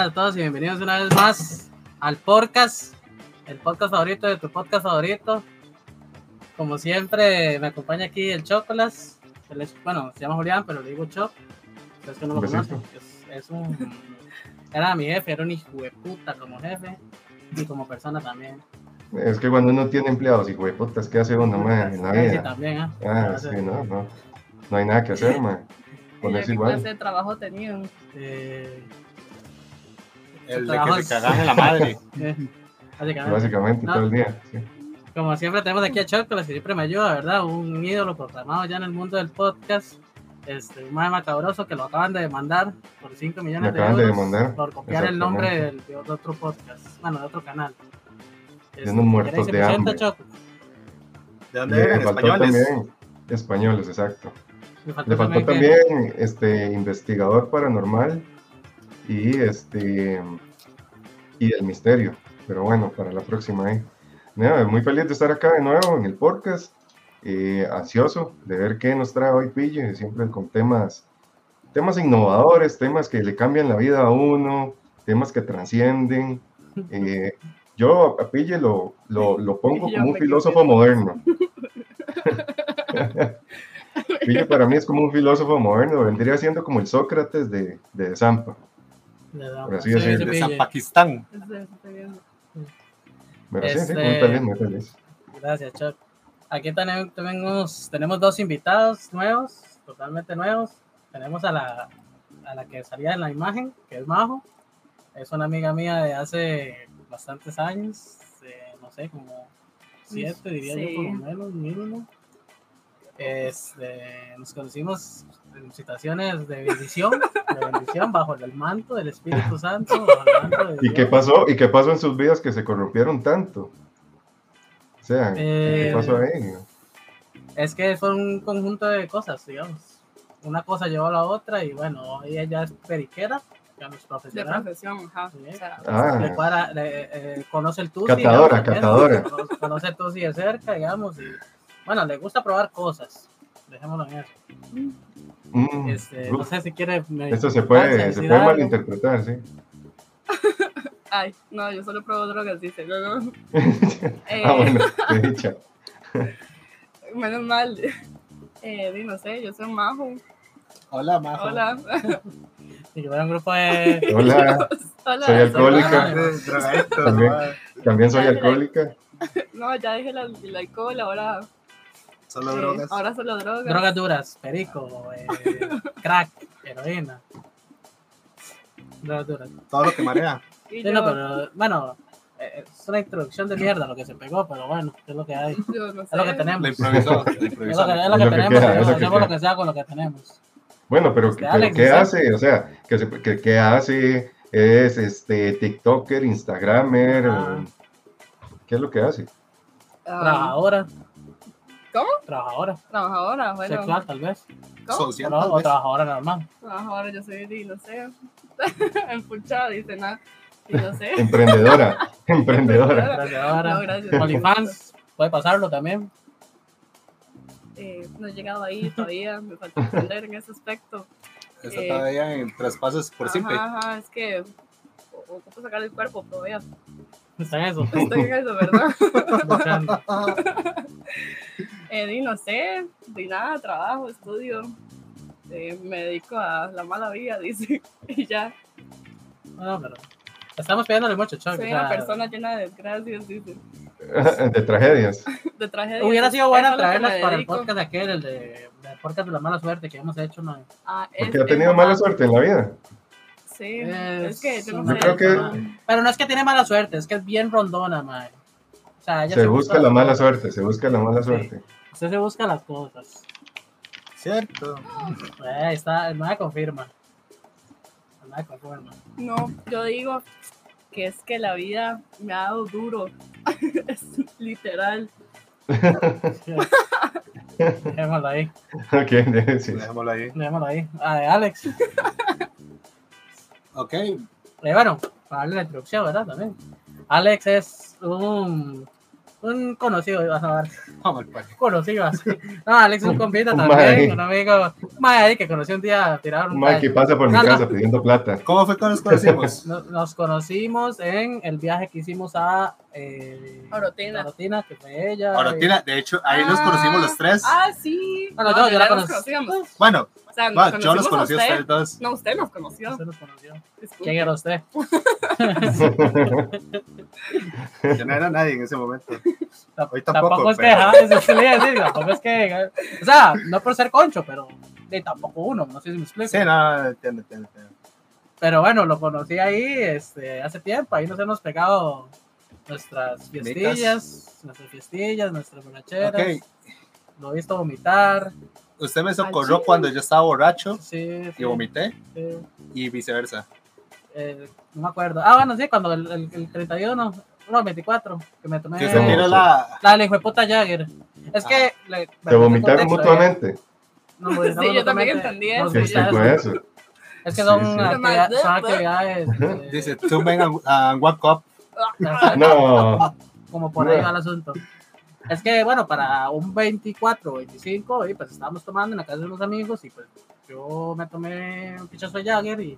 a todos y bienvenidos una vez más al podcast, el podcast favorito de tu podcast favorito. Como siempre, me acompaña aquí el Chocolas. bueno, se llama Julián, pero le digo Choc. Es que no lo conocen. Es, un. Era mi jefe, era un hijo de puta como jefe y como persona también. Es que cuando uno tiene empleados, hijo de puta, es que hace uno más en la vida. Sí, también, ¿eh? Ah, sí, no, no. No hay nada que hacer, man. Ponerse igual. ¿Qué clase de trabajo tenían? Eh, el de que se cagan en la madre. Básicamente, todo el día. Como siempre tenemos aquí a Chocolate, que siempre me ayuda, ¿verdad? Un ídolo proclamado ya en el mundo del podcast. Este, un más macabroso que lo acaban de demandar por 5 millones de euros por copiar el nombre de, otro podcast, bueno, de otro canal. Este, muertos de hambre. ¿De dónde eres? ¿Españoles? También, españoles, exacto. Le faltó, también, este investigador paranormal y este y el misterio. Pero bueno, para la próxima. ¿eh? Muy feliz de estar acá de nuevo en el podcast. Eh, ansioso de ver qué nos trae hoy Pille, siempre con temas, temas innovadores, temas que le cambian la vida a uno, temas que trascienden. Eh, yo a Pille lo, lo, pongo como un filósofo moderno. Pille para mí es como un filósofo moderno, vendría siendo como el Sócrates de, de Zampa. De San Pakistán. Este, Gracias, Chuck. Aquí tenemos, tenemos dos invitados nuevos, totalmente nuevos. Tenemos a la, a la que salía en la imagen, que es Majo. Es una amiga mía de hace bastantes años, no sé, como siete, diría yo, por lo menos, mínimo. Este, nos conocimos en situaciones de bendición, de bendición bajo el manto del Espíritu Santo. ¿Y qué pasó? ¿Y qué pasó en sus vidas que se corrompieron tanto? O sea, ¿qué eh, pasó ahí? Es que fue un conjunto de cosas, digamos. Una cosa llevó a la otra y bueno, ella ya es periquera, digamos, profesional. De profesión, ajá. ah. Eh, conoce el TUSI. Catadora, catadora. Conoce el TUSI de cerca, digamos, y bueno, le gusta probar cosas. Dejémoslo en eso. Mm, este, no sé si quiere. Esto se puede, se puede malinterpretar, sí. Ay, no, yo solo pruebo drogas, dice. No, no. eh, ah, bueno, te he dicho. Menos mal. Eh, no sé, yo soy Majo. Hola, Majo. Hola. Y yo era un grupo de. Hola. Hola soy alcohólica. también, también soy alcohólica. No, ya dije la, el alcohol, ahora Solo drogas. Ahora solo drogas. Drogas duras, perico, eh, crack, heroína. Drogas duras. Todo lo que marea. Sí, no, pero bueno, eh, es una introducción de mierda lo que se pegó, pero bueno, es lo que hay. Es lo que tenemos. La improvisó. Es lo que, es lo que tenemos, hacemos lo que sea con lo que tenemos. Bueno, pero, este, ¿qué hace? O sea, ¿qué, qué hace? ¿Es este TikToker, Instagramer? ¿Qué es lo que hace? Trabajadora. ¿Cómo? Trabajadora. Trabajadora, bueno. Sexual, tal vez. ¿Cómo? Social, o trabajadora normal. Trabajadora, yo soy, no sé, empuchada, dice nada. Y no sé. Emprendedora. Emprendedora. Emprendedora. No, gracias. OnlyFans, puede pasarlo también. Eh, no he llegado ahí todavía, me falta aprender en ese aspecto. Está eh, todavía en traspasos por simple. Ajá, es que ocupo sacar el cuerpo todavía. Está en eso. Estoy en eso, ¿verdad? eh, no sé, de nada, trabajo, estudio. Eh, me dedico a la mala vida, dice. y ya. No, pero estamos pidiéndole mucho, Chuck. Soy una persona llena de desgracias, dice. de tragedias. De tragedias. Hubiera sido bueno traerlas para el podcast de aquel, el de, el podcast de la mala suerte que hemos hecho. ¿no? Ah, Porque ha tenido mala suerte en la vida. Sí, es, que yo no creo que... Pero no es que tiene mala suerte, es que es bien rondona. O sea, se, busca, la mala suerte, se busca la mala suerte. Usted se busca las cosas. Cierto. Ahí está, mae confirma. Mae confirma. No, yo digo que es que la vida me ha dado duro. es literal. Dejémoslo ahí. Ok, sí. Dejémoslo ahí. Dejémoslo ahí. Ah, de Alex. Ok. Eh, bueno, para darle la introducción, ¿verdad? También. Alex es un, un conocido, vas a ver. Vamos al parque. Conocido así. No, Alex es un compita también, un amigo. Mae ahí que conocí un día tirar un Mike, pasa por mi casa pidiendo plata. ¿Cómo fue que nos conocimos? Nos, nos conocimos en el viaje que hicimos a eh, Orotina. Orotina, que fue ella. Orotina, de hecho, ahí nos Ah, conocimos los tres. Ah, sí. Bueno, No, yo, yo la conocí. conocíamos. Bueno, sea, nos yo los conocí a usted. ustedes dos. No, usted nos conoció. Usted nos conoció. Disculpe. ¿Quién era usted? Yo no era nadie en ese momento. Hoy tampoco, tampoco, es que, ajá, eso sí le iba a decir, tampoco es que, o sea, no por ser concho, pero de, tampoco uno, no sé si me explico. Sí, no, entiendo, entiendo. entiendo. Pero bueno, lo conocí ahí este, hace tiempo, ahí nos hemos pegado nuestras fiestillas, nuestras fiestillas, nuestras borracheras, Ok, lo he visto vomitar, usted me socorrió chile. cuando yo estaba borracho sí, sí, y vomité sí, y viceversa. eh, no me acuerdo. Ah, bueno, sí, cuando el, el, el 31, no, 24, que me tomé Que No, tiró sí. la... la hijo de puta Jagger. Es que... le- ¿Te vomitaron contexto, eh. mutuamente? No, pues, Sí, yo también mutuamente, entendí nos ¿Qué eso, ya. fue eso? Es que son, Sí, sí. actividad- son actividades eh, Dice, tú ven a, a One Cup. No, como por ahí va el asunto. Es que, bueno, para un 24 25, y pues estábamos tomando en la casa de unos amigos y pues yo me tomé un pichazo de Jagger y,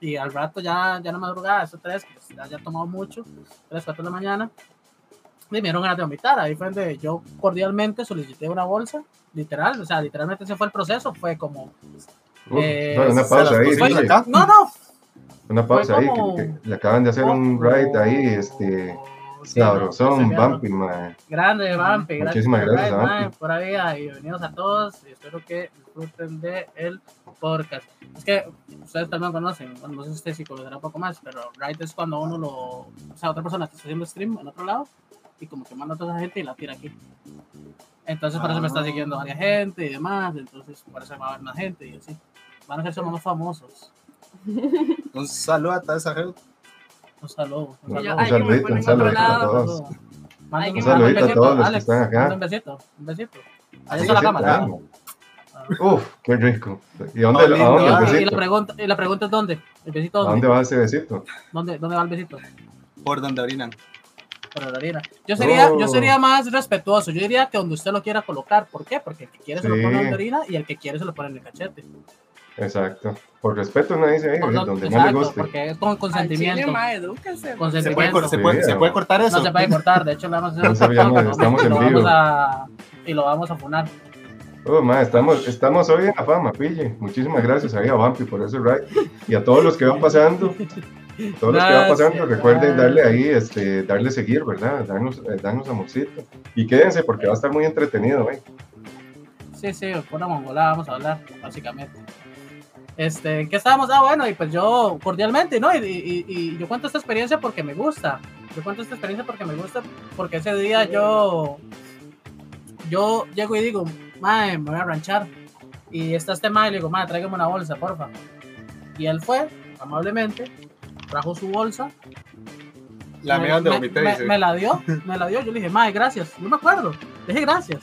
y al rato ya, ya no madrugada, eso tres, que pues, ya ya he tomado mucho, 3, 4 de la mañana, y me dieron ganas de vomitar. Ahí fue donde yo cordialmente solicité una bolsa, literal, o sea, literalmente ese fue el proceso, fue como... Uf, Eh, una pausa ahí. No, no. Una pausa ahí, como- que, que le acaban de hacer un ride ahí, este, sabrosón, bumpy, man. Grande, Vampi. Muchísimas gracias, por, ahí, Vampi. mae, por ahí, y bienvenidos a todos. Y espero que disfruten de el podcast. Es que ustedes también conocen, bueno, no sé si ustedes sí conocerán un poco más, pero Ride es cuando uno lo. O sea, otra persona está haciendo stream en otro lado y como que manda a toda esa gente y la tira aquí. Entonces, por eso me está Ah. siguiendo varias gente y demás. Entonces, por eso va a haber más gente y así. Van a ser más famosos. Un saludo a toda esa gente. Un saludo. Un Un saludo. me saludito, un saludito a todos. Un saludito a besito, todos los que Alex, están acá. Un besito, un besito. Ahí Sí, está la cámara. claro. Uf, qué rico. ¿Y dónde, Oh, a lindo. dónde el y la besito? pregunta, y la pregunta es dónde. ¿El besito ¿A dónde? dónde va ese besito? ¿Dónde, dónde va el besito? Por donde orinan. Por la harina. Yo sería, Oh. yo sería más respetuoso. Yo diría que donde usted lo quiera colocar. ¿Por qué? Porque el que quiere se lo pone la orina y el que quiere se lo pone en el cachete. Exacto. Por respeto no dice ahí, Por don- donde más le exacto, guste. porque es con chile, consentimiento. ma, edúquese. ¿Se puede, Consentimiento. se puede- se puede cortar eso? No se puede cortar. De hecho, le vamos a hacer No ¿no? estamos y en lo vivo. vamos a Y lo vamos a funar. Oh, ma, estamos, estamos hoy en la fama, pille. Muchísimas gracias ahí a Vampi por ese ride. Y a todos los que van pasando, todos los que van pasando, Gracias, recuerden darle ahí, este, darle seguir, ¿verdad? Darnos, eh, darnos amorcito. Y quédense porque va a estar muy entretenido hoy. Sí, sí, pura mongolada vamos a hablar, básicamente. Este, ¿en qué estábamos? Ah, bueno, y pues yo cordialmente, ¿no? Y, y- y yo cuento esta experiencia porque me gusta. Yo cuento esta experiencia porque me gusta, porque ese día yo, yo llego y digo, mae, me voy a ranchar. Y está este y le digo, mae, tráigame una bolsa, porfa. Y él fue, amablemente, trajo su bolsa. La me, mía donde vomité, me- la dio, me la dio. Yo le dije, mae, gracias. Yo me acuerdo, le dije gracias.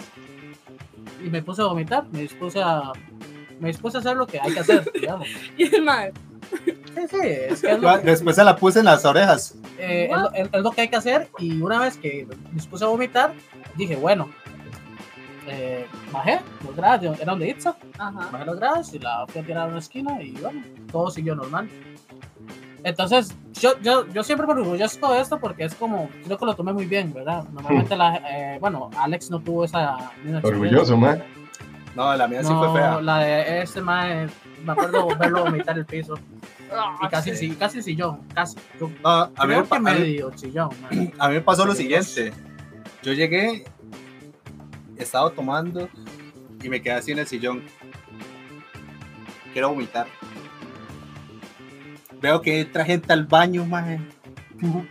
Y me puse a vomitar, me dispuse a, me dispuse a hacer lo que hay que hacer, digamos. Y el ma, Sí, sí, es que es lo, que- Después se la puse en las orejas. eh, es lo- es- lo que hay que hacer. Y una vez que me dispuse a vomitar, dije, bueno, eh, bajé los grados, era donde Itza, ajá. bajé los grados y la fui a tirar a una esquina y bueno, todo siguió normal. Entonces, yo, yo, yo siempre me orgullezco de esto porque es como, creo que lo tomé muy bien, ¿verdad? Normalmente, la, eh, bueno, Alex no tuvo esa misma experiencia. Orgulloso, ma. No, la mía sí No, fue fea. la de este mae, me acuerdo verlo vomitar el piso. Ah, Y casi, sí. sí, casi el sillón, casi. Yo No, a, mí creo me, pa- que a, mí, medio sillón, mae. a mí me pasó lo siguiente. Yo llegué, estaba tomando y me quedé así en el sillón. Quiero vomitar. Veo que entra gente al baño, maje.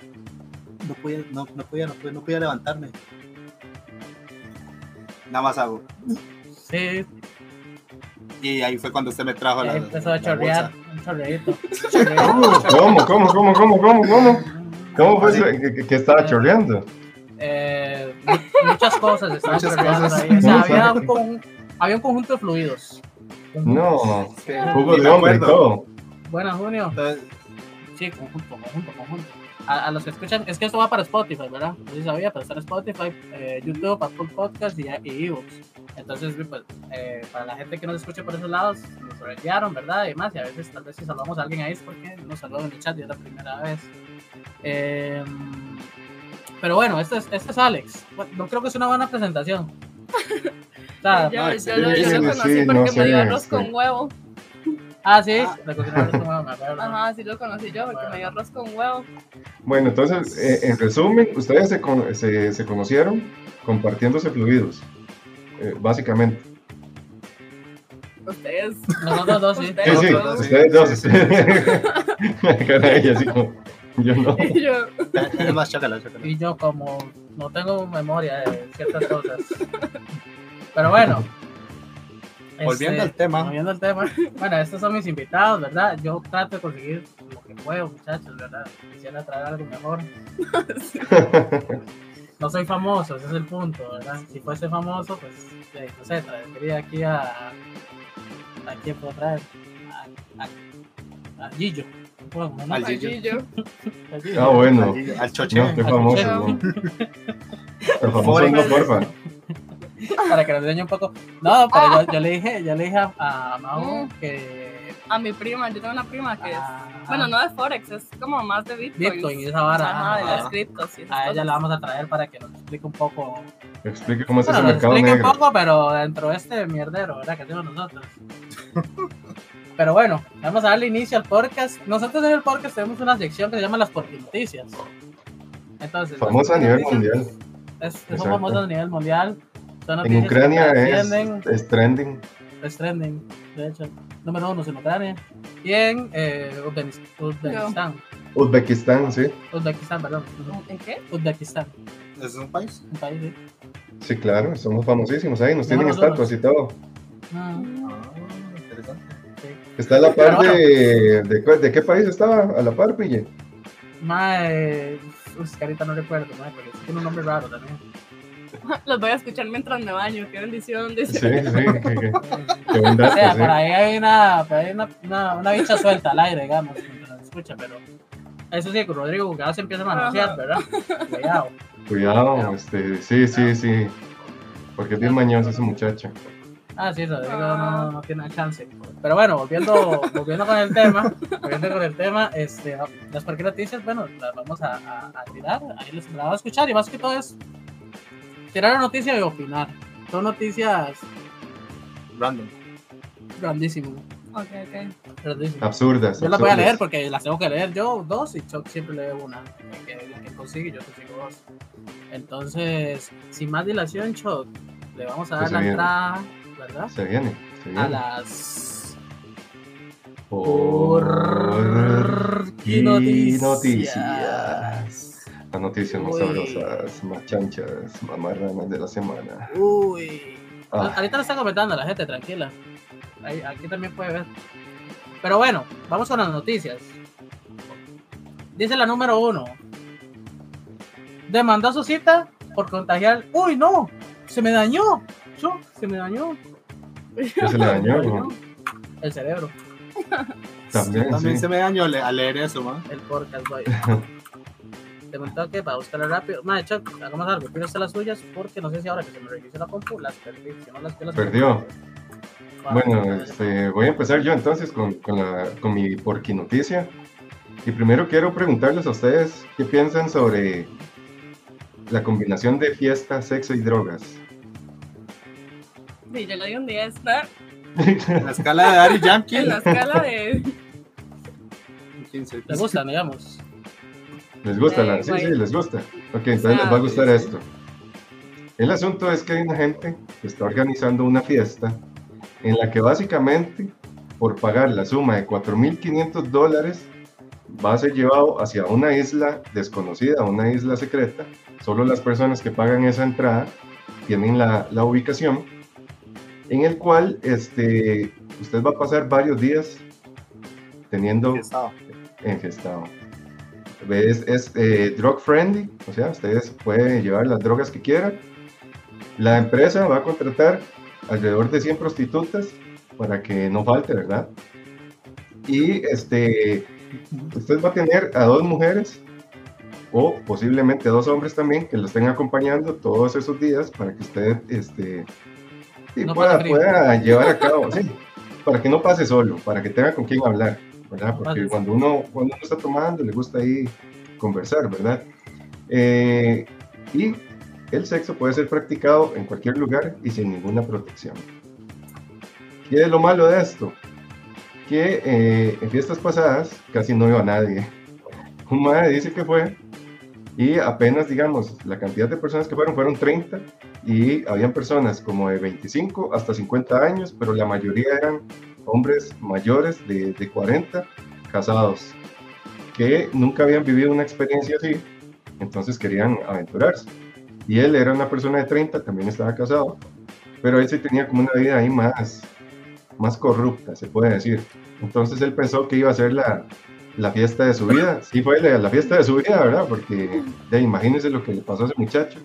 No podía, no, no podía, no podía, no podía levantarme. Nada más hago. Sí, Y ahí fue cuando usted me trajo la, empezó a chorrear, un chorreito. ¿Cómo, cómo, cómo, cómo, cómo, cómo? ¿Cómo fue eso? ¿Qué, qué- qué estaba chorreando? Eh, mu- mucha muchas cosas estaban permeando ahí. O sea, había un, con- había un conjunto de fluidos. No, Sí. jugo de hombre y todo. Buenas, Junio. Sí, conjunto, conjunto, conjunto. A, a los que escuchan, es que esto va para Spotify, ¿verdad? No sé si sabía, pero está en Spotify, eh, YouTube, Apple Podcast y, y ebooks. Entonces, pues, eh, para la gente que nos escuche por esos lados, nos lo enviaron, ¿verdad? Y demás, y a veces, tal vez, si saludamos a alguien ahí es porque nos saludan en el chat y es la primera vez. Eh, pero bueno, este es, este es Alex. Bueno, no creo que es una buena presentación. O sea, Yo, no, yo lo, yo sí, lo sí, conocí no porque sé, me dio arroz este. con huevo. ah, sí, Ah. la cocina de me acuerdo. Ajá, sí lo conocí yo porque me dio arroz con huevo. Bueno, entonces, eh, en resumen, ustedes se, con- se, se conocieron compartiéndose fluidos, eh, básicamente. Ustedes. Nosotros dos, sí. Sí, Pero sí, todos- ustedes dos. sí, así como, yo no. Y yo, es más, chócala, chócala. Y yo como no tengo memoria de ciertas cosas. Pero bueno. Volviendo al tema. Volviendo al tema. Bueno, estos son mis invitados, ¿verdad? Yo trato de conseguir lo que puedo, muchachos, ¿verdad? Quisiera traer algo mejor. No soy famoso, ese es el punto, ¿verdad? Si fuese famoso, pues, eh, no sé, traería aquí a... ¿A quién puedo traer? A, a, a Gillo. ¿Cómo, no? Al Gillo. Ah, bueno. Al, choche. No, qué famoso. ¿no? El famoso no, porfa. Para que nos enseñe un poco. No, pero yo, yo le dije, yo le dije a, a Mau Mm. que... A mi prima, yo tengo una prima que es. ah, Bueno, no de Forex, es como más de Bitcoin. Bitcoin y esa vara. Ajá, de ah, las criptos. y a ella la vamos a traer para que nos explique un poco. Explique cómo es Bueno, ese mercado explique un poco, pero dentro de este mierdero, ¿verdad? Que hacemos nosotros. Pero bueno, vamos a darle inicio al podcast. Nosotros en el podcast tenemos una sección que se llama las porquinoticias. Entonces, las Famosa a nivel mundial. Es, Exacto. famosas a nivel mundial. Son En Ucrania es, es trending. es trending, de hecho. Número uno es en Ucrania. Y en eh, Uzbekistán. Uzbekistán, sí. Uzbekistán, perdón. ¿En qué? Uzbekistán, ¿Es un país? un país, sí. Sí, claro, somos famosísimos ahí, nos No, tienen estatuas y todo. Ah, Ah, interesante. sí. Está a la par de, de, qué país estaba a la par, Pille. Mae, uy, ahorita no recuerdo, mae, porque tiene un nombre raro también. Los voy a escuchar mientras me baño. Qué bendición. Sí, Dice. sí, que, que, que buen O dato, sea, sí. por ahí hay una, por ahí hay una, una, una bicha suelta al aire, digamos, mientras escucha, pero eso sí, con Rodrigo ya se empieza a manosear. ¿verdad? Cuidado. Cuidado, este, sí, sí, sí. Porque es bien mañoso ese muchacho. Ah, sí, Rodrigo Ah. no, no tiene alcance. Pero bueno, volviendo, volviendo con el tema, volviendo con el tema, este, las cualquier noticias, bueno, las vamos a, a, a tirar, ahí les las vamos a escuchar y más que todo es tirar la noticia y opinar. Son noticias Random. grandísimas, Ok, ok. Absurdas. Yo las voy a leer porque las tengo que leer yo dos y Chuck siempre lee una. La que, la que consigue, yo consigo dos. Entonces, sin más dilación, Chuck, le vamos a dar Pues se la viene. entrada, ¿verdad? Se viene, se viene. A las Por ¿Qué noticias? noticias. Las noticias más Uy. sabrosas, más chanchas, más marranas de la semana. Uy. Ah. Ahorita lo está comentando la gente, tranquila. Ahí- aquí también puede ver. Pero bueno, vamos con las noticias. Dice la número uno. Demandó a su cita por contagiar. ¡Uy, no! Se me dañó. Chuck, se me dañó. ¿Qué se le dañó? no? El cerebro. También, También sí. se me dañó le- a leer eso, man. El podcast. Te contó que para buscarla rápido. Madre, Chuck, hagamos algo. Quiero hacer las suyas porque no sé si ahora que se me reinició la compu las perdí. Si no las, las Perdió. Wow. Bueno, este, voy a empezar yo entonces con, con, la, con mi porquinoticia. Y primero quiero preguntarles a ustedes qué piensan sobre la combinación de fiesta, sexo y drogas. Sí, yo le di un 10. ¿no? En la escala de Daddy Yankee. En la escala de. 15. ¿Les gustan, digamos? ¿Les gusta Eh, la? Sí, sí, les gusta. Ok, entonces les va a gustar esto. El asunto es que hay una gente que está organizando una fiesta en la que básicamente por pagar la suma de 4.500 dólares va a ser llevado hacia una isla desconocida, una isla secreta. Solo las personas que pagan esa entrada tienen la, la ubicación en el cual este, usted va a pasar varios días teniendo Estaba. engestado. Es, es eh, drug friendly, o sea, ustedes pueden llevar las drogas que quieran. La empresa va a contratar alrededor de 100 prostitutas para que no falte, ¿verdad? Y este, usted va a tener a dos mujeres o posiblemente dos hombres también que lo estén acompañando todos esos días para que usted este, pueda, pueda, llevar a cabo, sí, para que no pase solo, para que tenga con quién hablar, ¿verdad? Porque cuando uno, cuando uno está tomando le gusta ahí conversar, ¿verdad? Eh, y el sexo puede ser practicado en cualquier lugar y sin ninguna protección. ¿Qué es lo malo de esto? Que eh, en fiestas pasadas casi no iba nadie. Un madre dice que fue y apenas, digamos, la cantidad de personas que fueron fueron 30 y habían personas como de 25 hasta 50 años, pero la mayoría eran hombres mayores de, de 40 casados que nunca habían vivido una experiencia así, entonces querían aventurarse. Y él era una persona de 30, también estaba casado, pero él sí tenía como una vida ahí más, más corrupta, se puede decir. Entonces él pensó que iba a ser la, la fiesta de su vida. Sí fue la, la, fiesta de su vida, ¿verdad? Porque ya imagínense lo que le pasó a ese muchacho.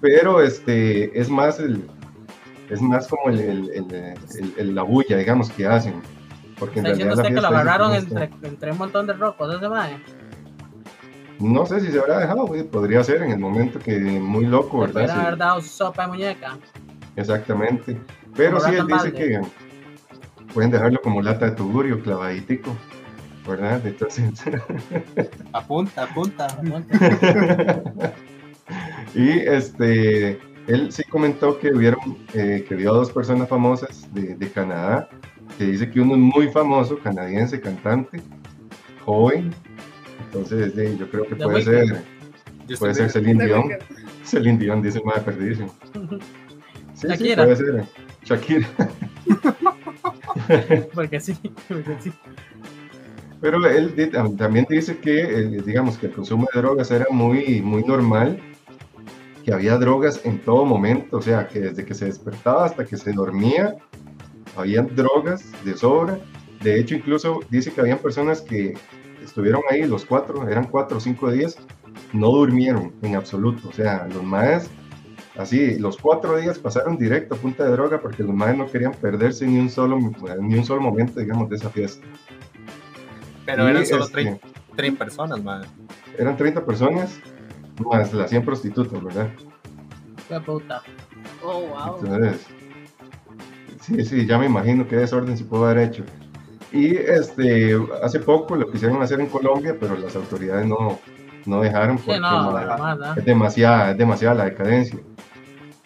Pero este, es más el, es más como el, el, el, la bulla, digamos, que hacen. Porque ¿Está diciendo usted que lo agarraron entre, entre, un montón de rocos ese mae? No sé si se habrá dejado, podría ser en el momento que muy loco, ¿verdad? Podría haber dado sopa de muñeca. Exactamente. Pero sí, él dice que pueden dejarlo como lata de tugurio, clavaditico, ¿verdad? Entonces... apunta, apunta. y este, él sí comentó que hubieron, eh, que vio a dos personas famosas de, de Canadá, que dice que uno es muy famoso, canadiense, cantante, joven, entonces, yo creo que puede ser, puede ser Celine Dion. Celine Dion dice más perdidísimo. Sí, sí, puede ser. Shakira. porque sí, porque sí. Pero él también dice que, eh, digamos, que el consumo de drogas era muy, muy normal, que había drogas en todo momento, o sea, que desde que se despertaba hasta que se dormía, había drogas de sobra. De hecho, incluso dice que habían personas que estuvieron ahí los cuatro, eran cuatro o cinco días, no durmieron en absoluto. O sea, los maes, así, los cuatro días pasaron directo a punta de droga porque los maes no querían perderse ni un solo, ni un solo momento, digamos, de esa fiesta. Pero eran solo 30, este, personas, más. Eran 30 personas, más las 100 prostitutas, ¿verdad? Qué puta. Oh, wow. Entonces, sí, sí, ya me imagino qué desorden se pudo haber hecho. Y este, hace poco lo quisieron hacer en Colombia, pero las autoridades no, no dejaron porque es, demasiada, es demasiada la decadencia.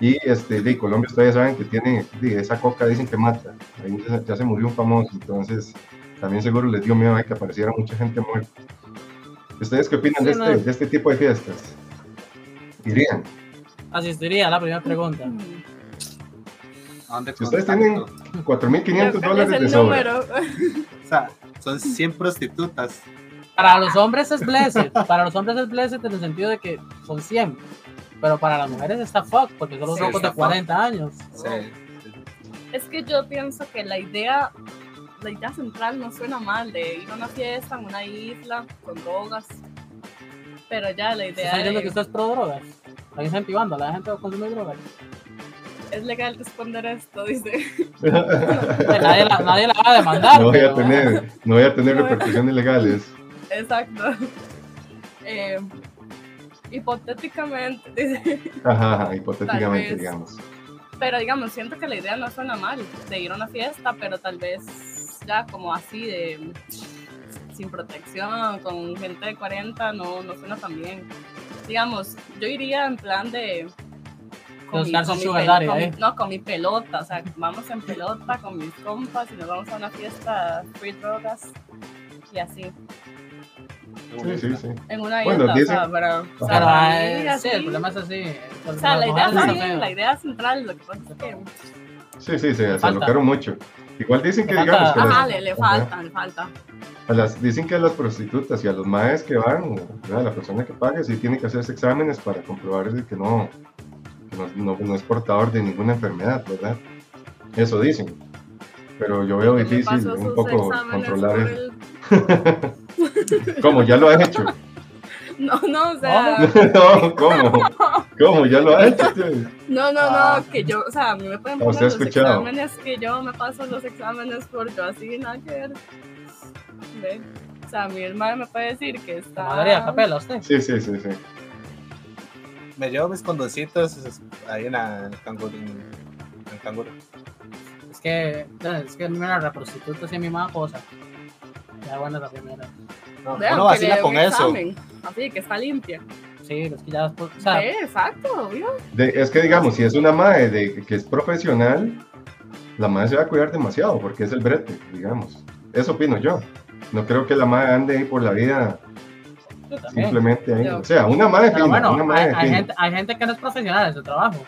Y este, de Colombia ustedes saben que tiene, esa coca dicen que mata, ahí ya, se murió un famoso, entonces también seguro les dio miedo a que apareciera mucha gente muerta. ¿Ustedes qué opinan de, este, de este tipo de fiestas? ¿Irían? Asistiría a la primera pregunta. Si ustedes tienen 4.500 dólares de sobra. o sea, son 100 prostitutas. Para los hombres es blessed. Para los hombres es blessed en el sentido de que son 100. Pero para las mujeres está fuck, porque son los locos de 40 años. Sí. Es que yo pienso que la idea, la idea central no suena mal de ir a una fiesta en una isla con drogas. Pero ya la idea. ¿Está diciendo que usted es pro drogas? ¿Está incentivando a la gente a consumir drogas? es legal responder esto, dice. nadie, la, nadie, la, va a demandar. No voy a tener, no voy a tener repercusiones legales. Exacto. Eh, hipotéticamente, dice. Ajá, hipotéticamente, digamos. Pero digamos, siento que la idea no suena mal de ir a una fiesta, pero tal vez ya como así de sin protección, con gente de 40, no, no suena tan bien. Digamos, yo iría en plan de con, mi, ¿eh? No, con mi pelota, o sea, vamos en pelota con mis compas y nos vamos a una fiesta free drogas y así. Sí, sí, sí. En una isla, bueno, o sea, pero, o sea, sí, el problema es así. O sea, la idea, es la idea central, lo que pasa es que... Sí, sí, se, se alocaron mucho. Igual dicen que, digamos... Que Ajá, le, le falta, le falta. A las, dicen que a las prostitutas y a los maes que van, a la persona que pague, sí tiene que hacerse exámenes para comprobar que no, no, no, es portador de ninguna enfermedad, ¿verdad? Eso dicen. Pero yo veo difícil un poco controlar eso. ¿Cómo? ¿Ya lo has hecho? No, no, o sea. no, ¿cómo? ¿Cómo? ¿Ya lo ha hecho? No, no, Ah. no, que yo, o sea, a mí me pueden Ah, poner ¿usted ha los escuchado? exámenes que yo me paso los exámenes por yo así, nada que ver. Ve, O sea, mi hermana me puede decir que está... María Capela, usted. Sí, sí, sí, sí. Me llevo mis condoncitos ahí en el canguro. En el canguro. Es que, es que a mí me la prostituta sí a mi mamá cosa. Ya buena la primera. No, Vean, uno que vacila con eso. Así, que está limpia. Sí, es que ya después, o sea, Sí, exacto, obvio. De- es que digamos, si es una madre de, que es profesional, la madre se va a cuidar demasiado porque es el brete, digamos. Eso opino yo. No creo que la madre ande ahí por la vida simplemente ahí. Yo. O sea, una madre fina, bueno, una hay, madre hay fina. gente, hay gente que no es profesional en su trabajo.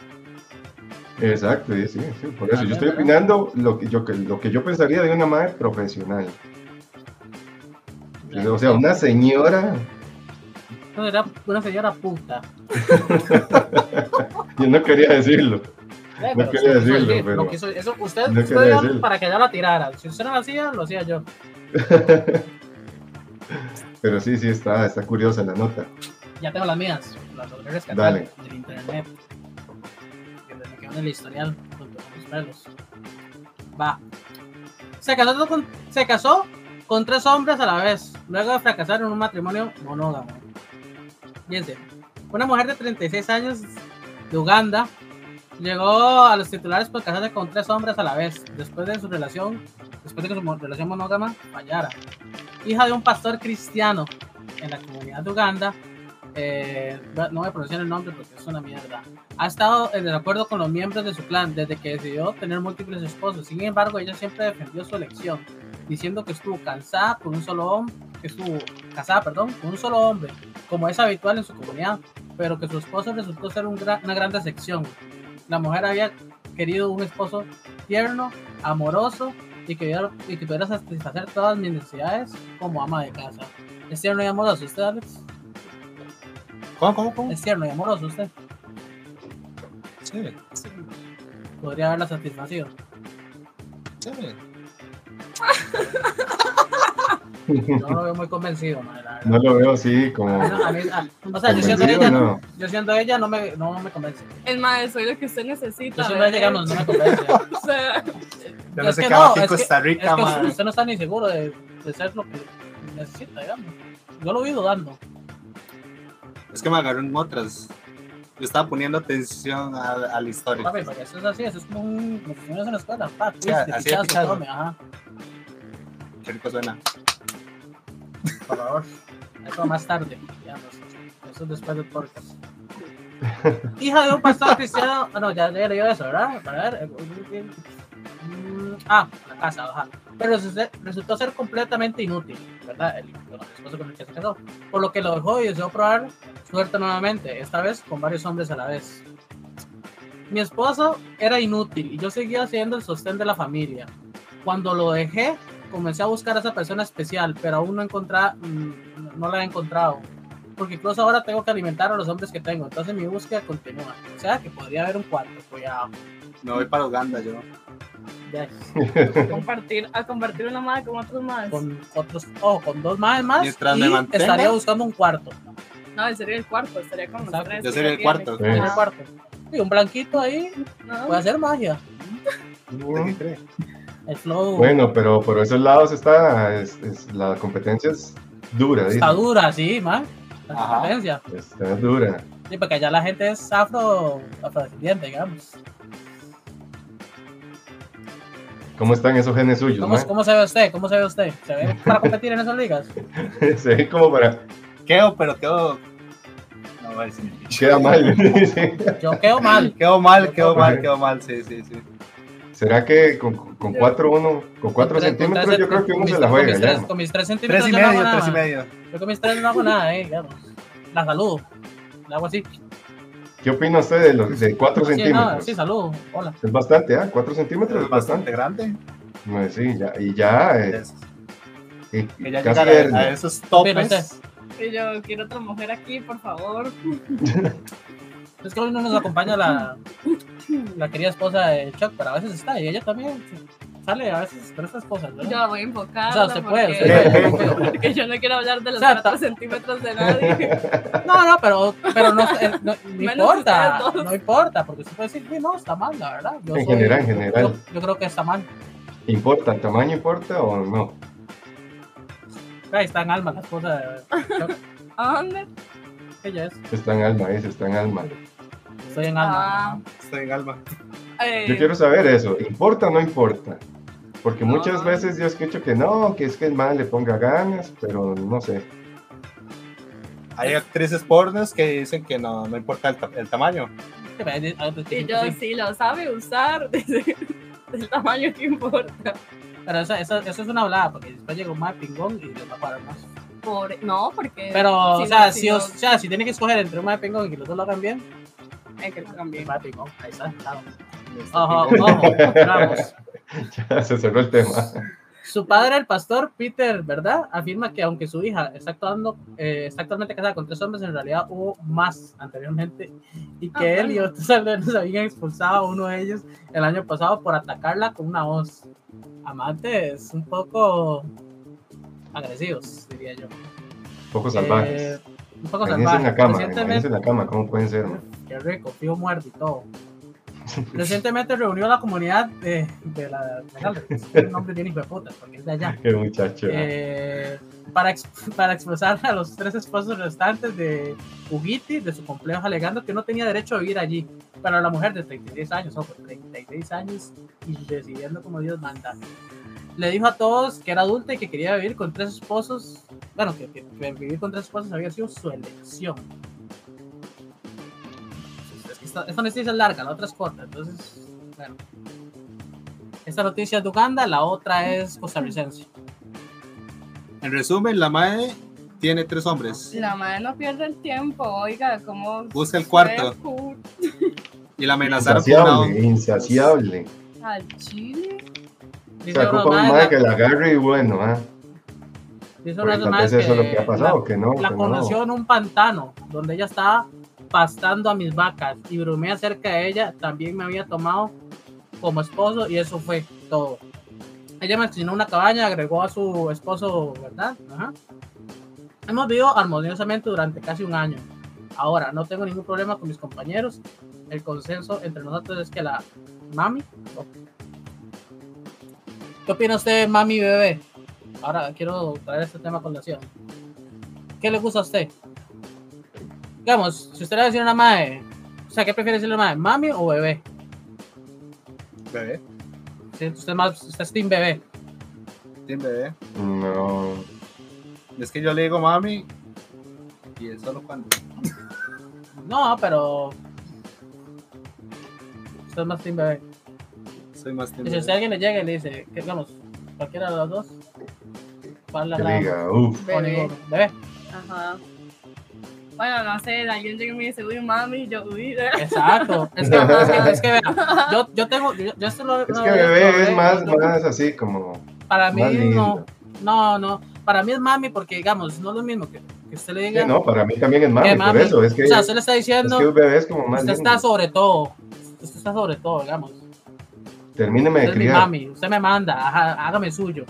Exacto, sí, sí, sí, por eso yo estoy opinando lo que yo, lo que yo pensaría de una madre profesional. O sea, una señora, Eso era una señora puta. yo no quería decirlo. Eh, No quería decirlo, decir, pero- quiso- eso, usted, no usted para que ella la tirara. Si usted no lo hacía, lo hacía yo. Pero sí, sí, está, está curiosa la nota. Ya tengo las mías. Las logré rescatar Dale. del internet. Que me quedaron en el historial junto con los pelos. Va. Se casó, con, se casó con tres hombres a la vez, luego de fracasar en un matrimonio monógamo. Fíjense, una mujer de 36 años de Uganda llegó a los titulares por casarse con tres hombres a la vez, después de su relación, después de que su relación monógama fallara. Hija de un pastor cristiano en la comunidad de Uganda, eh, no voy a pronunciar el nombre porque es una mierda. Ha estado en desacuerdo con los miembros de su clan desde que decidió tener múltiples esposos. Sin embargo, ella siempre defendió su elección, diciendo que estuvo cansada por un solo hombre, que estuvo casada, perdón, con un solo hombre, como es habitual en su comunidad, pero que su esposo resultó ser un gran- una gran decepción. La mujer había querido un esposo tierno, amoroso y que, pudiera- y que pudiera satisfacer todas mis necesidades como ama de casa. ¿Es tierno y amoroso usted, Alex? ¿Cómo, cómo, cómo? ¿Es tierno y amoroso usted? Sí, sí, Podría haberla satisfacido. sí. Yo no lo veo muy convencido, la verdad. No lo veo así como... A mí- a mí- a- o sea, yo siendo convencido, ella, no. yo siendo ella no me, no me convence. El mae, soy lo que usted necesita. Yo ella no, no me convence. O sea, Yo no Es sé qué no, hago aquí en es que- Costa Es Rica, que man. usted no está ni seguro de, de ser lo que necesita, digamos. Yo lo vi dudando. Es que me agarró en otras. Yo estaba poniendo atención a, a la historia. Papi, porque eso es así, eso es como un, como si estuvieras en la escuela. Pa, Sí, twist, así de pichazo, pichazo. tome, ajá, Qué rico suena. por favor. Eso más tarde, digamos. Eso es después del podcast. Hija de un pastor cristiano. Ah, no, ya, ya leí eso, ¿verdad? Para ver. mm, Ah, la casa, ajá. Pero resultó- resultó ser completamente inútil, ¿verdad? El, bueno, el esposo con el que se casó. Por lo que lo dejó y deseó probar suerte nuevamente, esta vez con varios hombres a la vez. Mi esposo era inútil y yo seguía siendo el sostén de la familia. Cuando lo dejé, comencé a buscar a esa persona especial, pero aún no, encontrá- mm, no la he encontrado. Porque incluso ahora tengo que alimentar a los hombres que tengo, entonces mi búsqueda continúa. O sea que podría haber un cuarto, cuidado. Me voy para Uganda yo. Compartir, a compartir una madre con otros madres. con otros, oh, con dos más más. Mientras y me mantenga. estaría buscando un cuarto. No, él sería el cuarto, estaría con los tres. Yo sería el cuarto. Sí. Un Ah, cuarto. Y un blanquito ahí no. puede hacer magia. ¿Usted qué cree? El flow Bueno, pero por esos lados está, es, es- la competencia es dura, dice. está dura, sí, man. La Ajá. competencia. Está dura. Sí, porque allá la gente es afro, afrodescendiente, digamos. ¿Cómo están esos genes suyos, ¿Cómo? ¿Cómo se ve usted? ¿Cómo se ve usted? ¿Se ve para competir en esas ligas? Se ve como para... Quedo, pero quedo. No voy a decir. Queda mal. Yo quedo mal. Quedo mal, quedo mal, quedo mal. Sí, sí, sí. ¿Será que con, con cuatro, uno, con cuatro Con tres- con centímetros tres- yo creo que con uno mis- se la con juega mis ya? tres- Con mis tres centímetros Tres y yo no hago medio, nada, tres y medio. Yo con mis tres no hago nada, eh, digamos. La saludo. Le hago así. ¿Qué opina usted de los de cuatro Sí, no, centímetros? sí, saludo. Hola. Es bastante, ¿ah? Cuatro centímetros Es bastante bastante. grande. No, sí, ya, y ya, eh, Es- y Que ya casi a, esos topes. Yo quiero otra mujer aquí, por favor. Es que hoy no nos acompaña la, la querida esposa de Chuck, pero a veces está y ella también. sale a veces con estas cosas. Yo la voy a invocar. O sea, se puede, Porque, usted puede. porque yo no quiero hablar de los O sea, 4 ta- centímetros de nadie. No, no, pero, pero no, eh, no, importa, no importa, porque usted puede decir, "Sí, no, está mal, la verdad. Yo En soy- general, en general. Yo, yo creo que está mal. ¿Importa? ¿El tamaño importa o no? Ahí está en alma las cosas. Yo, ¿A dónde? ella es, Está en alma, ese está en alma. Estoy en alma. Ah, Estoy en alma. eh, Yo quiero saber eso, ¿importa o no importa? Porque No. muchas veces yo escucho que no, que es que el man le ponga ganas, pero no sé. Hay actrices pornos que dicen que no, no importa el, ta- el tamaño. Y yo, sí. si lo sabe usar, del tamaño que importa. Pero eso, eso, eso es una hablada, porque después llega un más pingón y les va a parar más. Por, no, porque. Pero, si o, sea, no- si, os- o sea, si tiene que escoger entre un más pingón y que los dos lo hagan bien, ahí está. Ojo, ojo. Ya se cerró el tema. Su padre, el pastor Peter, ¿verdad? Afirma que aunque su hija está, actuando, eh, está actualmente casada con tres hombres, en realidad hubo más anteriormente y que Ah, él y otros aldeanos habían expulsado a uno de ellos el año pasado por atacarla con una voz. Amantes un poco agresivos, diría yo. Poco salvajes. Eh, un poco Imagínense en salvajes. la cama, en la cama, ¿cómo pueden ser? man? Qué rico, fío muerto y todo. Recientemente reunió a la comunidad de, de la. de un nombre de puta, porque es de allá. Qué muchacho. eh, para, para expulsar a los tres esposos restantes de Ugiti de su complejo, alegando que no tenía derecho a vivir allí. Pero la mujer de 36 años, ojo, 36 años y decidiendo como Dios manda. Le dijo a todos que era adulta y que quería vivir con tres esposos. Bueno, que, que- que vivir con tres esposos había sido su elección. Esta, esta noticia es larga, la otra es corta, entonces, bueno. Esta noticia es de Uganda, la otra es costarricense. En resumen, la madre tiene tres hombres La madre no pierde el tiempo, oiga, como. Busca el cuarto. y la amenazaron Insaciable, una insaciable. Al chile. Unos ocupa un madre la- que la agarre y bueno, ¿ah? dice vez eso es lo que ha la- pasado, que no, La que no. conoció en un pantano donde ella estaba pastando a mis vacas y bromea cerca de ella. También me había tomado como esposo y eso fue todo. Ella me enseñó una cabaña, agregó a su esposo, ¿verdad? Ajá. Hemos vivido armoniosamente durante casi un año. Ahora, no tengo ningún problema con mis compañeros. El consenso entre nosotros es que la mami. oh. ¿Qué opina usted, mami bebé? Ahora quiero traer este tema a colación. ¿Qué le gusta a usted? Digamos, si usted le va a decir a una madre, o sea, ¿qué prefiere decirle a una madre, mami o bebé? bebé. Si usted, es más, usted es team bebé. Tiene bebé. No. Es que yo le digo mami y es solo cuando. No, pero. Usted es más team bebé. Soy más Y tiene si usted alguien le llega y le dice, que digamos, cualquiera de los dos, ¿cuál la Que diga, uff. Bebé. bebé. Ajá. Bueno, no sé, alguien llega y me dice, uy, mami, yo, uy. Exacto. Es que, es que, es que vea, yo, yo tengo. Yo, yo esto lo- Es lo- que bebé lo- es lo- más, lo- más así como. Para mí no. No, no. Para mí es mami porque, digamos, no es lo mismo que, que usted le diga. Sí, no, para mí también es que mami, mami. por eso. Es que, o sea, usted le está es diciendo, que un bebé es como más usted lindo. está sobre todo. Usted está sobre todo, digamos. Termíneme de es criar. mami. Usted me manda, ajá, hágame suyo.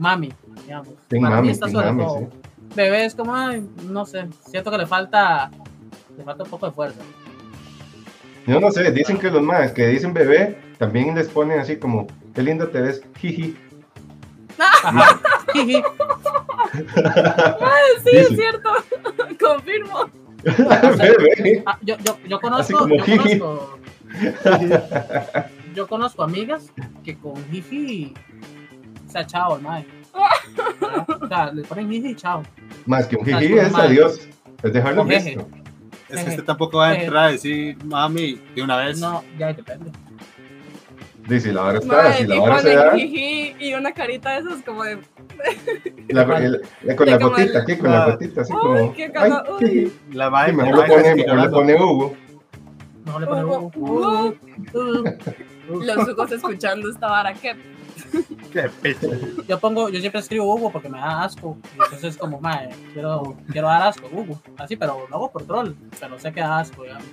Mami, digamos. Sí, Para mami, mí está sobre mami, todo. sí. Bebé es como, ay, no sé. Siento que le falta. Le falta un poco de fuerza. Yo no sé, dicen que los más que dicen bebé también les ponen así como, qué lindo te ves, jiji. Ajá. Jiji. Sí, es cierto. Confirmo. bebé. Ah, yo, yo, yo Así conozco. como Yo jiji. conozco, yo conozco amigas que con jiji se ha chao, el mae. O sea, le ponen jiji y chao. Más que un jiji es adiós. Es dejarlo O jeje. listo. Es que usted tampoco va a entrar a decir mami de una vez. No, ya depende. Dice, la vara está, Madre, si la vara se da, y una carita de esas como de, la- el- la- con la gotita, el- aquí con la gotita, así Uy, como, qué ay. La madre Sí, la mejor le pone, mejor le pone Hugo. No le uh, uh. los ojos escuchando esta vara. ¿Qué? Qué pecho. Yo pongo, yo siempre escribo Hugo porque me da asco. Y entonces como, mae, quiero, quiero dar asco, Hugo. Así, pero lo hago por troll. Pero sé que da asco, digamos.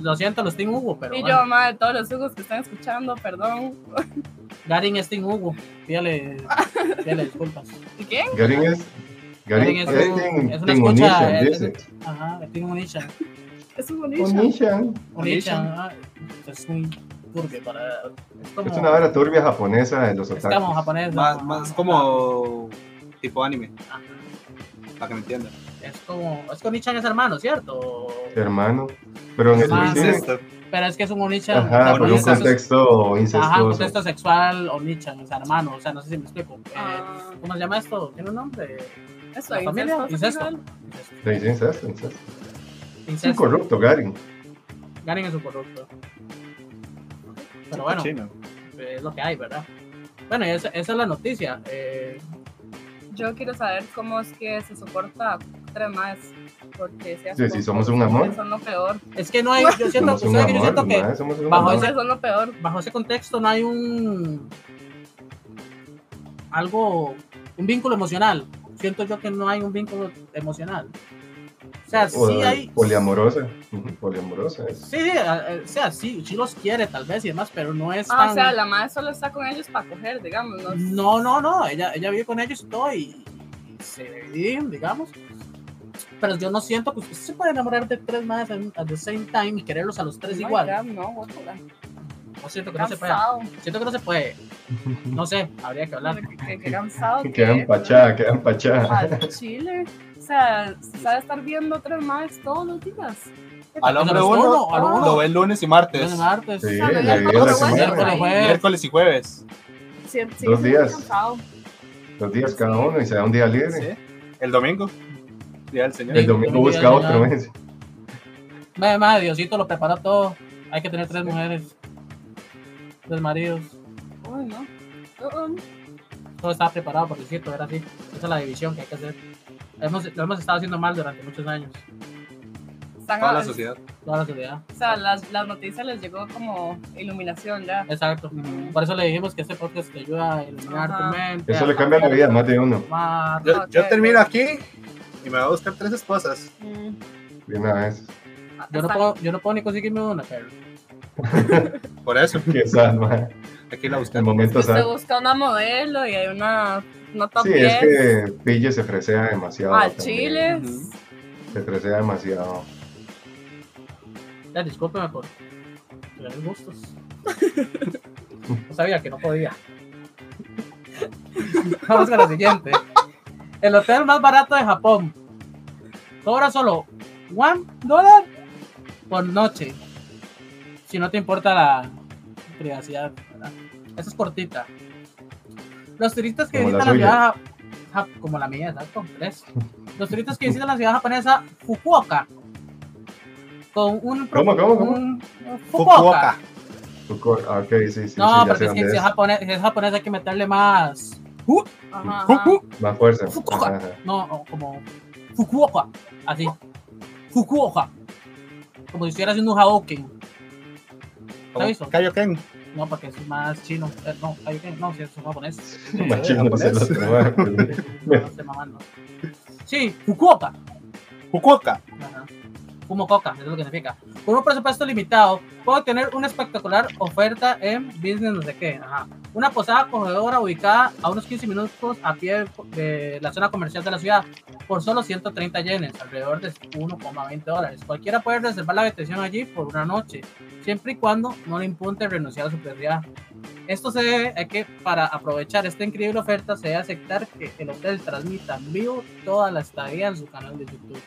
Lo siento, los tengo Hugo, pero Y bueno. yo, madre, todos los ojos que están escuchando, perdón. Garin es Team Hugo. Pídale, pídale disculpas. ¿Y quién? Garin es. Garin Garin es, es un- Team- es una Team escucha. Es- dice. Ajá, Team Onishan. Es un bonito. Onishan. Onishan, ah, es muy turbio para. Es como. Es una vara turbia japonesa de los es como otakus. japonés. Más, ¿no? más como tipo anime, Ajá. para que me entiendan. Es como. Es que Onichan es hermano, ¿cierto? Hermano. Pero en el Más cine-. Pero es que es un Onichan. Ajá, por un es- contexto Ajá, incestuoso. contexto sexual, Onichan, o sea, hermano, o sea, no sé si me explico. Eh, Ah, ¿Cómo se llama esto? ¿Tiene un nombre? eso, ¿La familia? incesto Incesto. Incesto. Sí, sí, incesto, incesto. Es un corrupto, Garin. Ganen en su corrupto. Pero bueno, Chino. es lo que hay, ¿verdad? Bueno, esa, esa es la noticia. Eh, Yo quiero saber cómo es que se soporta tres más. Porque si Sí, sí, somos un amor. Son lo peor. es que no hay, yo siento, Somos un ¿sabe que yo amor, siento que mae, somos un bajo amor. ese- son lo peor. bajo ese contexto no hay un algo, un vínculo emocional. Siento yo que no hay un vínculo emocional. O sea, O sí hay. Poliamorosa. Poliamorosa es. Sí, sí, a- a- o sea, sí, sí los quiere tal vez y demás, pero no es Ah, tan... o sea, la madre solo está con ellos para coger, digamos. No, No, no, no, ella, ella vive con ellos y todo y, y se dividen, digamos. Pero yo no siento que usted se puede enamorar de tres más at the same time y quererlos a los tres igual. God, no, guácala. No siento que no se puede. Siento que no se puede. No sé, habría que hablar. Que, que- que cansado. que- Quedan pachá, quedan pachá. Al chile. O sea, se sabe estar viendo tres más todos los días. Al hombre uno, al uno. lo ve lunes y martes, Lunes, martes. Sí, sea. Miércoles, jueves. miércoles y jueves. Sí, sí, Dos días. Dos días cada uno y se da un día libre. Sí. El domingo, día del Señor. El domingo domingo busca otro. ¿ves? Madre, madre, Diosito lo preparó todo. Hay que tener tres mujeres. Tres maridos. Uy, no. Uh-uh. Todo estaba preparado por Diosito, era así. Esa es la división que hay que hacer. Hemos, lo hemos estado haciendo mal durante muchos años. Están Toda la sociedad. Toda la sociedad. O sea, las, las noticias les llegó como iluminación ya. Exacto. Por eso le dijimos que este podcast te ayuda a iluminar Ajá. tu mente. Eso le cambia la vida más de uno. más- Yo, termino aquí y me voy a buscar tres esposas. Mm. De una vez. Yo no, puedo, yo no puedo ni conseguirme una, pero. Por eso, Qué sad. Aquí la El busqué. momento sad. busca una modelo y hay una, una top Sí, 10 es que Pille se fresea demasiado. al chile. Se fresea demasiado. Ya, discúlpeme por tener gustos. No sabía que no podía. Vamos con la siguiente. El hotel más barato de Japón cobra solo one dólar por noche. Si no te importa la privacidad. ¿verdad? Esa es cortita. Los turistas que Como visitan la, ciudad ja- como la mía, exacto, tres. Los turistas que visitan la ciudad japonesa Fukuoka con un ¿Cómo, cómo, cómo? un- Fukuoka. Fuku- ah, Ok, sí, sí, no, sí, porque es que si es japonés, si es japonés hay que meterle más. Uh, Ajá, ajá. Más fuerza. Fukuoka. Ajá. No, como Fukuoka, así. Fukuoka. Como si estuviera haciendo un Hadouken. Como? Kaioken. No, porque es más chino. Eh, no, Hadouken, no, si es japonés. Más chino no sé japonés. No, no estoy mamando. Sí, Fukuoka. Fukuoka. Ajá. Fumo coca, eso es lo que significa. Con un presupuesto limitado, puedo tener una espectacular oferta en business, no sé qué. Ajá. Una posada acogedora ubicada a unos 15 minutos a pie de la zona comercial de la ciudad por solo 130 yenes, alrededor de 1,20 dólares. Cualquiera puede reservar la habitación allí por una noche, siempre y cuando no le impunte renunciar a su prioridad. Esto se debe a que para aprovechar esta increíble oferta se debe aceptar que el hotel transmita en vivo toda la estadía en su canal de YouTube.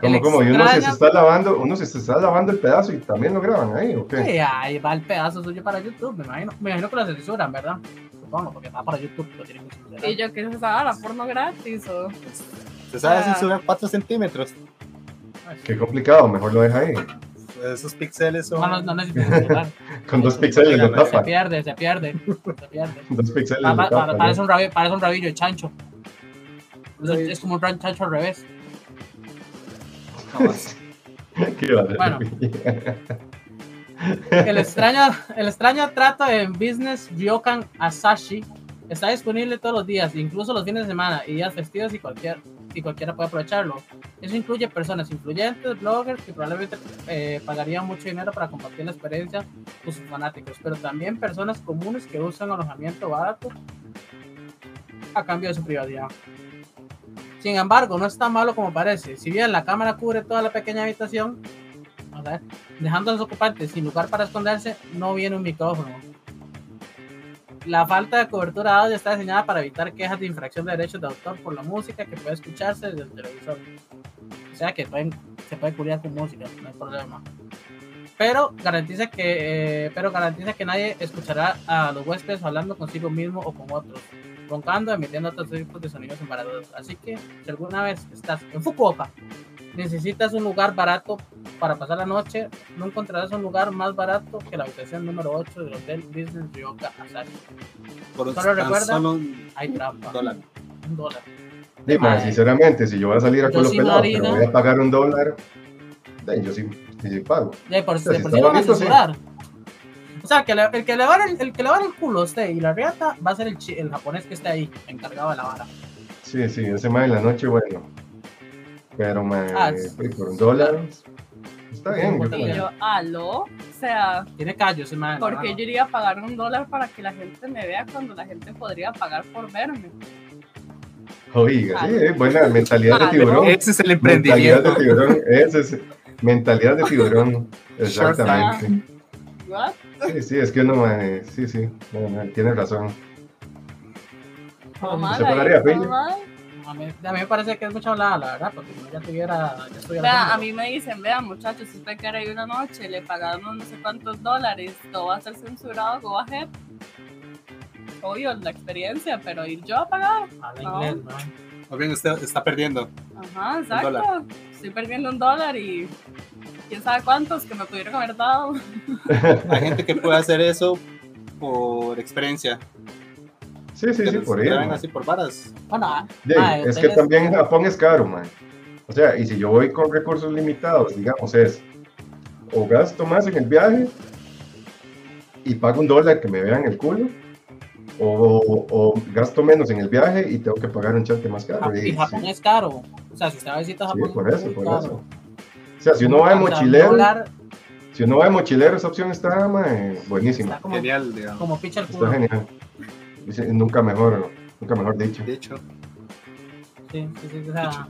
Como, como, y uno se está lavando, uno se está lavando el pedazo y también lo graban ahí, ¿o qué? Sí, ahí va el pedazo suyo para YouTube, me imagino. Me imagino que lo censuran, ¿verdad? Supongo, porque va para YouTube, lo tienen que censurar. Y yo que se sabe la porno gratis o ¿Se sabe Ah. censurar 4 centímetros? Qué complicado, mejor lo deja ahí. Esos píxeles son. No, no, no. Con dos píxeles lo Se Se tapa. pierde, se pierde, se pierde. Dos píxeles Pa- lo pa- pa- tapa. parece, un rabillo, parece un rabillo de chancho. Es, es como un ran- chancho al revés. Bueno. El extraño, el extraño trato en Business Ryokan Asashi está disponible todos los días, incluso los fines de semana y días festivos y cualquier y cualquiera puede aprovecharlo. Eso incluye personas influyentes, bloggers que probablemente eh, pagarían mucho dinero para compartir la experiencia con sus fanáticos, pero también personas comunes que usan alojamiento barato a cambio de su privacidad. Sin embargo, no es tan malo como parece. Si bien la cámara cubre toda la pequeña habitación, dejando a los ocupantes sin lugar para esconderse, no viene un micrófono. La falta de cobertura de audio está diseñada para evitar quejas de infracción de derechos de autor por la música que puede escucharse desde el televisor. O sea que se puede cubrir con música, no hay problema. Pero garantiza que, eh, pero garantiza que nadie escuchará a los huéspedes hablando consigo mismo o con otros roncando, emitiendo otros tipos de sonidos embarazosos. Así que si alguna vez estás en Fukuoka, necesitas un lugar barato para pasar la noche, no encontrarás un lugar más barato que la habitación número 8 del Hotel Business Ryoka. Por solo recuerda, hay trampa. Dólar. Un dólar. Sinceramente, si yo voy a salir a culo pelado, pero voy a pagar un dólar, yo sí, sí pago. Ya, por, por si van a censurar. O sea, que el, que le va el, el que le va el culo a usted y la riata va a ser el, el japonés que esté ahí, encargado de la vara. Sí, sí, ese más en la noche, bueno. Pero me, ah, por un dólar. Está bien. Yo, y yo, aló, o sea. Tiene callo ese man. ¿Por qué yo iría a pagar un dólar para que la gente me vea cuando la gente podría pagar por verme? Oiga, sí, buena mentalidad de tiburón. Ese es el emprendimiento. Mentalidad de tiburón, ese es mentalidad de tiburón. Exactamente. Sí, sí, es que uno, sí, sí, tiene razón. ¿Se pagaría, A mí, a mí me parece que es mucha hablada, la verdad, porque si no ya tuviera. Ya a mí me dicen, vean, muchachos, si usted quiere ir una noche, le pagamos no sé cuántos dólares, todo va a ser censurado, go ahead. Obvio, la experiencia, pero ir yo a pagar. no. inglés, O bien, usted está perdiendo. Ajá, exacto. Estoy perdiendo un dólar y quién sabe cuántos que me pudieron haber dado. Hay gente que puede hacer eso por experiencia. Sí, sí, sí, por ello. así por varas. Bueno, ah, es que también Japón es caro, man. O sea, y si yo voy con recursos limitados, digamos, es o gasto más en el viaje y pago un dólar que me vean el culo, o, o, gasto menos en el viaje y tengo que pagar un chante más caro. Y, Japón es caro. O sea, si usted va a visitar Japón, sí, por eso, por eso. O sea, si uno va de mochilero, si uno va de mochilero, esa opción está buenísima. como, genial, digamos. Como picha el culo. Está genial. Dice, nunca mejor, nunca mejor dicho. Dicho. Sí, sí, sí, o sea,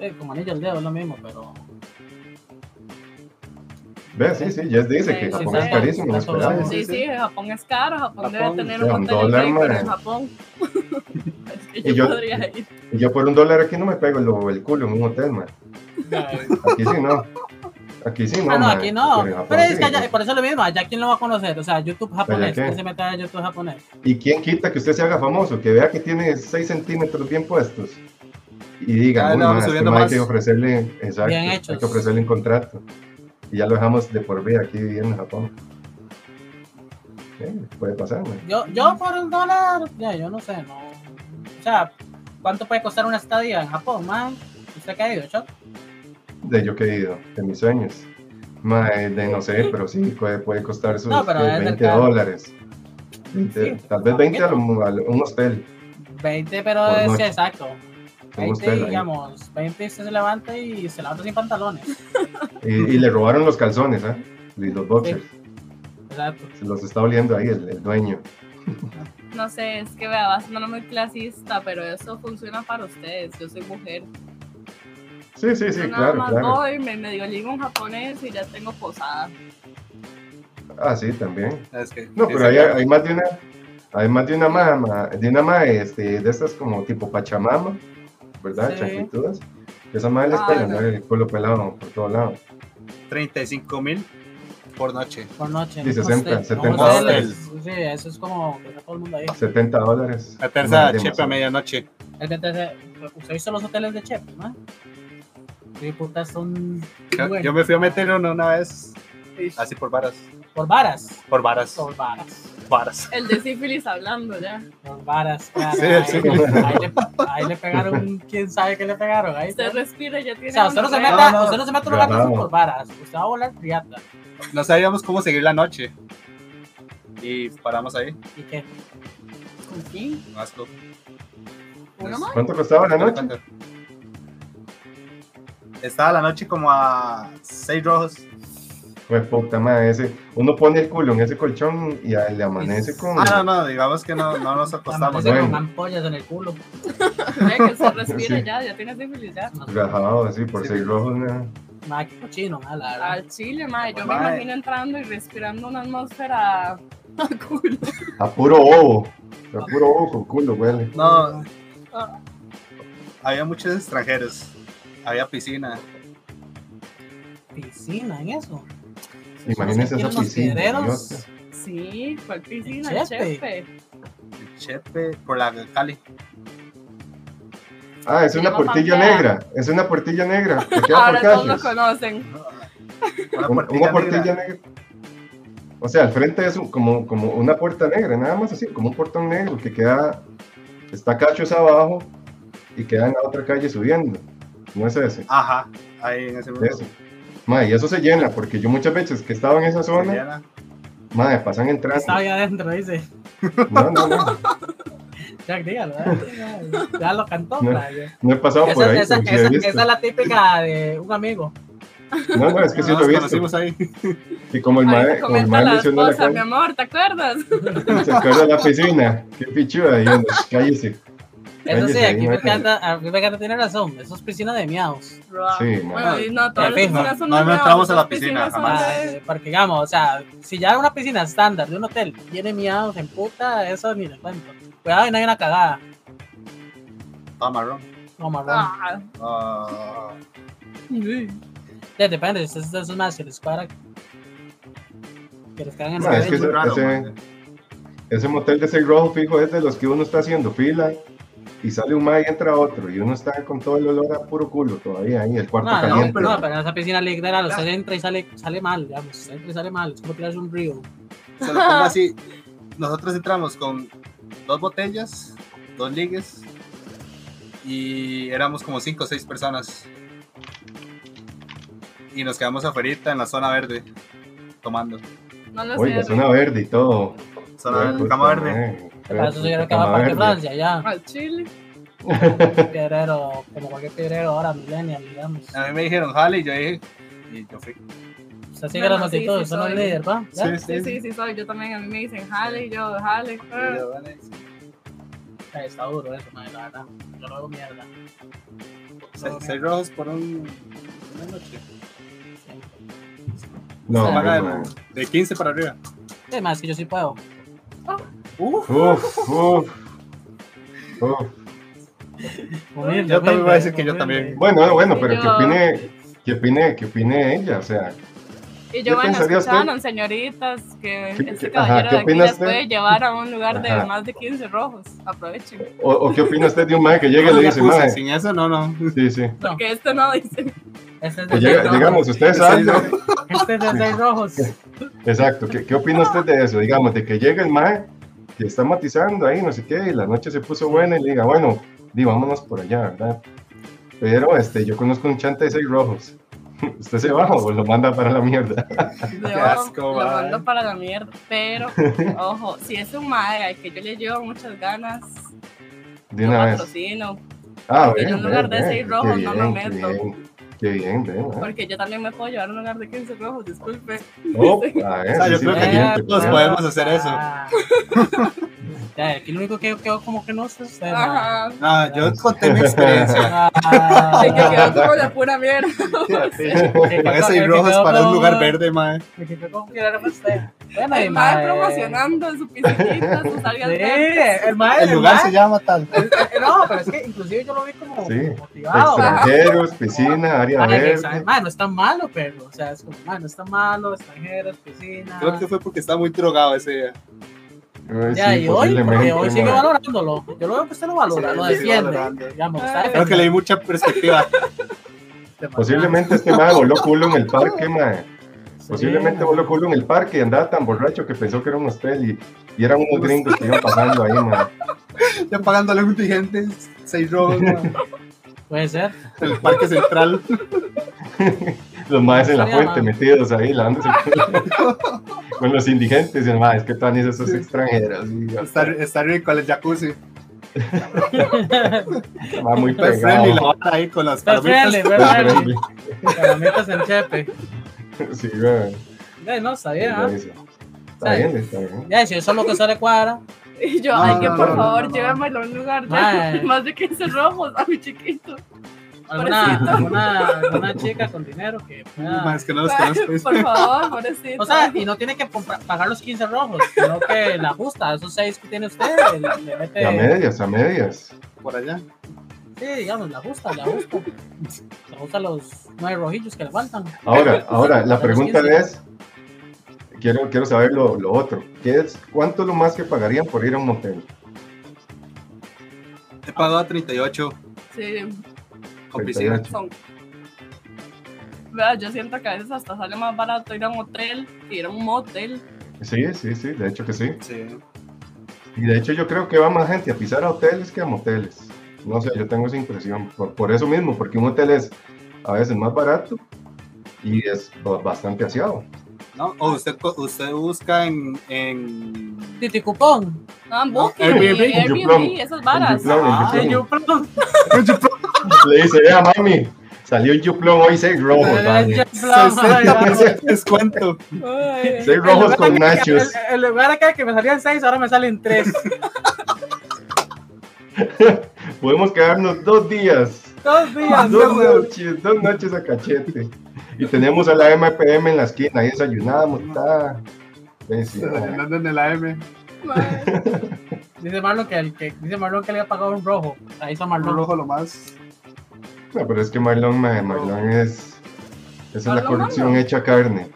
eh, como anillo al dedo es lo mismo, pero... Ve, sí, sí, Jess dice sí, que Japón sí, es carísimo. Sí, sí, Japón es caro, Japón, debe tener un hotel en Japón. es que yo, y yo, podría ir. Y yo por un dólar aquí no me pego el, el culo en un hotel, man. Aquí sí no. Aquí sí no. Ah, no, aquí no. Pero es que allá, por eso lo mismo, allá quién lo va a conocer. O sea, YouTube japonés. ¿Quién se mete a YouTube japonés? ¿Y quién quita que usted se haga famoso? Que vea que tiene 6 centímetros bien puestos. Y diga, ah, no, este hay que ofrecerle, exacto, hay que ofrecerle un contrato. Y ya lo dejamos de por vida aquí viviendo en Japón. puede pasar, ¿no? Yo, yo por un dólar, ya, yo no sé, no. O sea, ¿cuánto puede costar una estadía en Japón, man? ¿Usted qué ha ido, Choc? de yo que he ido, de mis sueños. de no sé, pero sí, puede, puede costar sus 20 dólares. tal vez 20 a, un hostel. 20, pero es exacto. 20, digamos, 20 se levanta y se levanta sin pantalones. Y, le robaron los calzones, ¿eh? Y los boxers. Exacto. Se los está oliendo ahí el, el dueño. No sé, es que vea, va sonar muy clasista, pero eso funciona para ustedes. Yo soy mujer. Sí, sí, sí, claro. Nada más claro. voy, me medio ligo un japonés y ya tengo posada. Ah, sí, también. Es que, no, pero hay, hay, más de una, hay más de una mama, de una mama este, de estas como tipo Pachamama, ¿verdad? Sí. Esa madre les ah, pega, no. el culo pelado por todos lados. 35 mil por noche. Por noche. Sí, 60, 70 dólares. Sí, eso es como todo el mundo ahí. 70 dólares. La tercera chepe a medianoche. ¿Usted visto los hoteles de Chepe, no? Sí, putas son. Yo, yo, me fui a meter uno una vez. Así por varas. ¿Por varas? Por varas. Por varas. Varas. El de sífilis hablando ya. Por varas, claro. Sí, ahí, sí. Ahí, le, ahí, le, pegaron, quién sabe qué le pegaron. Ahí, usted respira y ya tiene. O sea, usted no se meta, no, usted no se mete una vaca por varas. Usted va a volar riata. No sabíamos cómo seguir la noche. Y paramos ahí. ¿Y qué? ¿Con quién? Vasco. ¿Cuánto costaba la noche? estaba la noche como a seis rojos. Fue puta madre, ese, uno pone el culo en ese colchón y a- le amanece con... Ah, no, no, digamos que no, no nos acostamos. Amanece bueno. con ampollas en el culo. Que se respira Sí. ya, ya tiene sífilis ya. Rajado así por seis rojos, nada. Ma, qué cochino, ma, la verdad. Al chile, mae, yo me imagino entrando y respirando una atmósfera a culo. A puro ovo. A puro ovo con culo, huele. No, había muchos extranjeros. Había piscina. Piscina en eso. Imagínense esa piscina. Sí, ¿cuál piscina? Chepe. Chepe. el Chepe por la Cali. Ah, es una Pangea. negra. Es una portilla negra. Ahora todos lo conocen. Una Un- portilla Una portilla negra. negra. O sea, al frente es un- como, como una puerta negra, nada más así, como un portón negro que queda, está cachos abajo y queda en la otra calle subiendo. No es ese, Ajá, ahí en ese momento. ese. Madre, y eso se llena, porque yo muchas veces que estaba en esa Se zona, llena. madre, pasan entrando. Estaba ahí adentro, dice. No, no, no, Jack, dígalo, ¿eh? Ya lo cantó, No. no he pasado por Esa, ahí, esa, esa- esa es la típica de un amigo. No, no, es que sí Nos lo he visto. conocimos ahí. Y como el te como el la mencionó la esposa, mi amor, ¿te acuerdas? se acuerda de la piscina. Qué pichuda, y cállese. Eso sí, aquí no me hay que- encanta, a mí me encanta tener razón. Eso es piscina de miados. Sí, bueno, y no, todas las piscinas son No, no entramos a la piscina, jamás. de- Ah, Porque digamos, o sea, si ya una piscina estándar de un hotel tiene miados en puta, eso ni le cuento. Cuidado y no hay una cagada. Todo marrón. No, marrón. Ah, Ah, Ya, depende, si ustedes son más que les cuadra. Que les cagan en No, el es que ese- man. Ese motel de seis rojo fijo es de los que uno está haciendo fila y sale un mae y entra otro y uno está con todo el olor a puro culo todavía ahí, el cuarto No, no, caliente. pero, no, pero en esa piscina literal, usted entra y sale, sale mal, digamos. Entra y sale mal, es como tirarse un río. Se lo pongo así. Nosotros entramos con dos botellas, dos ligues y éramos como cinco o seis personas. Y nos quedamos afuera en la zona verde tomando. no lo Oiga, sé. zona verde y todo. Zona verde, Puta cama verde. madre. Para eso se que va a Parque verde. Francia, ya. Al chile. Piedrero, como cualquier piedrero ahora, millennial, digamos. A mí me dijeron, jale, y yo dije, y yo fui. Usted sigue las sí, multitudes, sí usted no es líder, ¿va? Sí, Sí, sí, sí, soy. Yo también, a mí me dicen jale y yo, jale. Ah. yo, "Vale, sí". Está duro eso, madre, la verdad. Yo lo hago mierda. Se- Seis rojos por un, una noche. No, de, de 15 para arriba. Es más, que yo sí puedo. Uf, Uf, uf, yo también voy a decir que yo también. Bueno, bueno, pero Yo- que opine, que opine, que opine ella, o sea, Y ¿Qué yo, bueno, pensaría usted? escucharon, señoritas, que ¿Qué- este qué- caballero ajá, ¿qué de aquí usted? puede llevar a un lugar de Ajá. más de 15 rojos. Aprovechen. o, o qué opina usted de un mae que llega y le dice, mae, sin eso no, no. sí, sí, No, Porque este no dice. este es de llega- seis rojos. digamos, saben, no. Este es de seis rojos. exacto, ¿qué, qué opina usted de eso? Digamos, de que llega el mae, que está matizando ahí, no sé qué, y la noche se puso buena y le diga, bueno, di, vámonos por allá, ¿verdad? Pero este, yo conozco un chante de seis rojos. ¿Usted se baja o lo manda para la mierda? Yo asco, lo mae. mando para la mierda. Pero, ojo, si es un mae al que yo le llevo muchas ganas, De yo una vez. patrocino. Ah, ve, en lugar de seis rojos no lo bien, qué bien, Qué bien. Porque yo también me puedo llevar a un lugar de 15 rojos, disculpe. Eh, O sea, yo sí, creo sí, que todos podemos hacer eso. Ah. Ya, aquí lo único que quedó como que no sé usted. Ajá. No, yo conté mi experiencia. Ah, que quedó como la pura mierda. Pagué seis rojos para un lugar verde, mae. Me quedó como que era usted. Bueno, El mae promocionando su piscinita, sus áreas Sí, el mae. El lugar se llama tal. No, pero es que inclusive yo lo vi como Sí. motivado. Extranjeros, piscina, área verde. Mae, no es tan malo, pero, o sea, es como, mae, no está malo, extranjeros, piscina. Creo que fue porque estaba muy drogado ese día. Ya, sí, y hoy, porque hoy sigue valorándolo. Yo lo veo que usted lo valora, Sí, lo defiende. valorando. Digamos, Ay. está Creo que le di mucha perspectiva. Posiblemente este mae voló culo en el parque, mae. Posiblemente voló culo en el parque y andaba tan borracho que pensó que era un hostel y, y eran unos gringos que iban pasando ahí, mae. Ya pagándole un indigente, seis rojos, mae. Puede ser. En el parque central. Los maes en la fuente metidos ahí, lavándose con los indigentes. Y el mae, es que tan esas Sí. extranjeras. y- Está, está rico el jacuzzi. Va muy pegado. friendly la ahí con las palomitas. Palomitas en chepe. Sí, güey. Eh, no, está bien, ¿ah? Está bien, está bien. Ya, si eso es lo que se le cuadra. Y yo, No, ay, que por no, favor, no, no. llévamelo a un lugar de Mae. más de 15 rojos a mi chiquito. Alguna, alguna, alguna chica con dinero que pueda- Más que no los conozco. por favor, pobrecito. O sea, y no tiene que pagar los 15 rojos, sino que la ajusta, esos 6 que tiene usted, le, le mete. A medias, a medias. por allá. Sí, digamos, la ajusta, la ajusta. Le ajusta los 9 rojillos que le faltan. Ahora, ahora, la pregunta 15. es, quiero, quiero saber lo, lo otro. ¿Qué es, ¿Cuánto es lo más que pagarían por ir a un motel? He pagado 38 Sí, con piscina. 38. son. Vea, yo siento que a veces hasta sale más barato ir a un hotel que ir a un motel. Sí, sí, sí, de hecho que sí. Sí. Y de hecho yo creo que va más gente a pisar a hoteles que a moteles. No sé, yo tengo esa impresión. Por, por eso mismo, porque un hotel es a veces más barato y es ba- bastante aseado. ¿No? O usted, co- usted busca en, en Titi Cupón. No, en Booking, Airbnb, Airbnb, esas varas. En Yuplón, Ah. Le dice, vea mami, salió en Yuplón hoy seis rojos, vale. En Yuplón, ay, 60% descuento. Ay. Seis rojos con nachos. En lugar de que- me salían 6, ahora me salen 3. Podemos quedarnos dos días. Dos días. Dos no, noches, dos noches a cachete. Y tenemos a la MPM en la esquina, ahí desayunamos, está. Andando en el AM. Dice Marlon que, el que, dice Marlon que le había pagado un rojo. Ahí está Un Marlon. rojo lo más. No, pero es que Marlon, ma- Marlon es. Esa es la corrupción Marlon. hecha carne.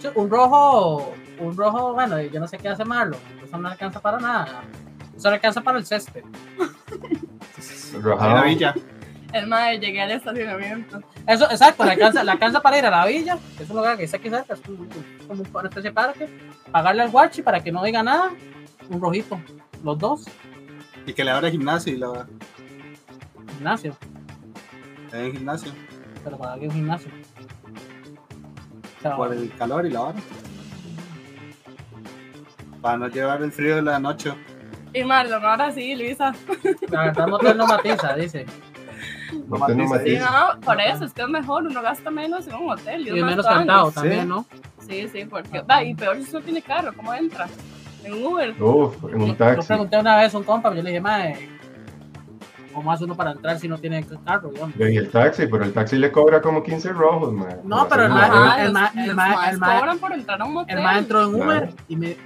Sí, Un rojo, un rojo, bueno, yo no sé qué hace Marlon. Eso no alcanza para nada. Eso le alcanza para el césped. Ahí la. El mae, llegué al estacionamiento. Eso, exacto, le alcanza, le alcanza para ir a la villa, que es un lugar que está aquí cerca, es un- como una especie de parque, pagarle al guachi para que no diga nada, un rojito, los dos, Y que le abra gimnasio y la gimnasio, en gimnasio. pero para que un gimnasio. O sea, Por el calor y la hora. Para no llevar el frío de la noche. Y Marlon, ahora sí, Luisa. la verdad, no matiza, dice. No tengo matices. Sí, matices. no, por eso es que es mejor, uno gasta menos en un hotel. Y es menos cantado Sí. también, ¿no? Sí, sí, porque. Va, y peor si usted no tiene carro, ¿cómo entra? En un Uber. Uf, en Yo, un yo taxi. pregunté una vez a un compa, yo le dije, mae, ¿cómo hace uno para entrar si no tiene carro? digamos? Y el taxi, pero el taxi le cobra como 15 rojos, man. No, pero el hacer ma- una Ajá, el los- ma- el los ma- maes el ma- cobran por entrar a un motel. El mae entró en Uber Claro. y me,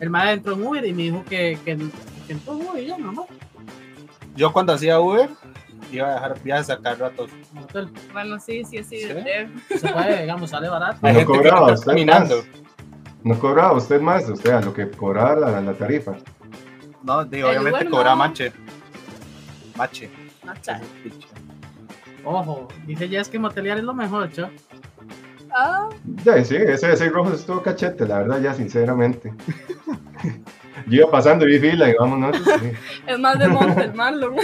el mae entró en Uber y me dijo que, que, que entró en Uber y ya, nomás, Yo cuando hacía Uber, iba a dejar viajes a cada rato. en hotel. Bueno, sí, sí, sí. ¿Sí? Se puede, digamos, sale barato. No gente que cobraba está usted caminando. más. No cobraba usted más, o sea, lo que cobraba la, la tarifa. No, digo, El obviamente Uber cobraba no. mache. Mache. macha. Ojo, dice Jess que motelear es lo mejor, cho. Ah, Ya, sí, ese de seis rojos estuvo cachete, la verdad, ya sinceramente. Yo iba pasando y vi fila y vámonos. Sí. es más de monte el Marlon.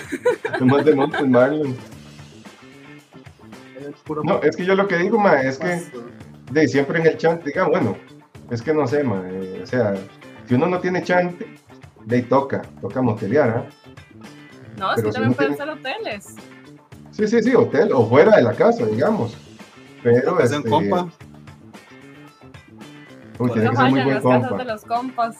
Nomás de Montes Marlon. Es No, es que yo lo que digo, ma, es que de siempre en el chante, diga, bueno, es que no sé, ma, eh, o sea, si uno no tiene chante, de ahí toca, toca motelear, ¿ah? No, es que si también pueden tiene- ser hoteles. Sí, sí, sí, hotel, o fuera de la casa, digamos. Pero, Es un este, compa. uy, tiene No que ser muy buen las casas compa. de los compas.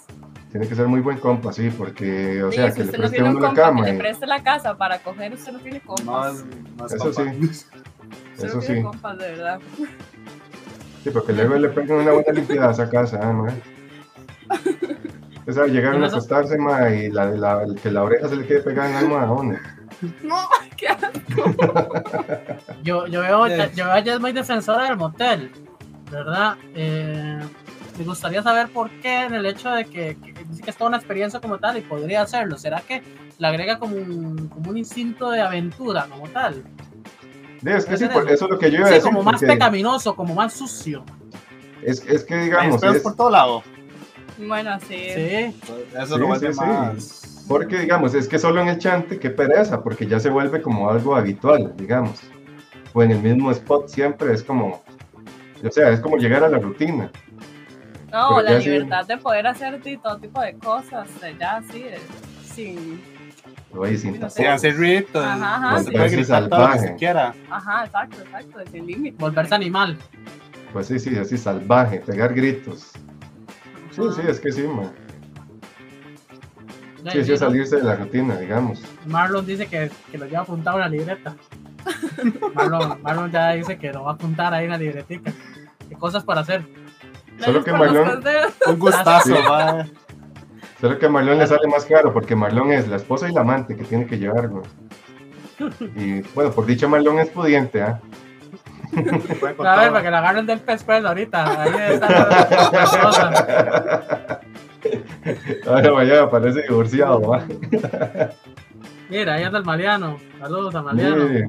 Tiene que ser muy buen compa, sí, porque, o Sí, sea, si que le no preste un uno la cama. que le preste la casa para coger, usted no tiene No compas. es, no es Eso compa. sí. usted eso no tiene sí. compas, de verdad. Sí, porque luego le pegan una buena limpiada a esa casa, ma. O sea, llegaron a acostarse, ma, y la, la, que la oreja se le quede pegada en la almohadón. No, qué asco. Yo, yo, veo, yo veo a Jess muy defensora del motel, ¿verdad? Eh, me gustaría saber por qué en el hecho de que, que dice que es toda una experiencia como tal y podría hacerlo. ¿Será que le agrega como un, como un instinto de aventura como tal? Es que sí, eso. eso es lo que yo iba a Sí, decir. como más porque pecaminoso, como más sucio. es, es que, digamos, es, por todo lado. Bueno, sí. Sí, Eso Sí, lo sí. más. porque, digamos, es que solo en el chante, qué pereza, porque ya se vuelve como algo habitual, digamos. O en el mismo spot siempre es como, o sea, es como llegar a la rutina. No, Pero la sí. libertad de poder hacer ti- todo tipo de cosas, de ya así, sin. Oye, sin. Sí, hacer ruiditos. Ajá, ajá, no sí. se todo Salvaje. quiera. Ajá, exacto, exacto, sin límite. Volverse animal. Pues sí, sí, así salvaje, pegar gritos. Sí, sí, es que sí, man. Sí, ¿no? salirse de la rutina, digamos. Marlon dice que, que lo lleva apuntado en la libreta. Marlon, Marlon ya dice que lo va a apuntar ahí en la libretica. ¿Qué cosas para hacer? Solo que Marlon-. Un gustazo, Sí. va. Solo que a Marlon le sale más caro porque Marlon es la esposa y la amante que tiene que llevar, güey. Y bueno, por dicho Marlon es pudiente, ¿ah? A ver, para que la agarren del pez pues ahorita. Ahí está. Ahora vaya, parece divorciado, ¿va? Mira, ahí anda el Maliano. Saludos a Maliano. Sí,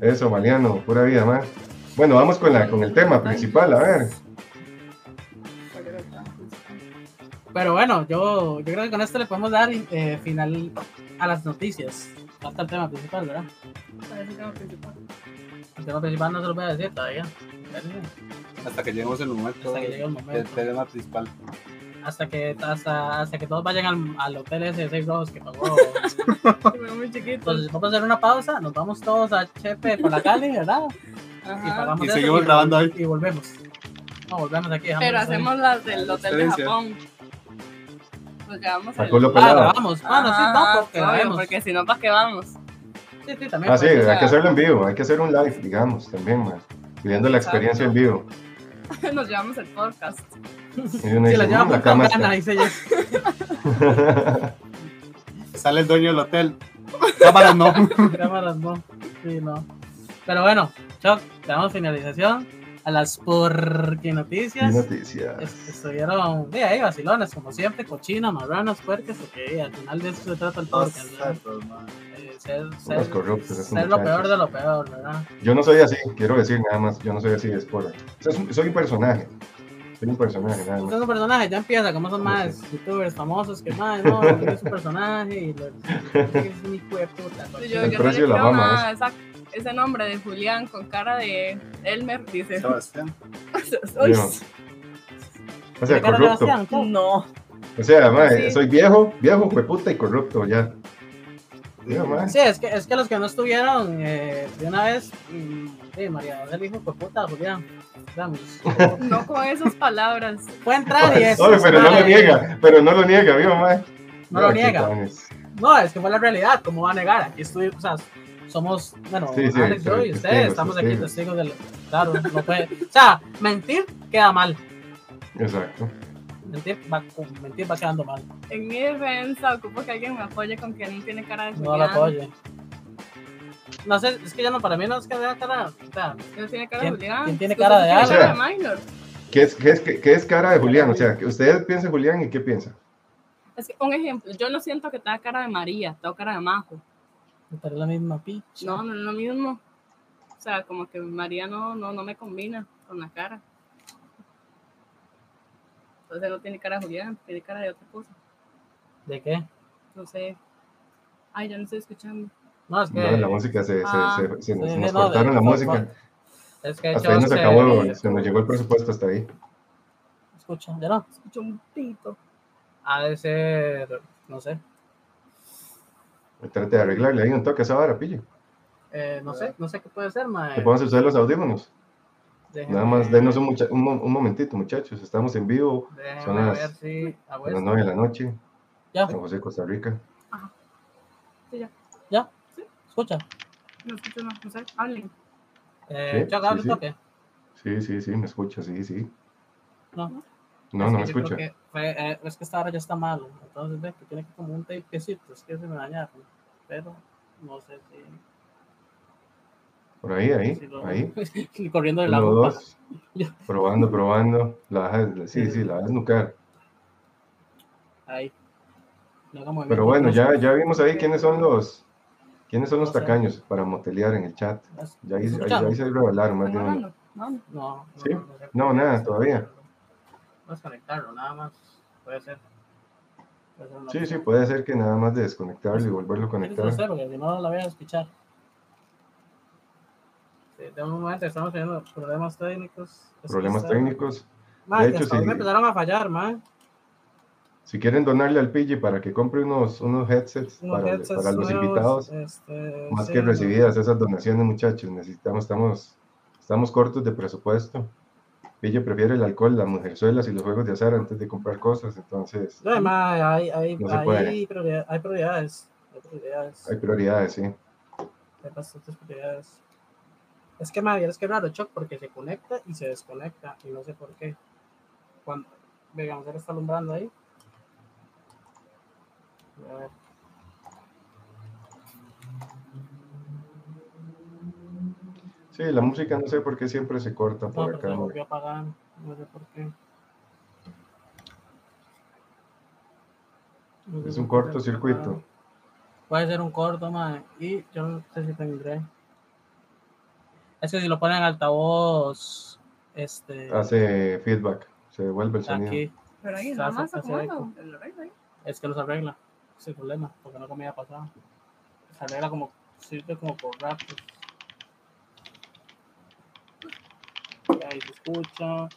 eso, Maliano, pura vida, más. Bueno, vamos con, la, con el tema principal, a ver. Pero bueno, yo, yo creo que con esto le podemos dar eh, final a las noticias. Hasta el tema principal, ¿verdad? Es lo principal. El tema principal no se lo voy a decir todavía. Hasta que lleguemos el momento Hasta que llegue el momento. tema principal. Hasta que, hasta, hasta que todos vayan al, al hotel ese de 6 rojos que pagó. Muy chiquito. Entonces, vamos a hacer una pausa. Nos vamos todos a Chepe por la Cali, ¿verdad? Y Ajá. pagamos Y eso seguimos y- grabando ahí. Y volvemos. No, volvemos aquí. Pero hacemos las del hotel de. Japón. Pues grabamos A el- Ah, pelado. grabamos. Bueno, sí, no, Ajá, porque grabemos. porque si no, ¿para qué vamos? Sí, sí, también. Ah, sí, pues, hay que hacerlo en vivo, hay que hacer un live, digamos, también, man. Viviendo la experiencia en vivo. Nos llevamos el podcast. Y uno Si dice, la "Mm, llevamos la con cama está". dice ella. Sale el dueño del hotel. Cámara no. Cámaras no. Sí, no. Pero bueno, Choc, le damos finalización a las porqui Y noticias. noticias. Es- Estuvieron, sí, ahí vacilones, como siempre, cochinas, marranas, puercas, porque al final de eso se trata el podcast. Eh, ser, ser, corruptos, ser lo peor de lo peor, ¿verdad? Yo no soy así, quiero decir nada más, yo no soy así, es por... Soy, soy un personaje, soy un personaje, nada más. es un personaje, ya empieza, como son más youtubers famosos que más, no, es un personaje y lo, es un hijo de puta. Y yo, El precio de la fama, esa- ese nombre de Julián con cara de Elmer, dice. Sebastián. O sea, ¿Tiene cara de corrupto. No. O sea, mae, Sí. soy viejo, viejo, puta y corrupto, ya. Digo, mae. Sí, es que, es que los que no estuvieron eh, de una vez, mm, sí, María José dijo, pues puta, Julián. Vamos. No con esas palabras. Puede entrar y es. Oye, pero no lo niega, pero no lo niega, vivo, mae. No lo Ay, qué niega. No, es que fue la realidad, ¿cómo va a negar? Aquí estoy, o sea, somos, bueno, Sí, sí, Alex, yo y ustedes, estamos aquí testigos. del. Claro, no puede. O sea, mentir queda mal. Exacto. Mentir va, mentir va quedando mal. En mi defensa, ocupo que alguien me apoye con que no tiene cara de No la apoye. No sé, es que ya no, para mí no es que vea cara. O sea, No tiene cara ¿Quién- de Julián. quién tiene cara de Alex? cara de Minor. ¿Qué es, qué, es, qué, qué es cara de Julián? O sea, que ustedes piensen Julián y qué piensa. Es que, un ejemplo, yo no siento que tenga cara de María, tengo cara de Majo. Pero es la misma picha. No, no es lo mismo. O sea, como que María no, no, no me combina con la cara. Entonces no tiene cara de Julián, tiene cara de otra cosa. ¿De qué? No sé. Ay, ya no estoy escuchando. No, es que. No, la música se, se- Ah. se, se nos, nos no, cortaron de- la música. Es que Hasta ahí nos se- acabó, se nos llegó el presupuesto hasta ahí. Escucha, ya no. Escucho un pito. Ha de ser. No sé. Trate de arreglarle ahí un toque a esa vara, pille. Eh, no sé, no sé qué puede ser, mae. Que podemos usar los audífonos. Déjeme- Nada más, denos un, mucha- un, mo- un momentito, muchachos. Estamos en vivo déjeme son las- ver si. A las 9 de la noche ya, San José, Costa Rica. Sí, ya. ya. Escucha. No escucho nada. No sé. Hablen. Eh, Sí, Choc, sí, sí. toque. Sí, sí, sí, me escucha, sí, sí. No. No, Es no me que fue- eh, es que esta hora ya está malo. Entonces ve que tiene que como un tapecito. Es que se me dañaron. Pero no sé si. Por ahí, ahí, si lo- ahí. corriendo de la Uno, boca. dos. Probando, probando. La baja, sí, sí, la vas a nucar. Ahí. No Pero bueno, ya, ya vimos ahí quiénes son los quiénes son los tacaños para motelear en el chat. Ya ahí, ahí, ¿Escuchando? ahí se revelaron más de ¿Están uno. No. No, ¿Sí? No, nada, todavía. Puedes conectarlo, nada más. Puede ser. Puede ser Sí, sí, puede ser que nada más de desconectarlo y volverlo a sí, conectar. porque si no, la voy a escuchar. Sí, de un momento estamos teniendo problemas técnicos. Problemas está- técnicos. Man, De hecho, sí. me empezaron a fallar, man. si quieren donarle al PG para que compre unos, unos headsets, para, para, los invitados, este, más que recibidas esas donaciones, muchachos, necesitamos, estamos, estamos cortos de presupuesto. Pillo prefiere el alcohol, las mujerzuelas y los juegos de azar antes de comprar cosas, entonces. No, además, hay, hay, hay, prioridades, hay, prioridades, hay prioridades. sí. Hay bastantes prioridades. Es que, madre, es que raro, Choc, porque se conecta y se desconecta, y no sé por qué. Cuando, veamos, ahora está alumbrando ahí. A ver. Sí, la música no sé por qué siempre se corta por no, acá. Se volvió a apagar, no sé por qué. es un cortocircuito. Puede ser un corto, man. Y yo no sé si tendré. Es que si lo ponen en altavoz, este. Hace feedback, se devuelve el sonido. Aquí. Pero ahí nada más Es que los arregla. El problema, porque no comía pasado. Se arregla como, sirve como por ratos. Ahí se escucha.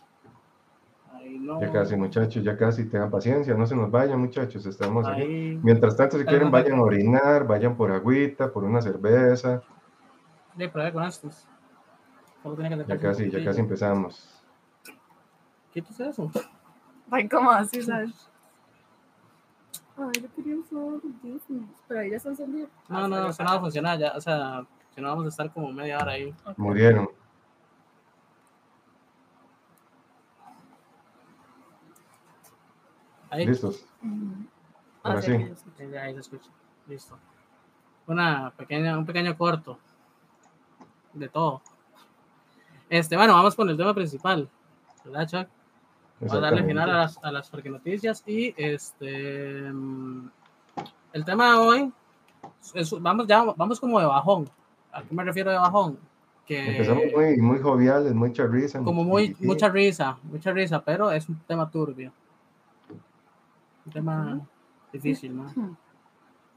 Ahí no. Ya casi, muchachos, ya casi, tengan paciencia, no se nos vayan, muchachos, estamos aquí. Mientras tanto, si quieren, vayan a orinar, vayan por agüita, por una cerveza. Sí, pero con estos. Ya casi, ya casi empezamos. Quítese eso. Ay, ¿cómo así, sabes? Ay, yo quería usar pero ahí ya están encendidos. No, no, eso no va a funcionar ya, o sea, si no vamos a estar como media hora ahí. Murieron. Ahí. ¿Listos? Ahora sí. Ahí se escucha. Listo. Una pequeña, un pequeño corto de todo. Este, bueno, vamos con el tema principal, ¿verdad, Chuck? Vamos a darle final a las, a las noticias y este mm, el tema de hoy es, vamos ya vamos como de bajón. ¿A qué me refiero de bajón? Que Empezamos muy, muy joviales, mucha risa. Como muy, mucha risa, mucha risa, pero es un tema turbio un tema difícil, ¿no?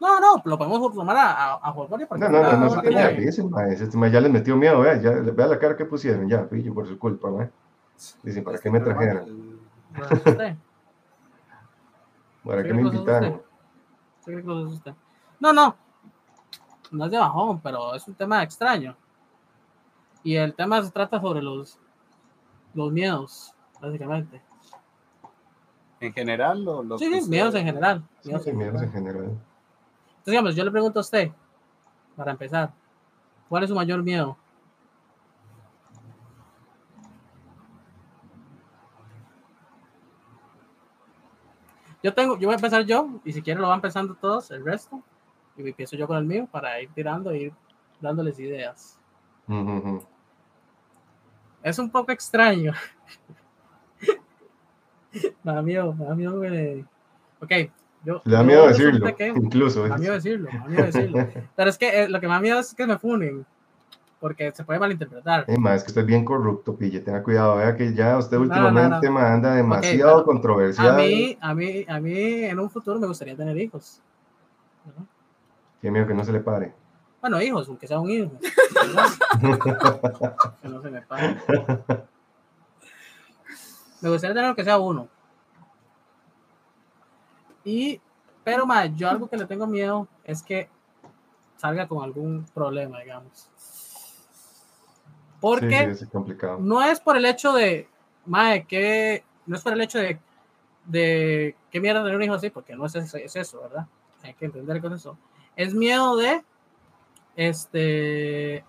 No, no, lo podemos tomar a, a, a No, no, no, no, no es difícil, este ya les metió miedo, vea, ya, vea la cara que pusieron, ya, pillo por su culpa, ¿ve? Dicen, ¿para qué me trajeron? ¿Para qué me invitaron? No, no, no es de bajón, pero es un tema extraño. Y el tema se trata sobre los, los miedos, básicamente. ¿En general o los Sí, sí, miedos en general. Miedos, en, general. Entonces, digamos, yo le pregunto a usted, para empezar, ¿cuál es su mayor miedo? Yo tengo, yo voy a empezar yo, y si quieren lo van pensando todos, el resto, y empiezo yo con el mío para ir tirando e ir dándoles ideas. Es un poco extraño, me da miedo, me da miedo que... Ok, yo... Le da miedo decirlo, incluso. Me da miedo decirlo, me da miedo decirlo. Pero es que eh, lo que me da miedo es que me funen, porque se puede malinterpretar. Es más, es que usted es bien corrupto, pille, tenga cuidado, vea que ya usted últimamente me anda demasiado controversial. A mí, a mí, a mí en un futuro me gustaría tener hijos. ¿no? Tiene miedo que no se le pare. Bueno, hijos, aunque sea un hijo. que no se me pare. Me gustaría tener que sea uno. Y, pero más, yo algo que le tengo miedo es que salga con algún problema, digamos. Porque no es por el hecho de, madre, que no es por el hecho de, de qué mierda tener un hijo así, porque no es, es eso, ¿verdad? Hay que entender con eso. Es miedo de, este,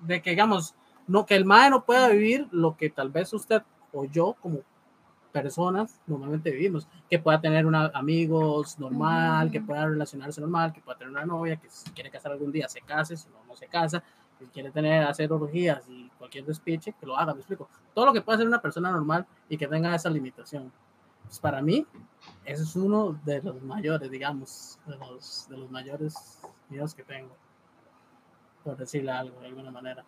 de que, digamos, no, que el mae no pueda vivir lo que tal vez usted o yo como personas normalmente vivimos, que pueda tener una, amigos normal, que pueda relacionarse normal, que pueda tener una novia, que si quiere casar algún día se case, si no, no se casa, que quiere tener, hacer orgías y cualquier despiche, que lo haga, me explico. Todo lo que pueda hacer una persona normal y que tenga esa limitación. Pues para mí, ese es uno de los mayores, digamos, de los, de los mayores miedos que tengo, por decirle algo de alguna manera.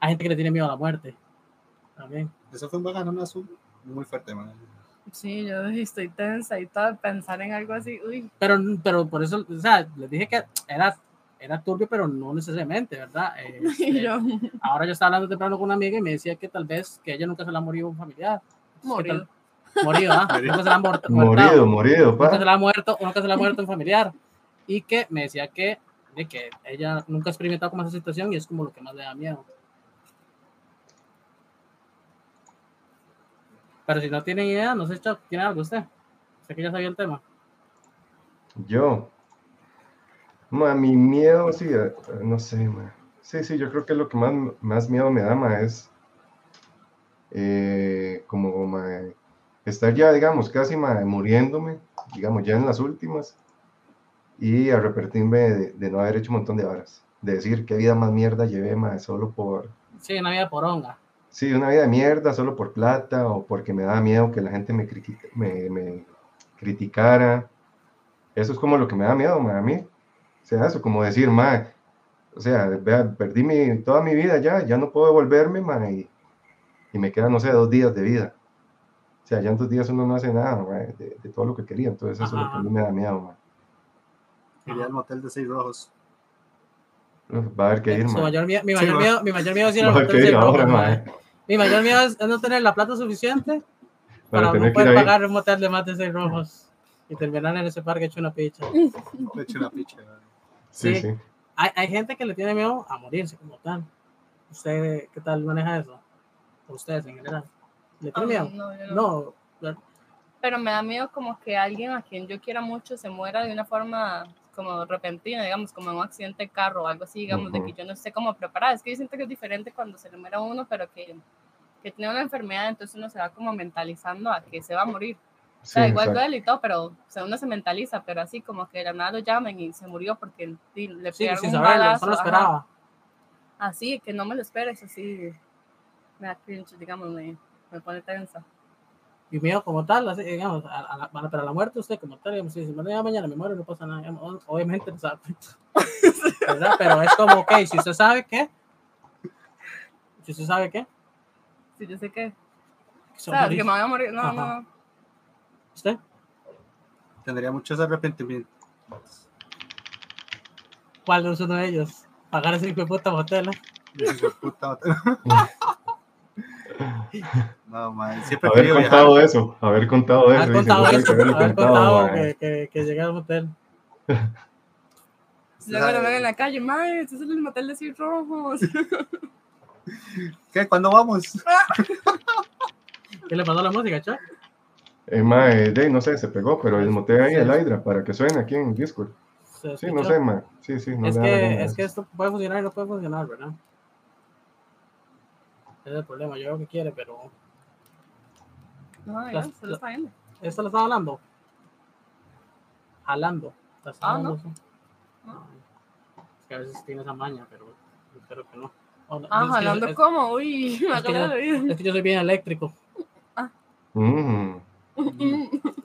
Hay gente que le tiene miedo a la muerte, también. Eso fue un bacanonazo muy fuerte, man. Sí, yo estoy tensa y todo, pensar en algo así, uy. Pero, pero por eso, o sea, les dije que era, era turbio, pero no necesariamente, ¿verdad? Este, ahora yo estaba hablando temprano con una amiga y me decía que tal vez que ella nunca se la murió un familiar. Murió. morido, ¿ah? Nunca se le ha muerto. Morido, morido, pa. Nunca se le ha muerto, nunca se le ha muerto un familiar. Y que me decía que, de que ella nunca ha experimentado como esa situación y es como lo que más le da miedo. Pero si no tienen idea, no sé, ¿tiene algo usted? Sé que ya sabía el tema. Yo. Ma, mi miedo, sí, eh, no sé, ma. Sí, sí, yo creo que lo que más, más miedo me da, ma, es eh, como ma, estar ya, digamos, casi ma, muriéndome, digamos, ya en las últimas, y arrepentirme de, de, no haber hecho un montón de horas. De decir qué vida más mierda llevé, ma, solo por... Sí, una vida por honga. Sí, una vida de mierda solo por plata o porque me da miedo que la gente me, me, me criticara. Eso es como lo que me da miedo, ma, a mí. O sea, eso, como decir, ma, o sea, vea, perdí mi, toda mi vida ya, ya no puedo devolverme, ma, y, y me quedan, no sé, dos días de vida. O sea, ya en dos días uno no hace nada, ma, de, de, todo lo que quería. Entonces, eso es lo que a mí me da miedo, ma. Quería el motel de seis rojos. Va a haber que ir, Mi ma. mayor, mi mayor miedo, mi mayor miedo es ir Va al a haber hotel que ir de ahora, Rojo, ma. Mi mayor miedo es, no tener la plata suficiente Para para tener no poder ahí. pagar un motel de más de seis rojos y terminar en ese parque hecho una picha. Le eché una picha. Sí, Sí. sí. Hay, hay gente que le tiene miedo a morirse como tal. ¿Usted qué tal maneja eso? ¿O ustedes en general? ¿Le Ah, tiene miedo? no, yo no. No, Pero me da miedo como que alguien a quien yo quiera mucho se muera de una forma como repentina, digamos, como en un accidente de carro o algo así, digamos, de que yo no esté como preparada. Es que yo siento que es diferente cuando se le muere a uno, pero que, que tiene una enfermedad, entonces uno se va como mentalizando a que se va a morir. O Sí, sea, igual exacto. duele y todo, pero o sea, uno se mentaliza, pero así como que de la nada lo llamen y se murió porque sí, le sí, pegaron sin un saberlo, balazo. no lo esperaba. Así, que no me lo esperes, así me da cringe, digamos, me, me pone tensa. Y miedo como tal, así, digamos, a, a la, para, la muerte usted como tal, digamos, si muere mañana me muero, no pasa nada, digamos, obviamente no sabe. ¿verdad? Pero es como, ok, si usted sabe qué, si usted sabe qué, Sí, yo sé a sea, que me voy a morir, no, Ajá. no, ¿Usted? Tendría muchos arrepentimientos. ¿Cuál es uno de ellos? Pagar ese hijo de puta. Hijo de puta. No, man, siempre Haber contado viajar. eso, haber contado eso. Haber contado eso, haber contado, contado que, que, que llegué al motel. Luego lo ven en la calle, mae, este es el motel de Sir Rojos. ¿Qué? ¿Cuándo vamos? ¿Qué le pasó a la música, Chuck? Eh, ma, eh, de, no sé, se pegó, pero desmonté ahí Sí. el Hydra para que suene aquí en Discord. Sí, no sé, ma. Sí, sí, no es que, es que esto puede funcionar y no puede funcionar, ¿verdad? Ese es el problema, yo veo que quiere, pero No, ya, se lo está viendo. ¿esto lo está hablando? Jalando. ¿Está Ah, jalando no. No. Es que a veces tiene esa maña, pero espero que no. Oh, no, Ah, es que yo- jalando es- como, uy, me es que acabo yo- de oír. Es que yo soy bien eléctrico. Mm,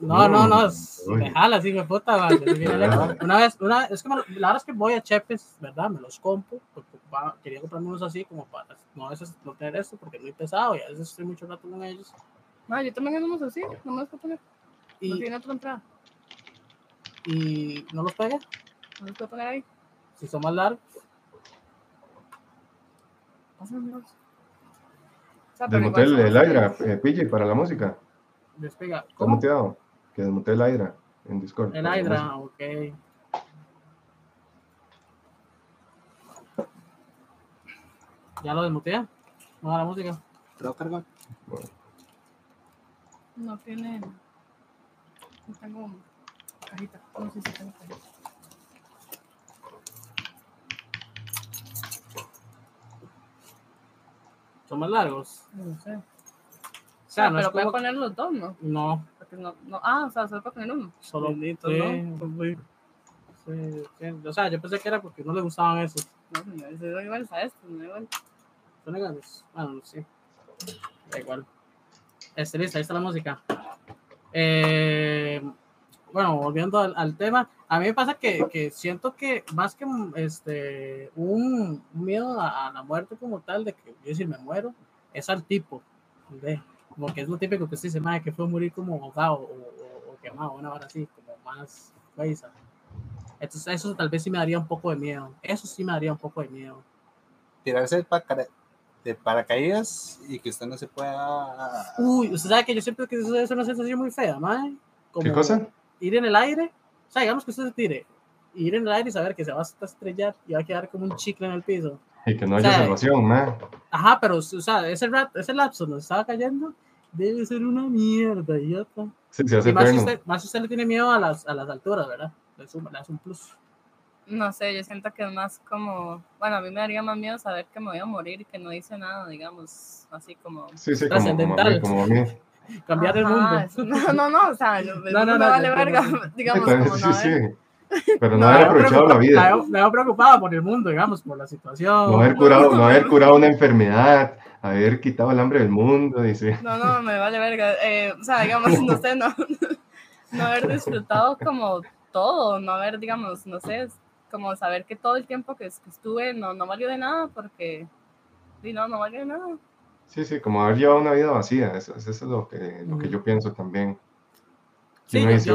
No, no, no, Mm, es- uy. me jala, sí, me puta, eléctrico. Una vez, una, es que me la verdad es que voy a Chepes, ¿verdad? Me los compro, porque quería comprarme unos así como para no a veces no tener esto, porque es muy pesado y a veces estoy mucho rato con ellos. Ma, yo también ando así, no me los puedo poner. No Y, tiene otra entrada. y no los pega, No los puedo poner ahí. si son más largos. Pásamelo. O sea, pero desmonté igual el, Hydra, eh, para la música. Despega. Está ¿Cómo? muteado. Que desmonté el Hydra en Discord. El música. ok. ¿Ya lo desmuteé? ¿No da la música? ¿Te lo cargar? Bueno, No tiene. No tengo cajita. No sé si tengo cajita. ¿Son más largos? No sé. O sea, no es pero como... poner los dos, ¿no? No, Porque no, no. Ah, o sea, solo para poner uno. solo... Bendito, sí, ¿no? sí, sí. O sea, yo pensé que era porque no le gustaban esos. No, señor, se da igual a esto, no da igual. Son legales. Bueno, sí. Da igual. Este, listo, ahí está la música. Eh, bueno, volviendo al, al tema, a mí me pasa que, que siento que más que este, un, miedo a, a la muerte como tal, de que yo decir me muero, es al tipo. ¿ve? Como que es lo típico que usted dice, madre, que fue morir como ahogado o, o- o quemado, una hora así, como más paisa. Entonces, eso tal vez sí me daría un poco de miedo. Eso sí me daría un poco de miedo. Tirarse el, pacara- de paracaídas y que usted no se pueda. Uy, usted sabe que yo siempre que eso es una sensación muy fea, mae. ¿Qué cosa? Ir en el aire. O sea, digamos que usted se tire. Ir en el aire y saber que se va a estrellar y va a quedar como un chicle en el piso. Y que no haya salvación, mae. Ajá, pero, o sea, ese, rat, ese lapso nos estaba cayendo debe ser una mierda, idiota. Sí, se hace más, si usted, más si usted le tiene miedo a las, a las alturas, ¿verdad? Le, suma, le hace un plus. No sé, yo siento que es más como, bueno, a mí me daría más miedo saber que me voy a morir y que no hice nada, digamos, así como sí, sí, trascendental. Como, como, como Cambiar el mundo. No, no, no, o sea, no, no, no, vale verga, digamos, como no. Sí, sí. Pero no, haber aprovechado la vida. Me veo preocupada por el mundo, digamos, por la situación. No haber curado, no haber curado una enfermedad, haber quitado el hambre del mundo, dice. No, no, me vale verga. Eh, o sea, digamos, no sé, no, no haber disfrutado como todo, no haber, digamos, no sé, como saber que todo el tiempo que, estuve no, no valió de nada porque, sí, no, no valió de nada. Sí, sí, como haber llevado una vida vacía, eso, eso es lo que, lo que yo pienso también. Sí, no dice,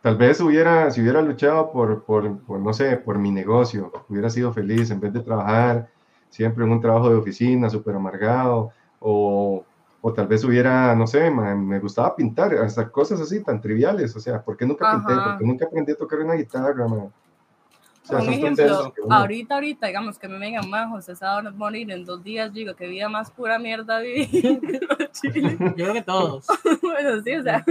tal vez hubiera, si hubiera luchado por, por, por, no sé, por mi negocio, hubiera sido feliz en vez de trabajar siempre en un trabajo de oficina súper amargado, o, o, tal vez hubiera, no sé, me gustaba pintar, hasta cosas así tan triviales, o sea, ¿por qué nunca pinté? Porque nunca aprendí a tocar una guitarra, man? Un ejemplo, ahorita, ahorita, digamos que me vengan más, José, se va a morir en dos días, digo, que vida más pura mierda vivir. Yo creo que todos. bueno, sí, o sea,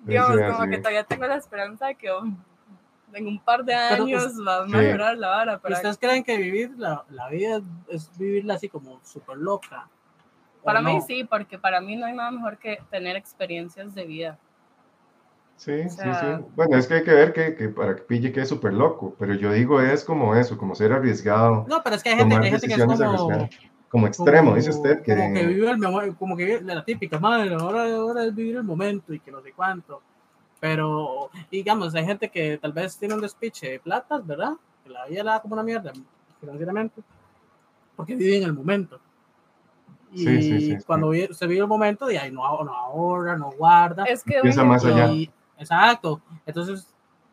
digamos, como que todavía tengo la esperanza de que oh, en un par de años va a mejorar la vara. Para ¿Ustedes creen que vivir la, la vida es vivirla así como súper loca? Para mí sí, porque para mí no hay nada mejor que tener experiencias de vida. Sí, sí, sí. Bueno, es que hay que ver que, que para que pille que es súper loco, pero yo digo es como eso, como ser arriesgado. No, pero es que hay gente, hay gente que es como... Como extremo, dice usted. Que... Como que vive el como que vive la típica, madre, ahora, ahora es vivir el momento y que no sé cuánto. Pero, digamos, hay gente que tal vez tiene un despiche de platas, ¿verdad? Que la vida la da como una mierda financieramente, porque vive en el momento. Y sí, sí, sí, cuando se vive el momento, de ahí no, no ahorra, no guarda. Es que piensa más allá. Exacto. Entonces,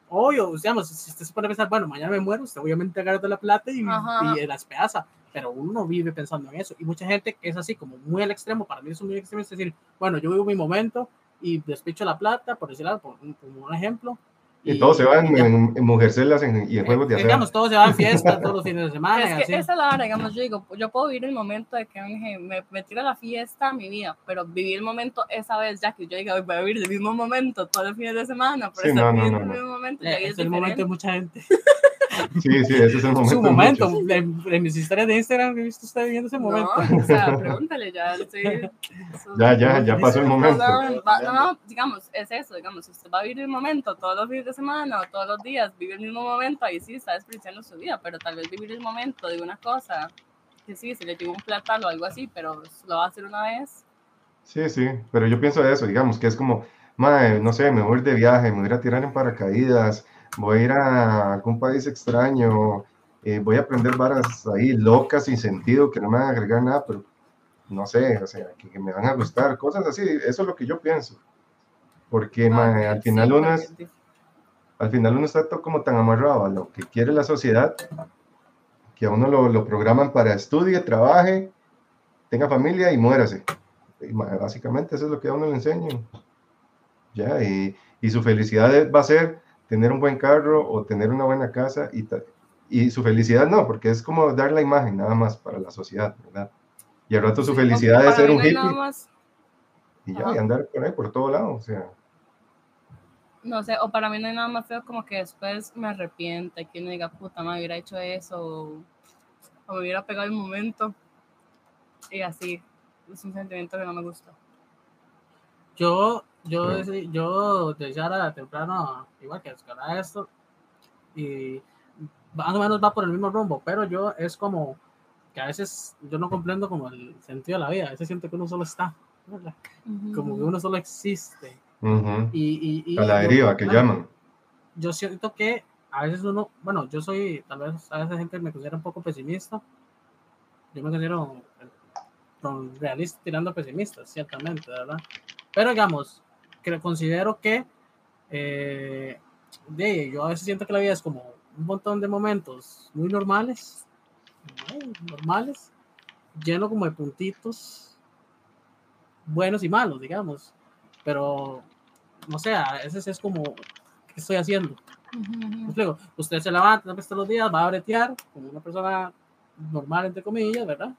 obvio, digamos, si usted se pone a pensar, bueno, mañana me muero, usted obviamente agarra la plata y, y las pedaza, pero uno vive pensando en eso. Y mucha gente es así, como muy al extremo, para mí es muy extremo, es decir, bueno, yo vivo mi momento y despicho la plata, por decirlo, por, por un ejemplo, y, todos se van en, en, mujercelas y en juegos de azar. Digamos, todos se van a fiesta todos los fines de semana. Es que esa es la hora, digamos, yo digo, yo puedo vivir el momento de que me, me tira la fiesta a mi vida, pero vivir el momento esa vez, ya que yo digo, voy a vivir el mismo momento todos los fines de semana, pero sí, no, no, no, mismo momento. Eh, es, es el momento de mucha gente. Sí, sí, ese es el momento. Su momento. En, en, mis historias de Instagram he visto usted viviendo ese momento. No, o sea, pregúntale, ya estoy... ya, ya, ya pasó el momento. No, no, digamos, es eso, digamos, usted va a vivir el momento todos los fines de semana o todos los días, vive el mismo momento, ahí sí está desperdiciando su vida, pero tal vez vivir el momento de una cosa, que sí, se le tiene un platal o algo así, pero lo va a hacer una vez. Sí, sí, pero yo pienso eso, digamos, que es como, madre, no sé, me voy de viaje, me voy a tirar en paracaídas, voy a ir a algún país extraño, eh, voy a aprender varas ahí locas sin sentido que no me van a agregar nada, pero no sé, o sea, que, me van a gustar, cosas así, eso es lo que yo pienso. Porque ah, al final uno es, al final uno está todo como tan amarrado a lo que quiere la sociedad, que a uno lo, lo programan para estudie, trabaje, tenga familia y muérase. Y básicamente eso es lo que a uno le enseñan. Ya, y, y su felicidad va a ser tener un buen carro o tener una buena casa y, y su felicidad no, porque es como dar la imagen nada más para la sociedad, ¿verdad? Y al rato su felicidad es ser un hippie. Y ya, y andar por ahí, por todo lado, o sea. No sé, o para mí no hay nada más feo como que después me arrepiente, que uno diga, puta, me hubiera hecho eso, o, me hubiera pegado el momento. Y así, es un sentimiento que no me gusta. Yo yo, yo desde ahora temprano, igual que escalar esto, y más o menos va por el mismo rumbo, pero yo es como que a veces yo no comprendo como el sentido de la vida, a veces siento que uno solo está, como que uno solo existe. y, y, a la deriva que llaman. Yo siento que a veces uno, bueno, yo soy, tal vez a veces gente me considera un poco pesimista, yo me considero realista tirando pesimista, ciertamente, ¿verdad? Pero digamos, considero que eh, de, yo a veces siento que la vida es como un montón de momentos muy normales, normales, lleno como de puntitos buenos y malos, digamos. Pero, no sé, a veces es como, ¿qué estoy haciendo? Luego, usted se levanta todos los días, va a bretear como una persona normal, entre comillas, ¿verdad?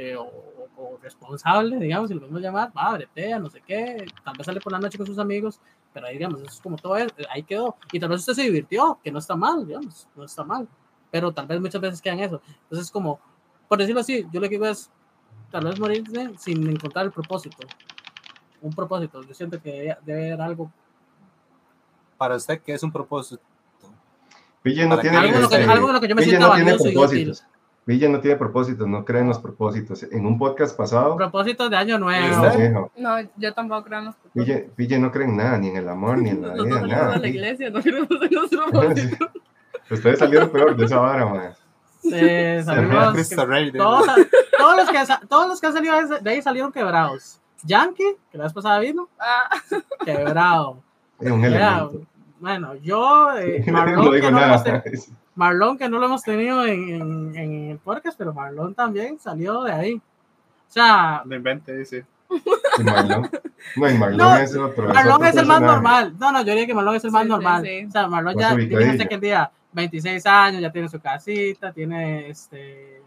Eh, o, responsable, digamos, si lo podemos llamar, va, bretea, no sé qué, tal vez sale por la noche con sus amigos, pero ahí, digamos, eso es como todo, ahí quedó. Y tal vez usted se divirtió, que no está mal, digamos, no está mal, pero tal vez muchas veces quedan eso. Entonces, como, por decirlo así, yo lo que digo es, tal vez morirse sin encontrar el propósito. Un propósito, yo siento que debe haber algo para usted, ¿qué es un propósito? Villa no tiene, algo, lo que, algo lo que yo me siento no tiene propósitos. Villa no tiene propósitos, no cree en los propósitos. En un podcast pasado. Propósitos de año nuevo. No, yo tampoco creo en los propósitos. Villa, Villa, no cree en nada, ni en el amor, ni en la vida, nada. a la iglesia, no creemos en los propósitos. Ustedes salieron peor de esa vara, man. Sí, salimos, todos, todos, los que, todos los que han salido de ahí salieron quebrados. Yankee, que la vez pasada vino, ah. quebrado. Bueno, yo, eh, Marlon, que no Marlon, que no lo hemos tenido en, en, el podcast, pero Marlon también salió de ahí. O sea. No invente, dice. Marlon. No, y Marlon es otro. Marlon es, el más normal. No, no, yo diría que Marlon es el más normal. O sea, Marlon ya tiene que día 26 años, ya tiene su casita, tiene este.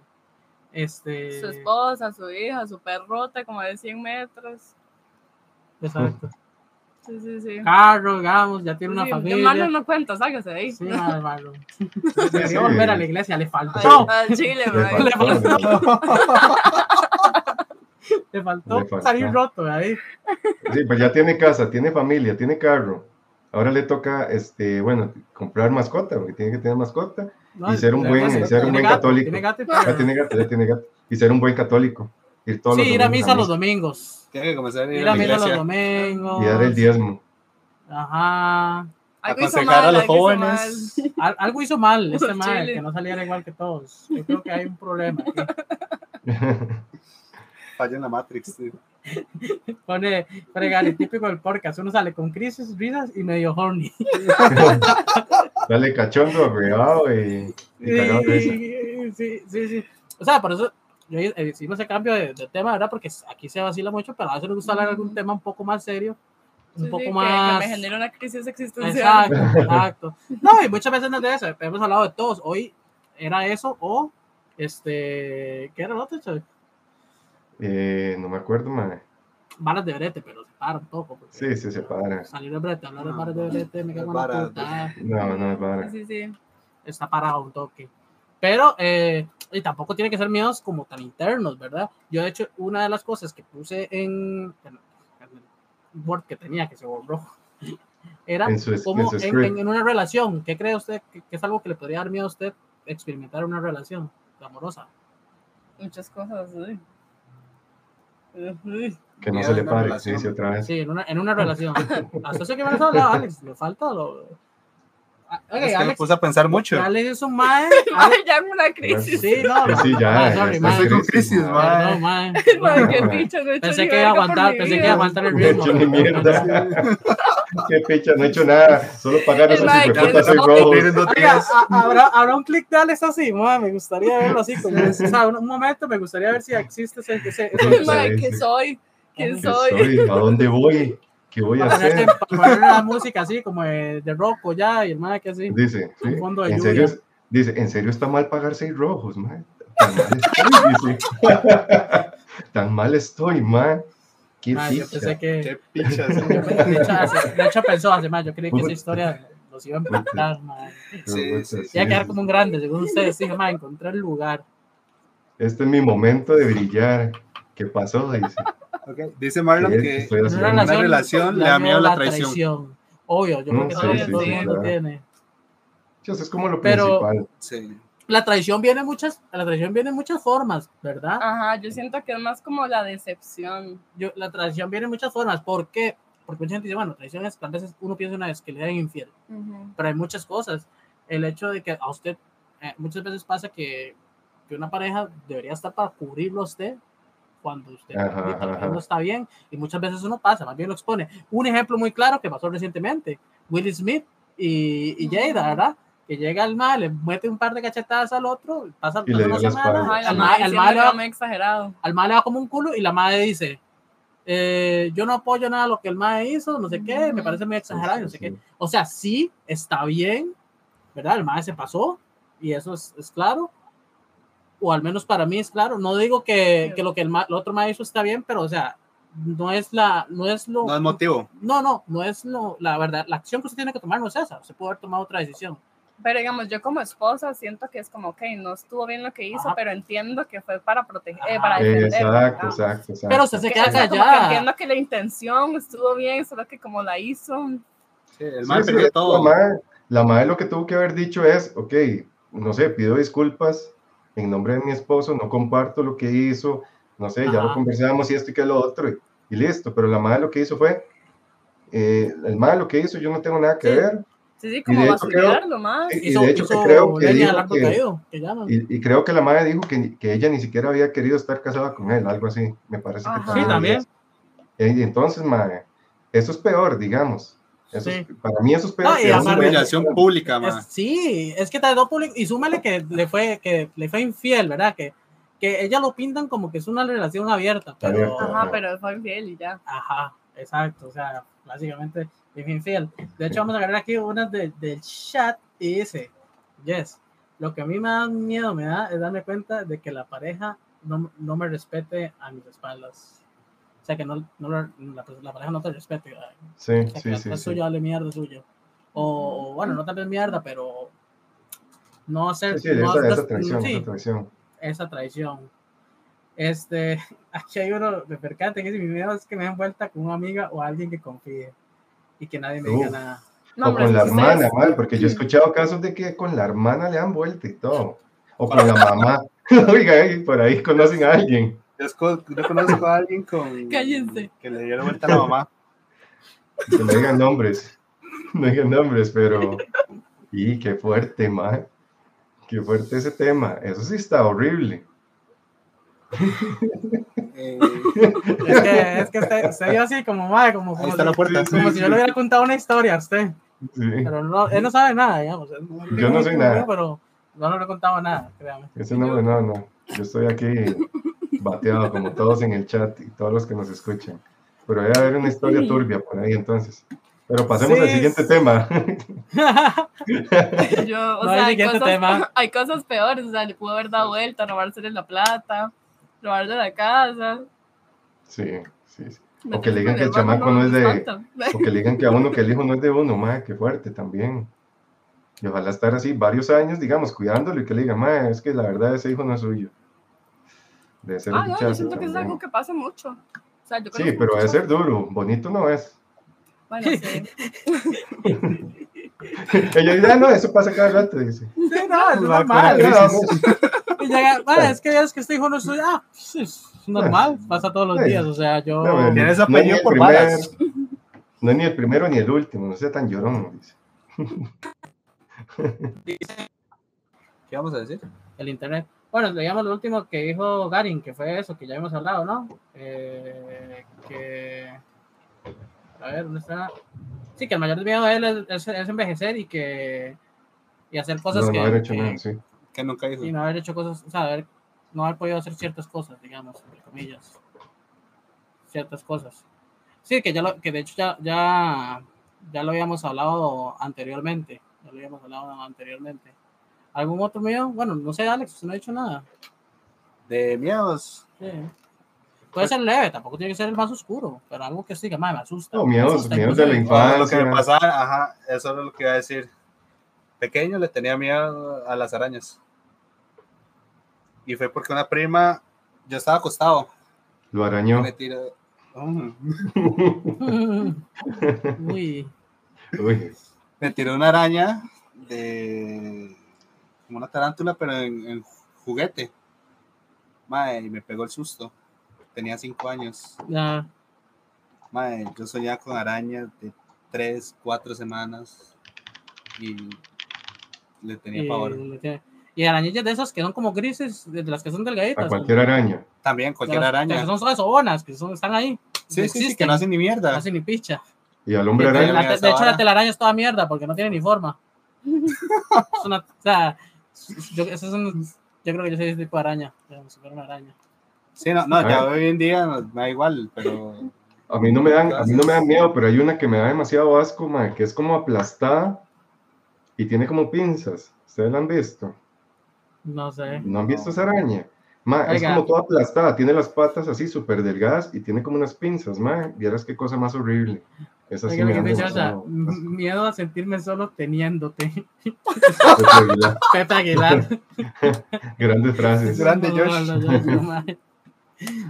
Este. Su esposa, su hija, su perrota como de 100 metros. Exacto. Sí, sí, sí. Carro, digamos, ya tiene una familia. Marlon no cuenta, sáquese de ahí. Sí, Marlon. Debería volver a la iglesia, le faltó. Al Chile, le faltó. le faltó salir roto ahí. Sí, pues ya tiene casa, tiene familia, tiene carro. Ahora le toca, este, bueno, comprar mascota, porque tiene que tener mascota y ser un buen, ser un buen católico. Tiene gato, ya tiene gato, ya tiene gato. Y ser un buen católico. Ir todos sí, ir a misa los domingos. Tiene que comenzar a ir, a, misa los domingos. Y dar el diezmo. Ajá. Algo hizo mal, a los jóvenes. algo hizo mal ese mal, que no saliera igual que todos. Yo creo que hay un problema. Falla en la Matrix, tío. Pone, pone Gary, típico del podcast. Uno sale con crisis, risas y medio horny. Sale cachondo, arreglado y, y sí, sí, sí. O sea, por eso yo hicimos ese cambio de, tema, ¿verdad? Porque aquí se vacila mucho, pero a veces nos gusta hablar de algún tema un poco más serio, un poco más... Que, me genera una crisis existencial. Exacto, exacto. No, y muchas veces no es de eso, hemos hablado de todos. Hoy era eso o, este, ¿qué era lo otro, Eh, no me acuerdo, madre. Balas de brete, pero se para un poco. Sí, sí, se para. Salir de brete, hablar de balas de brete, me cago en la puta. No, no es para. Sí, sí. Está parado un toque. Pero, eh, y tampoco tiene que ser miedos como tan internos, ¿verdad? Yo, de hecho, una de las cosas que puse en, el Word que tenía, que se borró, era como en, una relación. ¿Qué cree usted que, es algo que le podría dar miedo a usted experimentar una relación amorosa? Muchas cosas, sí. Que no se le pare, sí, sí, otra vez. Sí, en una, en una relación. Hasta eso que me has hablado, Alex, le falta lo, Okay, es que me puse a pensar mucho. Ya le es un mae. ya en una crisis. Sí, no. Sí, ya. Ah, sorry, Estoy con crisis, mae. No, mae. qué picha, no he hecho Pensé que iba a aguantar, pensé que iba a aguantar el ritmo. No he hecho ni mierda. qué picha, no he hecho nada. Solo pagar esos hijueputas soy rojo. ¿Habrá, habrá un clic de Alex así, mae. Me gustaría verlo así. Como, o sea, un, momento me gustaría ver si existe ese. ese, ese, ese ¿Qué soy? ¿Quién soy? ¿A dónde voy? ¿Qué voy a hacer? Poner la música así, como de, de roco ya, y el man que así. Dice, sí, fondo de ¿en serio, dice, ¿en serio está mal pagar seis rojos, man? Tan mal estoy, dice. Tan mal estoy, man. ¿Qué ah, yo pensé que... Qué picha. de hecho, pensó hace más, yo creí que esa historia los iba a empatar, man. Sí, sí, Iba a quedar como un grande, según ustedes. Dije, man, encontré el lugar. Este es mi momento de brillar. ¿Qué pasó? Dice. Okay. Dice Marlon que en una relación, le da miedo la traición. Obvio, yo creo que todo, el mundo tiene. es como lo Pero, principal. Sí. La traición viene muchas, la traición viene en muchas formas, ¿verdad? Ajá, yo siento que es más como la decepción. Yo, la traición viene en muchas formas. ¿Por qué? Porque mucha gente dice, bueno, traición es, a veces uno piensa una vez que le dan infiel, pero hay muchas cosas. El hecho de que a usted, eh, muchas veces pasa que, que una pareja debería estar para cubrirlo a usted, cuando usted no está bien y muchas veces eso no pasa, más bien lo expone. Un ejemplo muy claro que pasó recientemente, Will Smith y, y Jada, ¿verdad? que llega el mal, le mete un par de cachetadas al otro, pasa Y le dio una semana. Ay, al madre ma- al le va exagerado. al mae le va como un culo y la madre dice, eh, yo no apoyo nada lo que el mae hizo, no sé qué, me parece muy exagerado, y no sé qué. O sea, sí, está bien, ¿verdad? El mae se pasó y eso es, es claro. O al menos para mí es claro. No digo que, que lo que el, el otro mae hizo está bien, pero o sea, no es la, no es lo, No es motivo. no, no, no es lo, la verdad, la acción que usted tiene que tomar no es esa, se puede haber tomado otra decisión. Pero digamos, yo como esposa siento que es como, ok, no estuvo bien lo que hizo, Ajá. pero entiendo que fue para proteger, eh, para defender. Exacto, exacto, exacto. Pero usted se Que, queda como que callada. entiendo que la intención estuvo bien, solo que como la hizo, Sí, el Sí, mal sí, la todo. madre, la madre lo que tuvo que haber dicho es, ok, no sé, pido disculpas en nombre de mi esposo, no comparto lo que hizo, no sé, ya lo Ajá. conversamos y esto y que lo otro, y, y listo, pero la madre lo que hizo fue, eh, el madre lo que hizo, yo no tengo nada que Sí. ver, sí, sí, como basurarlo más. y de hecho creo que y, y creo que la madre dijo que, que ella ni siquiera había querido estar casada con él, algo así, me parece que Ajá. Sí, también. Y entonces, madre, eso es peor, digamos. Eso es- Sí. para mí eso es peor. No, Es una humillación pública, Es- ma. sí, es que tardó público y súmale que le fue que le fue infiel, ¿verdad? Que, que ella lo pintan como que es una relación abierta, pero Abierta. Ajá, pero fue infiel y ya. ajá, exacto, o sea, básicamente es infiel. De hecho, vamos a agarrar aquí una de- del chat y dice, yes, lo que a mí me da miedo me da es darme cuenta de que la pareja no, no me respete a mis espaldas. O sea, que no, no la, la- pareja no te respete. ¿verdad? Sí, O sea, que sí, la sí. es sí. suyo, dale mierda suyo. O, o, bueno, no vez mierda, pero no hacer. Sí, sí, no esa, esa traición, sí, esa traición. esa traición. Este, aquí hay uno de percate que dice: Mi miedo es que me den vuelta con una amiga o alguien que confíe y que nadie me diga Uf. nada. No, o con la hermana, mal, porque yo he escuchado casos de que con la hermana le han vuelta y todo. O con la mamá. Oiga, por ahí conocen a alguien. Yo, yo conozco a alguien con, Cállense. que le dieron vuelta a la mamá. Que no digan nombres. No digan nombres, pero. Y qué fuerte, man. Qué fuerte ese tema. Eso sí está horrible. Eh, Es que, es que usted, usted vio así como, madre, como, como, está la si, puerta. como si yo le hubiera contado una historia a usted. Sí. Pero no, él no sabe nada, digamos. Yo no sé nada. Pero no le he contado nada, créame. Ese no, no, no. Yo estoy aquí bateado, como todos en el chat y todos los que nos escuchan. Pero debe haber una historia turbia por ahí entonces. Pero pasemos al Sí. siguiente tema. Yo, o No, sea, hay siguiente cosas, tema. hay cosas peores, o sea, le pudo haber dado vuelta, robársele la plata, robarle la casa. Sí, sí, sí. meterse que le digan que el chamaco no es de-. O que le digan que a uno que el hijo no es de uno, madre, qué fuerte también. Y ojalá estar así varios años, digamos, cuidándolo y que le digan, madre, es que la verdad ese hijo no es suyo. Debe ser Ah, no, yo siento que es algo que pasa mucho. O sea, yo Sí, pero debe ser duro, bonito no es. Bueno, sí. Ella dice, ah, no, eso pasa cada rato, dice. Sí, no, es normal. ¿no? Y llega, "Vale, es que es que este hijo no es suyo. Ah, sí, es normal, pasa todos los Sí. días. O sea, yo. No, bueno, Tienes no es ni apellido el por primer- balas. No es ni el primero ni el último, no sea tan llorón, dice. ¿Qué vamos a decir? el internet. Bueno, leíamos lo último que dijo Garin, que fue eso, que ya hemos hablado, ¿no? Eh, que. A ver, ¿dónde está? Sí, que el mayor miedo de él es, es- es envejecer y que. Y hacer cosas No, que. no haber hecho que- nada, sí. Que nunca hizo. y no haber hecho cosas, o sea, haber- no haber podido hacer ciertas cosas, digamos, entre comillas. Ciertas cosas. Sí, que ya lo, que de hecho ya, ya, ya lo habíamos hablado anteriormente. Ya lo habíamos hablado anteriormente. ¿Algún otro miedo? Bueno, no sé, Alex, usted no ha dicho nada. De miedos. Sí. Puede ser leve, tampoco tiene que ser el más oscuro, pero algo que sí que madre, me asusta. No, miedos, asusta, miedos de la inclusive. infancia. Lo que me pasaba, ajá, eso era lo que iba a decir. Pequeño le tenía miedo a las arañas. Y fue porque una prima, yo estaba acostado, Lo arañó. me tiró. Uy, Uy, me tiró una araña de como una tarántula, pero en, en juguete. Mae, y me pegó el susto. Tenía cinco años. ya. Mae, yo soñaba con arañas de tres, cuatro semanas y le tenía Y, pavor. le y arañillas de esas que son como grises, de las que son delgaditas. a cualquier araña. También, cualquier las- araña. Que son todas sobonas, que son, están ahí. Sí, sí, sí, que no hacen ni No mieda. hacen ni picha. Y al hombre araña. la- de hecho, la telaraña es toda mierda porque no tiene ni forma. Es una, o sea, yo, creo que yo soy ese tipo de araña, fuera una araña. Sí, no, no, ya hoy en día me da igual, pero A mí no me dan, a mí no me dan miedo, pero hay una que me da demasiado asco, mae, que es como aplastada y tiene como pinzas. ¿Ustedes la han visto? No sé. ¿No han visto esa araña? Ma, es como toda aplastada, tiene las patas así súper delgadas y tiene como unas pinzas, ma. Vieras qué cosa más horrible. Esa sí Oiga, me miedo a sentirme solo teniéndote. Pepe Aguilar. Pepe Aguilar. Grandes frases. Grande No, Josh. no, no.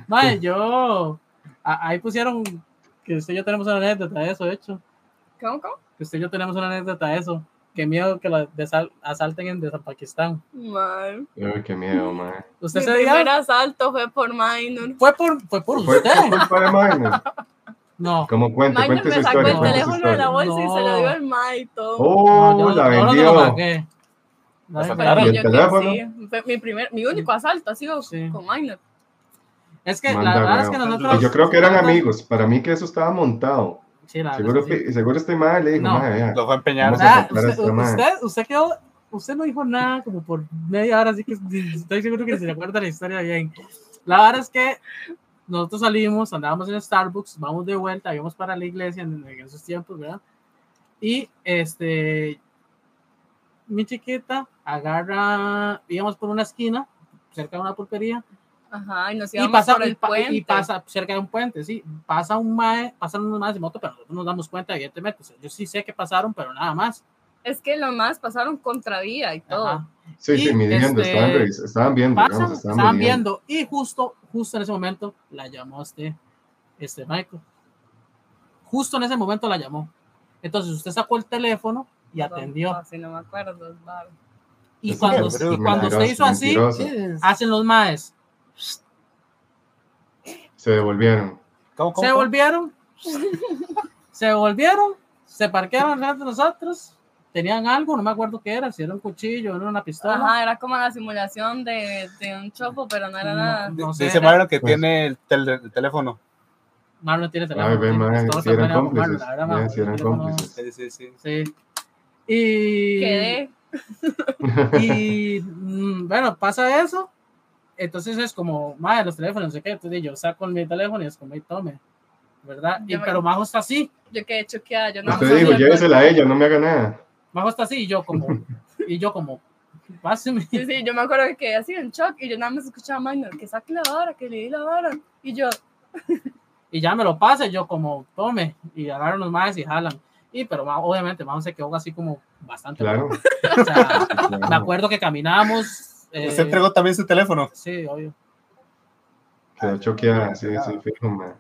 Mae, yo. a- ahí pusieron que usted y yo tenemos una anécdota de eso, de hecho. ¿Cómo, cómo? Que usted y yo tenemos una anécdota de eso. Qué miedo que la desal- asalten en Pakistán. Mal. Ay, qué miedo, ma. ¿Usted Mi se primer dio? asalto fue por minor. Fue por, fue por Fue usted. por culpa de Minor. No. Como cuente, Minor cuente me sacó historia. el teléfono de la bolsa y se lo dio al todo. Oh, No, yo- la no lo vendió. No, La. ¿Y el Yo que teléfono? sí. Fue mi primer, mi único asalto ha sido Sí. con minor. Es que la Manda, verdad es que nosotros. Yo creo que eran amigos. Para mí que eso estaba montado. Sí, la Seguro, sí. que- seguro estoy mal, le dijo, No. ma, vea. lo fue a empeñar. Sea, a usted, usted, usted quedó, usted no dijo nada como por media hora, así que estoy seguro que se recuerda la historia bien. La verdad es que nosotros salimos, andábamos en Starbucks, vamos de vuelta, íbamos para la iglesia en, en esos tiempos, ¿verdad? Y este, mi chiquita agarra, íbamos por una esquina, cerca de una pulpería, Ajá, y nos y íbamos pasa, por y, el pa- puente. y pasa cerca de un puente, sí, pasa un mae, pasan unos maes de moto, pero nosotros nos damos cuenta, evidentemente, o sea, yo sí sé que pasaron, pero nada más. Es que los más pasaron contravía y todo. Ajá. Sí, sí, Y, midiendo, este, estaban, estaban viendo, pasan, digamos, estaban, estaban viendo y justo, justo en ese momento la llamó este, este Michael. Justo en ese momento la llamó. Entonces usted sacó el teléfono y atendió. Así no me acuerdo. es. Y cuando, y cuando usted hizo así, mentiroso. hacen los maes. Se devolvieron. ¿Cómo, cómo, Se cómo? volvieron, se volvieron, se parquearon delante de nosotros. Tenían algo, no me acuerdo qué era, si era un cuchillo, era una pistola. Ajá, era como la simulación de, de un chopo, pero no era No, nada. no sé, Dice Marlon que Pues- tiene el, tel- el teléfono. Marlon tiene Ay, teléfono. mae, todos sí eran Marlon, cómplices. la verdad, sí eran cómplices. Sí, sí, sí. Sí. Y, Quedé. y mm, bueno, pasa eso. Entonces es como, madre, los teléfonos, no sé qué. Entonces yo saco mi teléfono y es como, y tome, ¿verdad? Y, me- pero Majo está así, Yo quedé choqueada. Yo no Usted dijo, llévesela a ella, no me haga nada. Majo está así y yo como, y yo como, páseme. Sí, sí, yo me acuerdo que quedé así en shock y yo nada más escuchaba a Minor que saque la vara, que le di la vara. Y yo, Y ya me lo pasa, y yo como, tome, y agarran los maes y jalan. Y pero Majo, obviamente Majo se quedó así como bastante. Claro. O sea, claro. me acuerdo que caminábamos. Eh, ¿Usted entregó también su teléfono? Sí, obvio. Quedó choqueada, sí, sí, fijo, ma.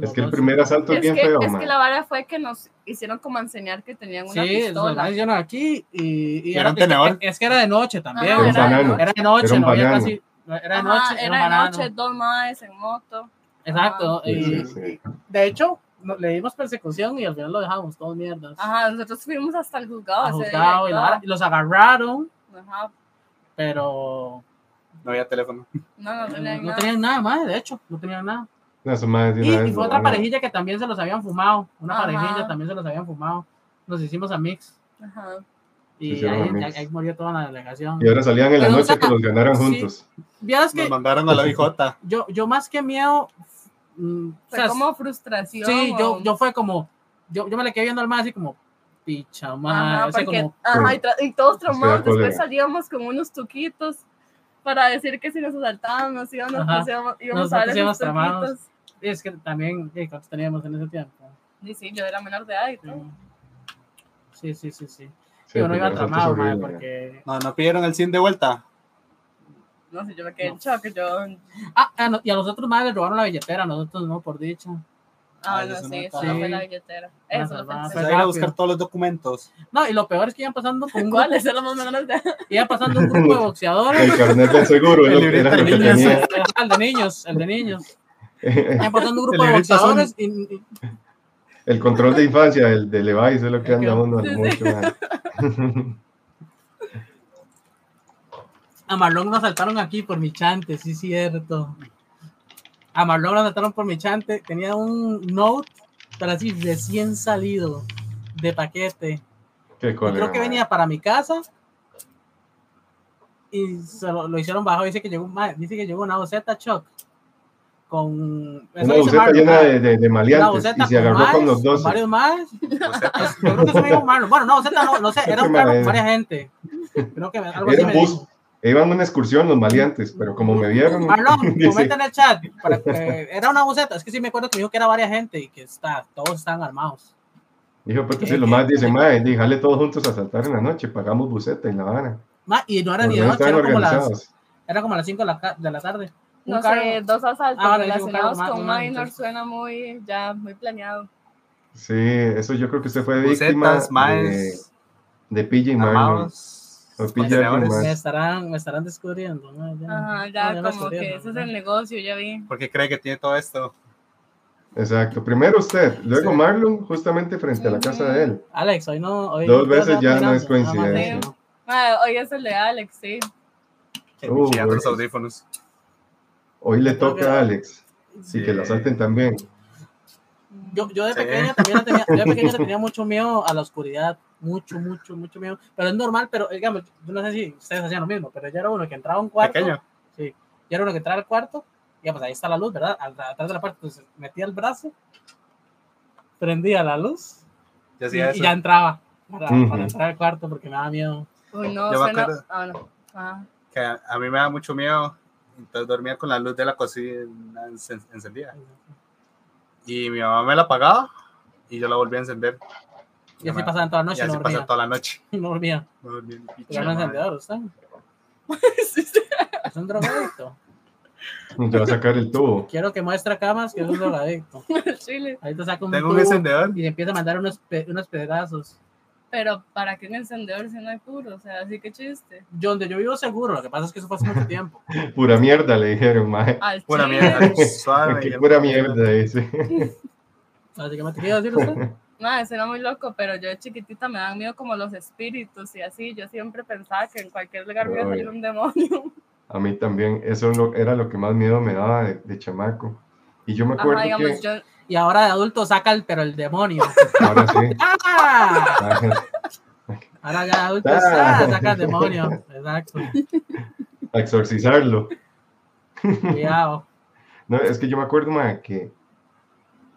Es que el primer asalto es es, bien que, feo, es ma. que la vara fue que nos hicieron como enseñar que tenían una Sí, los pistola. hicieron aquí y, y ¿Era un es que- tenedor? Es que era de noche también. Ajá, Era un era noche. Era de noche, Era un no había casi. Era de Ajá, noche, era, era de banano. noche, dos maes en moto. Exacto. Sí, y, sí, sí. De hecho, no- le dimos persecución y al final lo dejamos todos mierdas. Ajá, nosotros fuimos hasta el juzgado. a ese día juzgado y la- y los agarraron, Ajá, pero No había teléfono. no, no no, tenían no nada. tenían nada más, de hecho, no tenían nada. No, más Y, fue otra parejilla que también se los habían fumado. Una Ajá. parejilla también se los habían fumado. Nos hicimos a mix Ajá. y ahí, ahí murió toda la delegación. Y ahora salían en la Pero, noche que los ganaran sí. juntos. Nos que mandaron a la bijota. yo, yo más que miedo, mm, o sea, como frustración. Sí, yo, yo fue como, yo, yo me le quedé viendo al más así como, picha, madre, Ajá, porque, como, ajá, y, y todos traumados, después salíamos con unos tuquitos para decir que si nos asaltaban nos íbamos, Ajá. nos íbamos, íbamos Nos a dar esos tuquitos. es que también, ¿qué? ¿cuántos teníamos en ese tiempo? Y sí, yo era menor de edad y todo. Sí, sí, sí, sí. Sí, yo no iba tramado, madre, porque... No, no pidieron el SIN de vuelta. No sé, yo me quedé No. en shock. Yo, Ah, ah, y a los otros más les robaron la billetera, a nosotros no, por dicha. Ah, Ay, no, eso no sí, está solo fue la billetera. Eso lo salvada. O pensé. sea, ir a buscar todos los documentos. No, y lo peor es que iban pasando con un grupo, ¿Cuáles eran los menores de edad? iban pasando un grupo de boxeadores. El carnet del seguro El es lo era lo niños, tenía. el de niños, el de niños. Iban pasando un grupo El de boxeadores y, y- El control de infancia, el de Levi's, es lo que Es anda que- uno Sí, sí. mucho. A Marlon lo asaltaron aquí por mi chante, sí, cierto. A Marlon lo asaltaron por mi chante. Tenía un Note, pero así recién salido de paquete. Qué cólera, creo que venía para mi casa y se lo, lo hicieron bajo. Dice que llegó, dice que llegó una boceta Chuck con eso Una Marlon, llena de, de, de maleantes boceta y se agarró con maes, los dos. varios más. Yo creo que eso me dijo Marlon. Bueno, no, boceta no, no sé, era un Qué carro con manera. varias gente. Creo que algo así Era me un bus. Dijo. Iban a una excursión los maleantes, pero como me vieron, Marlon, dice, comenta en el chat. Para que, era una boceta, es que sí me acuerdo que me dijo que era varias gente y que está, todos están armados. dijo, pues sí, los más dicen, mae, díjale todos juntos a saltar en la noche, pagamos buceta y la vara. Ma, y no era ni de no noche, estaban era como, las, organizados. era como las 5 de la, de la tarde. No sé, dos asaltos Ah, relacionados carro, con minor suena muy, ya, muy planeado. Sí, eso yo creo que usted fue víctima Bocetas, de, de PJ Marlon. Armados, O PJ contenedores. Más. Me estarán, me estarán descubriendo. ¿no? Ya, Ajá, no, ya me como que ese es el negocio, ya vi. ¿Por qué cree que tiene todo esto? Exacto, primero usted, luego Sí. Marlon, justamente frente a la casa de él. Alex, hoy no. Hoy Dos veces ya no es coincidencia. Ah, hoy es el de Alex, sí. Uh, los audífonos. Hoy le toca a Alex, Sí. que la salten también. Yo, yo de Sí. pequeña también tenía, yo de pequeña tenía mucho miedo a la oscuridad. Mucho, mucho, mucho miedo. Pero es normal, pero digamos, yo no sé si ustedes hacían lo mismo, pero yo era uno que entraba a un cuarto. Pequeño. Sí. Yo era uno que entraba al cuarto, y pues ahí está la luz, ¿verdad? Atrás de la puerta, entonces metía el brazo, prendía la luz y, y ya entraba para, para entrar al cuarto porque me daba miedo. Uy, no, Yo me acuerdo. Ah, no. Ah, Que a, a mí me da mucho miedo. Entonces dormía con la luz de la cocina en- encendida. Y mi mamá me la apagaba y yo la volví a encender. Y así pasaba toda la Y noche, así no pasa dormía. toda la noche. No dormía. No dormía Pero no encendedor, sí. Es un drogadicto. Te va a sacar el tubo. Quiero que muestre a camas que es un drogadicto. Chile. Ahí te saca un Tengo un encendedor. y empieza a mandar unos, pe- unos pedazos. Pero ¿para qué un encendedor si no hay puro? O sea, así que chiste. Yo, donde yo vivo seguro, lo que pasa es que eso fue hace mucho tiempo. Pura mierda, le dijeron, mae. Pura mierda. Suave. Pura mierda dice. Así que me quería decir usted. Nada, suena muy loco, pero yo de chiquitita me dan miedo como los espíritus y así. Yo siempre pensaba que en cualquier lugar me iba a salir un demonio. A mí también, eso lo- era lo que más miedo me daba de, de chamaco. Y yo me acuerdo Ajá, digamos, que, yo, Y ahora de adulto saca el, pero el demonio. ahora sí, ¡Ah! Ahora ya de adulto Ah. saca el demonio. Exacto. a exorcizarlo. Cuidado. No, es que yo me acuerdo, que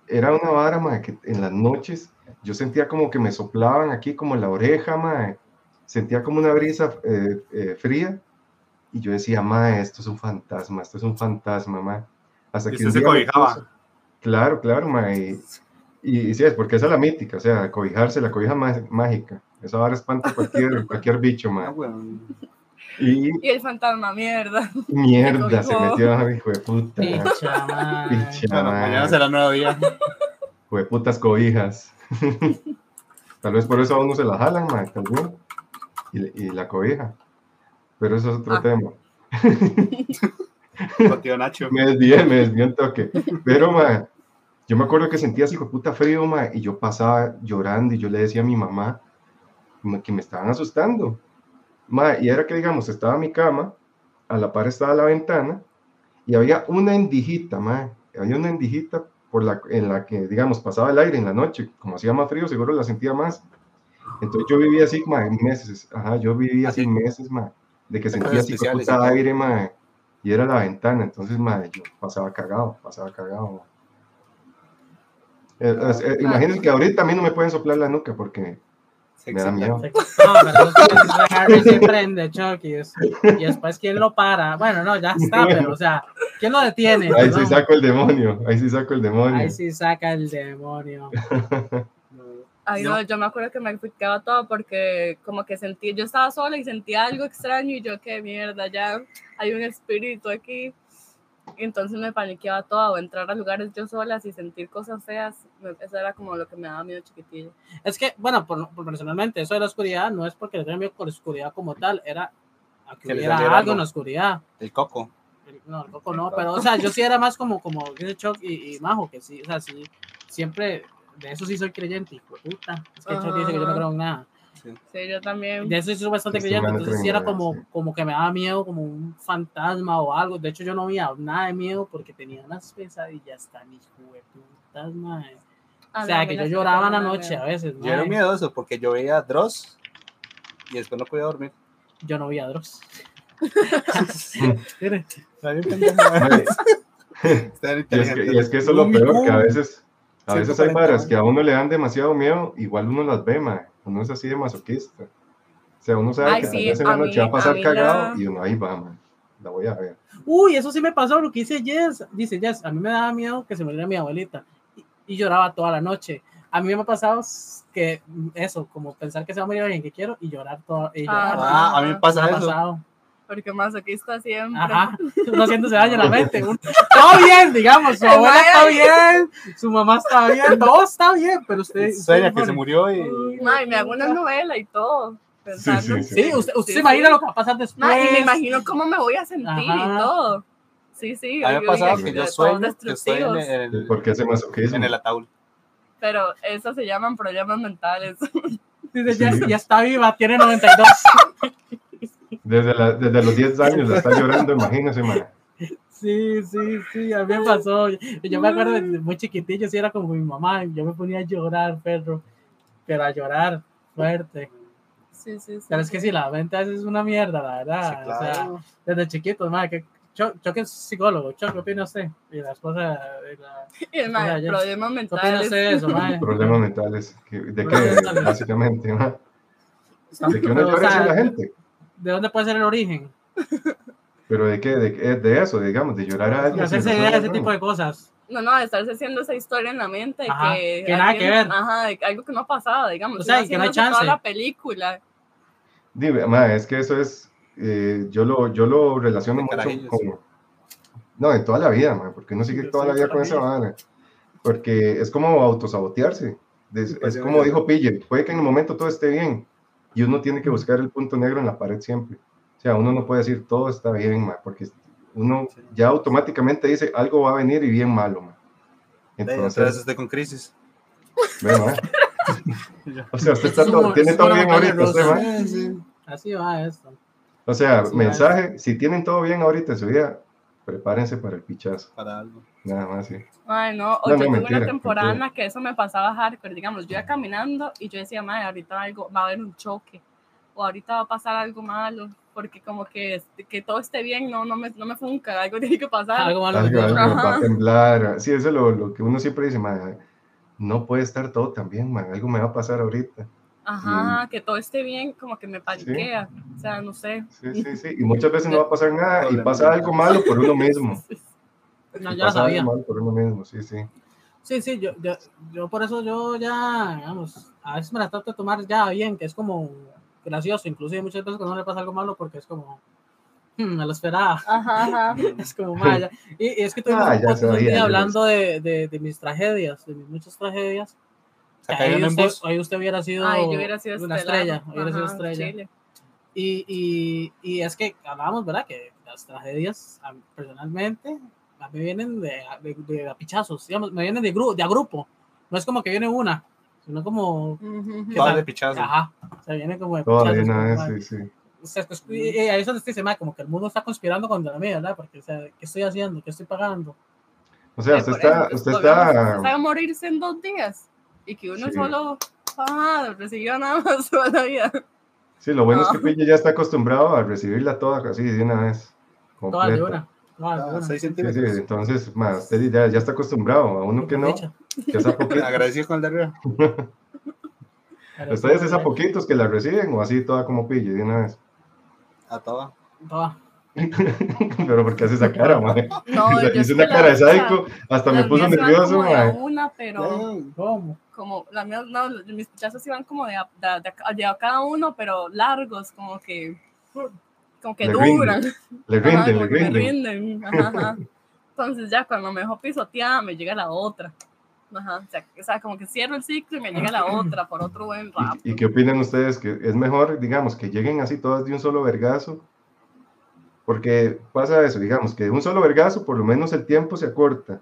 era una vara, mae, que en las noches yo sentía como que me soplaban aquí como en la oreja, mae. Sentía como una brisa eh, eh, fría y yo decía, mae, esto es un fantasma, esto es un fantasma, mae. Hasta Y que se cobijaba. Claro, claro, mae. Y, y sí, es porque esa es la mítica, o sea, cobijarse, la cobija má- mágica. Esa vara espanta a cualquier, cualquier bicho, Ah, mae. Y y el fantasma, mierda. mierda, se metió, ay, hijo de puta. Picha, man. Picha, Bueno, mae. mañana será nuevo día. Fue putas cobijas. tal vez por eso a uno se la jalan, tal vez. Y, y la cobija. Pero eso es otro Ah. tema. Tío Nacho. Me desvié, me desvié un toque. Pero, mae, yo me acuerdo que sentía así, hijo de puta frío, mae, y yo pasaba llorando y yo le decía a mi mamá ma, que me estaban asustando. Y era que, digamos, estaba mi cama, a la par estaba la ventana, y había una endijita, mae, había una endijita por la, en la que, digamos, pasaba el aire en la noche. Como hacía más frío, seguro la sentía más. Entonces yo vivía así, mae, meses, ajá, yo vivía así meses, mae, de que sentía así, todo. aire, mae, y era la ventana, entonces, mae, yo pasaba cagado, pasaba cagado, mae. Eh, es- eh, imagínense que ahorita a mí no me pueden soplar la nuca porque me da miedo. No, pero es que Harry se prende, Chucky. es- Y después, ¿quién lo para? Bueno, no, ya está, pero, o sea, ¿quién lo detiene? Ahí sí saco el demonio, ahí sí saco el demonio. Ahí sí saca el demonio. Ay, No. no, yo me acuerdo que me explicaba todo porque como que sentí, yo estaba sola y sentía algo extraño y yo, qué mierda, ya hay un espíritu aquí. Y entonces me paniqueaba todo, o entrar a lugares yo solas y sentir cosas feas, eso era como lo que me daba miedo chiquitillo. Es que, bueno, por, por personalmente, eso de la oscuridad no es porque le tenga miedo por la oscuridad como tal, era a que hubiera algo en la oscuridad. El coco. No, el coco no, pero, o sea, yo sí era más como, como dice Chuck y, y Majo, que sí, o sea, sí, siempre, de eso sí soy creyente, hijo de puta. Es que Chuck dice que yo no creo en nada. Sí, yo también. De eso sí soy bastante creyente, entonces sí era como, sí. como que me daba miedo, como un fantasma o algo. De hecho, yo no había nada de miedo porque tenía unas pesadillas tan hijo de putas, mae. Ah, O sea, que yo lloraba en la no, no, noche no. a veces. Yo era miedoso porque yo veía Dross y después no podía dormir. Yo no vi a Dross. Mire, Está bien pendejo. Mae, Está bien Y es, que, y es que eso es lo peor, que a veces, a veces hay 140 varas que a uno le dan demasiado miedo, igual uno las ve, mae. Uno es así de masoquista. O sea, uno sabe Ay, que sí, en la a noche va mí- a pasar a cagado la- y uno ahí va, mae. La voy a ver. Uy, eso sí me pasó lo que dice Jess. Dice Jess, a mí me daba miedo que se muriera mi abuelita y, y lloraba toda la noche. A mí me ha pasado que eso, como pensar que se va a morir alguien que quiero y llorar todo. Y llorar. Ah, a mí me pasa Me ha eso. pasado. Porque masoquista siempre. Ajá, uno haciéndose daño en la mente. Uno- todo bien, digamos, su abuela está bien, su mamá está bien, todo está bien, pero usted. Sueña usted que se murió y. Mae, me hago una novela y todo. Pensando. sí, sí. Sí, usted, usted Sí, se imagina sí. lo que va a pasar después. Mae, y me imagino cómo me voy a sentir Ajá. y todo. Sí, sí. A mí me pasado que yo sueño que estoy en destructivos. el, Porque ese masoquismo. en el ataúd. Pero eso se llaman problemas mentales. Dice, ya, Sí. ya está viva, tiene 92. Desde, la- desde los 10 años la está llorando, imagínese, mae. Sí, sí, sí, a mí me pasó. Yo me acuerdo de muy chiquitillo, sí era como mi mamá, yo me ponía a llorar, perro, pero a llorar fuerte. Sí, sí, sí. Pero es que sí, la mente a veces es una mierda, la verdad. Sí, O sea, claro. desde chiquito, madre, que Cho, Cho que es psicólogo, Cho, ¿qué opina usted? Y la esposa, y la- Y el ya- problemas ¿qué opina mentales. usted de eso, madre? Problemas mentales. ¿De qué? mentales. Básicamente. De que uno Pero, o llora sea, la gente. ¿De dónde puede ser el origen? Pero de qué? De, de eso, digamos, de llorar a alguien. hacerse idea de ese tipo de cosas. No, no, de estarse haciendo esa historia en la mente. Ajá, que, que nada que ver. Ajá, de algo que no ha pasado, digamos. O sea, que no hay haciéndose toda chance. la película. Dime, ma, es que eso es, eh, yo, lo, yo lo relaciono mucho con, no, de toda la vida, ma, porque uno sigue Sí, toda la vida con esa vara, porque es como autosabotearse, es, pues, es como dijo Pille, puede que en el momento todo esté bien, y uno tiene que buscar el punto negro en la pared siempre, o sea, uno no puede decir todo está bien, ma, porque uno ya automáticamente dice algo va a venir y bien malo, ma. Entonces estoy con crisis. ma. o sea, usted está Es todo- tiene todo bien ahorita, usted, ma. Así va esto. O sea, Sí, mensaje, si tienen todo bien ahorita en su vida, prepárense para el pichazo. Para algo. Nada más, sí. Ay, no, o No, yo no, tuve mentira, una temporada en la que eso me pasaba hardcore, digamos, yo iba caminando y yo decía, madre, ahorita algo, va a haber un choque, o ahorita va a pasar algo malo, porque como que, que todo esté bien, no, no me, no me funca, algo tiene que pasar. Algo malo. Algo, algo va a temblar. Sí, eso es lo, lo que uno siempre dice, "Ma, no puede estar todo tan bien, ma, algo me va a pasar ahorita. Ajá, que todo esté bien, como que me paniquea, o sea, no sé. Sí, sí, sí. Y muchas veces no va a pasar nada y pasa algo malo por uno mismo. No, ya pasa algo sabía. malo por uno mismo, sí, sí. Sí, sí, yo, yo, yo por eso yo ya, digamos, a veces me la trato de tomar ya bien, que es como gracioso, inclusive muchas veces cuando no le pasa algo malo porque es como, "Hmm, me lo esperaba, Ajá, ajá. es como, "Ma, ya". Y, y es que tuvimos Ah, un día hablando de, de, de mis tragedias, de mis muchas tragedias, ahí en usted, ahí usted hubiera sido Ay, yo hubiera sido una estrella, hubiera sido Ajá, estrella. Chile. Y, y, y es que hablábamos, ¿verdad? Que las tragedias, a personalmente, a mí vienen de, de, de apichazos, digamos, me vienen de, gru de a grupo. No es como que viene una, sino como. Ujú, ujú. ¿Qué Todas tal? de pichazo. Ajá, o sea, viene como de de pichazos, vez, madre. sí, sí. O sea, es que- y, y ahí es donde usted dice, "Ma, como que el mundo está conspirando contra mí, ¿verdad? Porque, o sea, ¿qué estoy haciendo? ¿Qué estoy pagando? O sea, Eh, usted está, ejemplo, usted está, usted sabe morirse en dos días y que uno Sí. solo ah, recibió nada más toda la vida. sí, lo bueno es que Ah. Pille ya está acostumbrado a recibirla toda así de una vez. Todas de completa. una. de Ah, una. seis Sí, sí, centímetros. entonces, ma, usted ya, ya está acostumbrado, a uno que no, que es a poquito. Agradecido con el de arriba. ¿Ustedes es a poquitos que la reciben o así toda como pille de una vez? A toda. toda. Pero porque hace esa cara, mae. No, es una cara de sádico, hasta me puso nervioso, como de a mae. una, pero ¿Cómo? como las mías, no, mis pichazos iban como de a, de, de de a cada uno, pero largos, como que como que Le duran. Le Ajá, rinden, le rinden. rinden. Ajá, ajá. Entonces ya cuando me dejo pisoteada, me llega la otra. Ajá, o sea, o sea, como que cierro el ciclo y me llega la otra por otro buen rato. ¿Y, y qué opinan ustedes? ¿Que es mejor, digamos, que lleguen así todas de un solo vergazo? Porque pasa eso, digamos, que de un solo vergazo por lo menos el tiempo se acorta.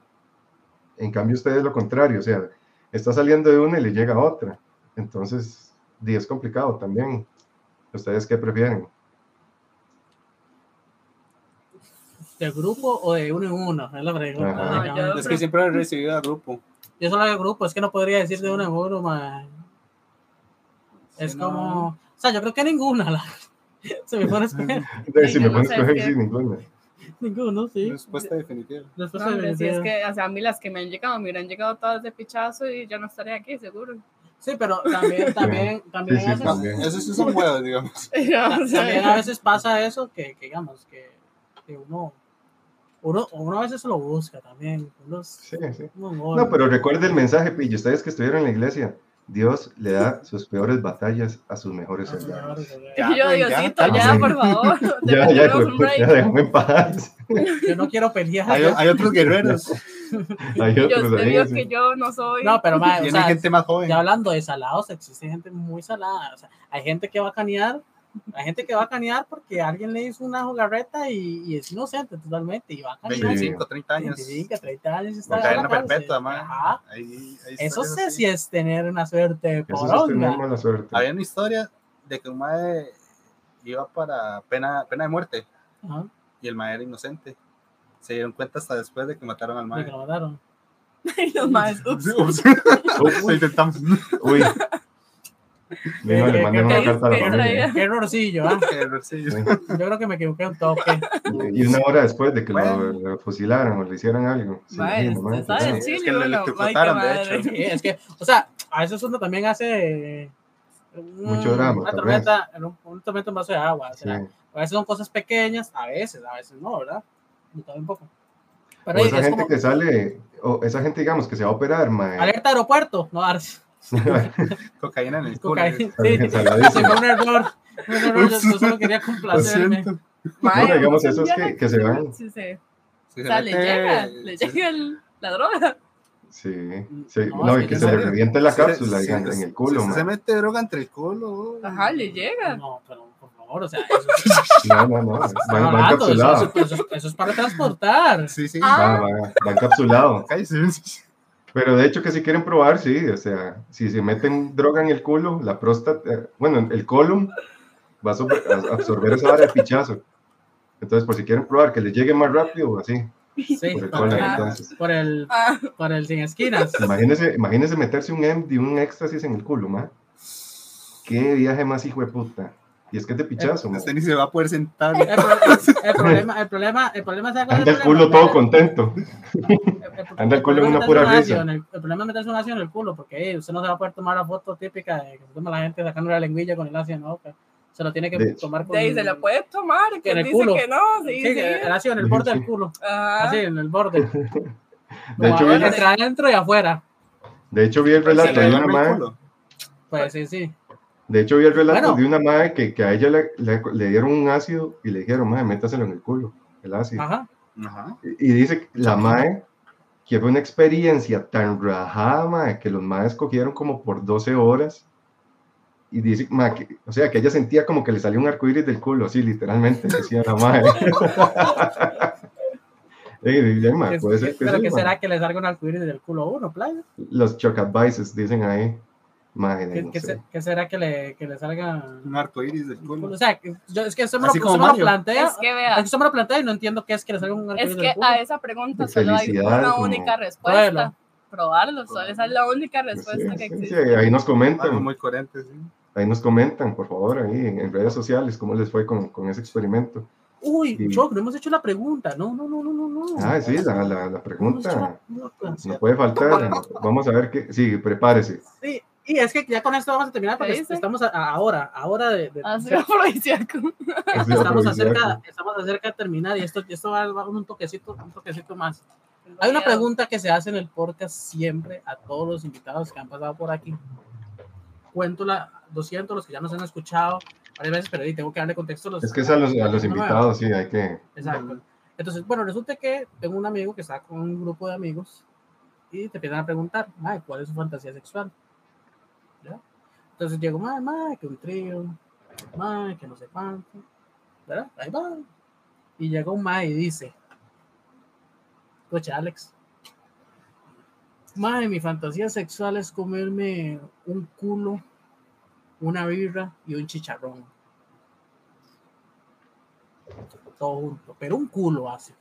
En cambio ustedes lo contrario, o sea, está saliendo de una y le llega otra. Entonces, di, es complicado también. ¿Ustedes qué prefieren? ¿De grupo o de uno en uno? Es la pregunta. Yo- Es que siempre he recibido a grupo. Yo solo hago grupo, es que no podría decir de uno en uno, mae. Es como. no. O sea, yo creo que ninguna. La... Se me pone a escoger. Si yo me sé, escoger, sí, ninguna. Ninguno, sí. Respuesta definitiva. Después No, si es que, o sea, a mí las que me han llegado, me hubieran llegado todas de pichazo y ya no estaré aquí, seguro. Sí, pero también, también, también, Sí, a sí, veces, también. Eso sí son huevos, digamos. También a veces pasa eso que, que digamos, que, que uno, uno, uno a veces lo busca también. Uno, Sí, sí. uno- No, pero recuerde el mensaje, Pillo. Ustedes que estuvieron en la iglesia, Dios le da sus peores batallas a sus mejores soldados. yo, Diosito, ya, por favor. Ya, ya, puta, break. ya, déjame en paz. Yo no quiero pelear. Hay, hay otros guerreros. Hay Yo otros vio sí. que yo no soy. No, pero mae, o Tiene sea, gente más joven. ya hablando de salados, existe gente muy salada. O sea, hay gente que va a canear, hay gente que va a canear porque alguien le hizo una jugarreta y, y es inocente totalmente y va a canear. 25, 30 años. 25, 30 años y está Cadena en la cárcel. perpetua, man. Ajá. Ahí- ahí Eso sé así. si es tener una suerte de Eso es tener mala suerte. Había una historia de que un mae iba para pena, pena de muerte Ajá, y el mae era inocente. Se dieron cuenta hasta después de que mataron al mae. que lo mataron. Y los más, ups. Ups. Lo intentamos. Uy. ¿Qué- le qué- mandé qué- una qué- carta a la qué familia. Qué errorcillo, ¿ah? Sí. Sí. Yo creo que me equivoqué un toque. Y una hora después de que lo, Bueno. lo fusilaron o le hicieran algo. Sí. Es chile, que lo electrocutaron, qué de madre. hecho. Sí, es que, o sea, a veces uno también hace un- Mucho drama, Una tormenta, en un, un tormenta en vaso de agua. Sí. A veces son cosas pequeñas, a veces, a veces no, ¿verdad? Y un poco. Pero O es esa gente como, que sale, o esa gente, digamos, que se va a operar, mae. alerta aeropuerto, no darse. Cocaína en el culo. Cocaína. Sí, sí, fue un error. Un error, yo, yo solo quería complacerme. No, digamos, un esos que- viaje que se van. Sí, sí. O se sea, le llega, le si- llega el- la droga. Sí, sí. No, No, es y que que se le reviente la cápsula digamos, si- en el culo, mae. se mete droga entre el culo. Ajá, le llega. No, pero por favor, o sea, eso, es- No, no, no. Va, va encapsulado. eso- eso es- eso es para transportar. Sí, sí. Ah. Va, va, va encapsulado. Cállese. Pero de hecho que si quieren probar, sí, o sea, si se meten droga en el culo, la próstata, eh, bueno, el colon va a absorber esa área de pichazo. Entonces, por si quieren probar que les llegue más rápido, así, Sí, por el por, colon, Ah. entonces. por el, Ah, por el sin esquinas. Imagínense, imagínense meterse un MD, un éxtasis en el culo, ma. Qué viaje más hijo de puta. Y es que es de pichazo, ma. Usted ni se va a poder sentar. El, pro- el problema, el problema, el problema es Anda el culo todo contento. Anda el culo en una pura risa. El, el problema es meterse un ácido en el culo, porque eh, usted no se va a poder tomar la foto típica de que se toma la gente sacando la lengüilla con el ácido en la boca. Se lo tiene que De tomar con de ahí se la puede tomar. Que En el dice culo. que no. Sí, Sí, sí. el ácido en el borde del culo. Ah, Así, en el borde. De hecho, vi, adentro y afuera. de hecho, vi el Se relato de una madre. Pues sí, sí. De hecho, vi el relato Bueno. de una madre que, que a ella le, le- le dieron un ácido y le dijeron, madre, métaselo en el culo, el ácido. Ajá. Ajá. Y, y dice que la madre que fue una experiencia tan rajada, que los madres cogieron como por 12 horas. Y dice, ma, que, o sea, que ella sentía como que le salía un arcoíris del culo, así literalmente, decía la madre. Ey, ya, ma, ¿Qué- puede ser que pero sí, ¿qué será que le salga un arcoíris del culo a uno, playa? Los choc advices dicen ahí. Madre, ¿Qué, no qué sé. se- qué será que le, que le salga? Un arco iris del culo. O sea, yo- es que usted me lo, me Mario. plantea. Es que Es vea, usted me lo plantea y no entiendo qué es que le salga un arcoíris es del que culo. a esa pregunta solo hay una como- única respuesta. Pruébalo. Probarlo, solo esa es la única Sí, respuesta que sí, sí, existe. ahí nos Algo comentan, muy coherente, sí. ahí nos comentan, por favor, ahí en, en redes sociales, cómo les fue con, con ese experimento. Uy, Sí. Choc, no hemos hecho la pregunta. No, no, no, no, no. no. Ah, sí, la, la, la No pregunta la- no puede faltar. Vamos a ver qué. Sí, prepárese. Sí, y es que ya con esto vamos a terminar porque estamos a- a ahora, ahora de, de- afrodisíaco. estamos acerca, estamos acerca de terminar y esto, esto va, va un toquecito, un toquecito más. Hay una pregunta que se hace en el podcast siempre a todos los invitados que han pasado por aquí. Cuento la 200, los que ya nos han escuchado varias veces, pero ahí tengo que darle contexto a los Es que es a los, a los invitados, sí, hay que. Exacto. Entonces, bueno, resulta que tengo un amigo que está con un grupo de amigos y te empiezan a preguntar, "Mae, ¿cuál es su fantasía sexual? Entonces llego, mae, mae, que un trío, mae, que no sé cuánto, ¿verdad? Ahí va. Y llega un mae y dice, escucha, Alex, mae, mi fantasía sexual es comerme un culo, una birra y un chicharrón todo junto, pero un culo hace.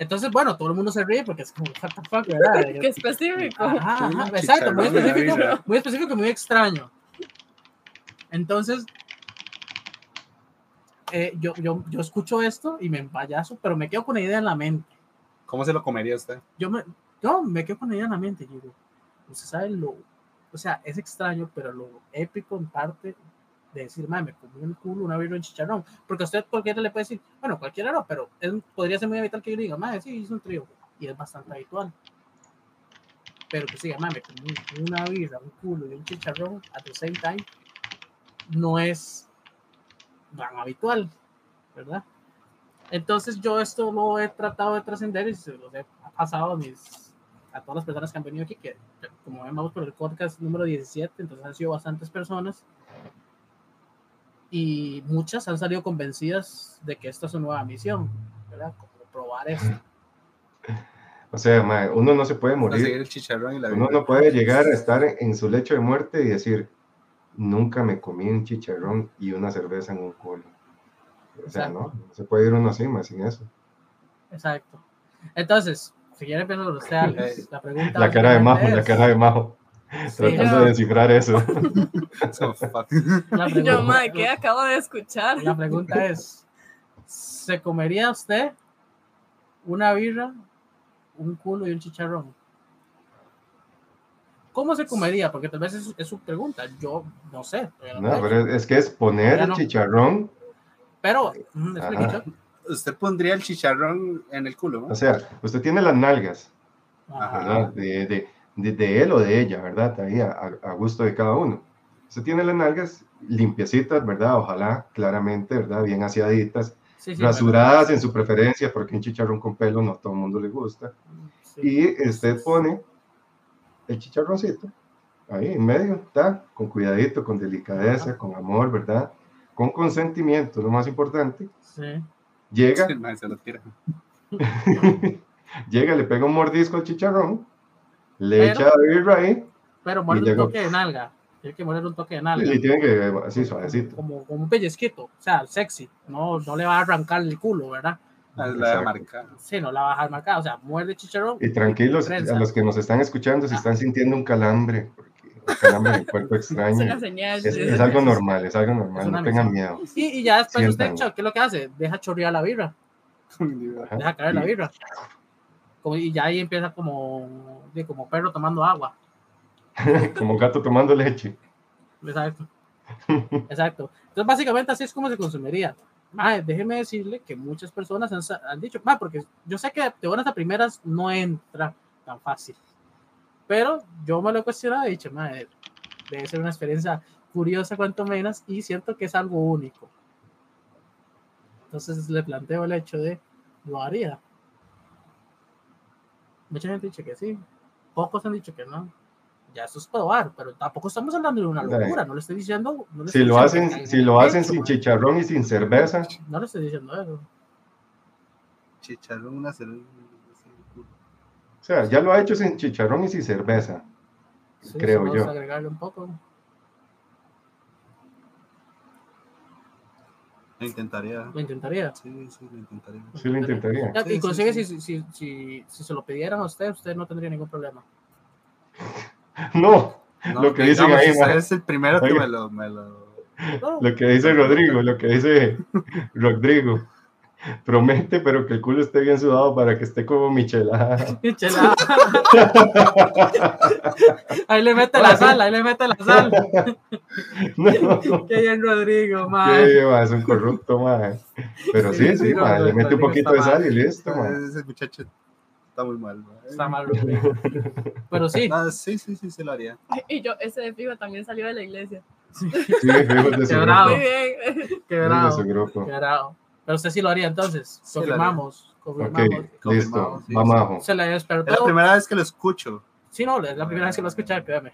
Entonces, bueno, todo el mundo se ríe porque es como, what the fuck, ¿verdad? Qué específico. Ajá, ajá, exacto, muy específico, muy específico y muy extraño. Entonces, eh, yo, yo, yo escucho esto y me empayazo, pero me quedo con la idea en la mente. ¿Cómo se lo comería usted? Yo me, yo me quedo con la idea en la mente. digo, usted sabe lo, o sea, es extraño, pero lo épico en parte de decir, madre, me comí un culo, una birra en chicharrón. Porque a usted cualquiera le puede decir, bueno, cualquiera no, pero es- podría ser muy habitual que yo diga, madre, sí, hice un trío. Y es bastante habitual. Pero que siga, madre, me comí una birra, un culo y un chicharrón at the same time, no es tan habitual, ¿verdad? Entonces yo esto lo he tratado de trascender y se los he pasado a mis a todas las personas que han venido aquí, que como vemos por el podcast número 17, entonces han sido bastantes personas y muchas han salido convencidas de que esta es su nueva misión, ¿verdad? Como probar esto. O sea, uno no se puede morir, el chicharrón y la uno no puede llegar a estar en su lecho de muerte y decir, nunca me comí un chicharrón y una cerveza en un culo. O sea, no, no se puede ir uno así, más sin eso. Exacto. Entonces, si quiere empezar usted, Alex, la pregunta La cara de Majo, la cara de Majo, tratando de descifrar eso. Yo, pregunta- madre, ¿qué acabo de escuchar? La pregunta es, ¿se comería usted una birra, un culo y un chicharrón? ¿Cómo se comería? Porque tal vez es, es su pregunta. Yo no sé. no pero es, que es poner el no. chicharrón, Pero. Chuck. Usted pondría el chicharrón en el culo, ¿no? o sea, usted tiene las nalgas, Ajá. ¿verdad? De, de, de, de él o de ella, ¿verdad? Ahí a, gusto de cada uno. Usted tiene las nalgas limpiecitas, ¿verdad? Ojalá, claramente, ¿verdad? Bien aseaditas, Sí, sí, rasuradas en su preferencia, porque un chicharrón con pelo no a todo el mundo le gusta. sí. Y usted pone el chicharroncito ahí en medio, ¿está? Con cuidadito, con delicadeza, con amor, ¿verdad? Con consentimiento, lo más importante. Sí. Llega, El mae se lo tira. llega, le pega un mordisco al chicharrón, le Pero- echa la birra ahí Pero muerde un toque de nalga. Tiene que morder un toque de nalga. y tiene que, así suavecito. Como, como un pellizquito. O sea, sexy. No, no le va a arrancar el culo, ¿verdad? Ah, es la marca. Sí, no la va a dejar marcada. O sea, muerde chicharrón. Y tranquilos, Prensa. a los que nos están escuchando, Ah. si están sintiendo un calambre, porque un calambre en el cuerpo Es una extraño, señal. es, de- es algo normal, es algo Es normal, una no tengan miedo. Y, y ya después usted, Sientan. ¿qué es lo que hace? Deja chorrear la birra. Deja caer la Y- birra. Y ya ahí empieza como, de- como perro tomando agua. Como gato tomando leche. Exacto. Exacto. Entonces, básicamente así es como se consumiría. Mae, déjeme decirle que muchas personas han, han dicho, mae, porque yo sé que de buenas a primeras no entra tan fácil. Pero yo me lo he cuestionado y he dicho, mae, debe ser una experiencia curiosa cuanto menos y siento que es algo único. Entonces le planteo el hecho de, lo haría. Mucha gente ha dicho que sí, pocos han dicho que no. Ya eso es probar, pero tampoco estamos hablando de una locura, no le estoy diciendo. no le Si estoy lo diciendo hacen, si lo en hacen sin chicharrón y sin cerveza, No le estoy diciendo eso. Chicharrón, una cerveza. o sea, ya lo ha hecho sin chicharrón y sin cerveza, Sí, creo vamos yo. a agregarle un poco. Lo intentaría. Lo intentaría. Sí, sí, lo intentaría. Sí lo intentaría. Y sí, consigue sí. Si, si, si, si se lo pidieran a usted, usted no tendría ningún problema. No, No, Lo que dicen digamos, ahí, usted es el primero que Oiga. me lo, me lo... No, lo que dice Rodrigo, lo que dice Rodrigo. Promete, pero que el culo esté bien sudado para que esté como michelada. Chela. ahí le mete la sal, ahí le mete la sal. No, Qué bien, Rodrigo, que man. es un corrupto, mae. Pero sí, Sí, sí, sí, le mete un poquito de sal y listo, mae. Ese muchacho está muy mal. mae. Está mal, Rodrigo. Pero sí, No, sí, sí, sí, se lo haría. Y yo, ese de fijo también salió de la iglesia. Sí, fuimos de su Qué bravo. Muy grupo. bien. qué fuimos Pero usted sí lo haría entonces. Sí, haría. Confirmamos. Ok, Confirmamos. listo. Sí, sí. Se le Es la primera vez que lo escucho. Sí, no, es la primera vez que lo escuché, créame.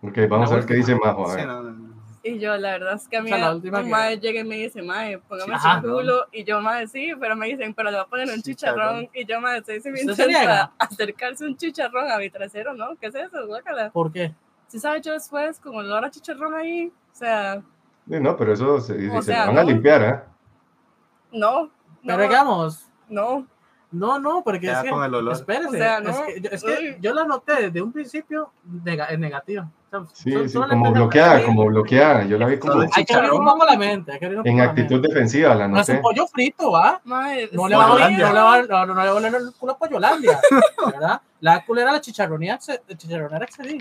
Ok, vamos a ver qué dice Majo. A Sí, ver. no, no, no. Y yo, la verdad es que a mí O sea, la última un que- mae llega y me dice, mae, póngame Ajá. su culo. Y yo, mae, sí, pero me dicen, pero le va a poner un chicharrón. Chicharrón. Y yo, mae, sí, sí me ¿Usted se niega? intenta acercarse un chicharrón a mi trasero, ¿no? ¿Qué es eso? Guácala. ¿Por qué? Si sabes yo después, con olor a chicharrón ahí, o sea, Sí, No, pero eso se, se sea, lo van a limpiar, ¿eh? No. No, digamos, no. No, no, porque es que, con el olor. espérese, O sea, es no. que, yo- es que yo la noté desde un principio nega- en negativa. O sea, Sí, solo- sí, solo como bloqueada, como bloqueada. Yo la vi como Hay que abrir un poco la mente. Hay que abrir un en poco la actitud mente. defensiva, la No es un noté. pollo frito, ¿va? No le va a no le va a, no, no le va a oler el culo a Pollolandia, ¿verdad? La culera la chicharronera, chicharronera excedí.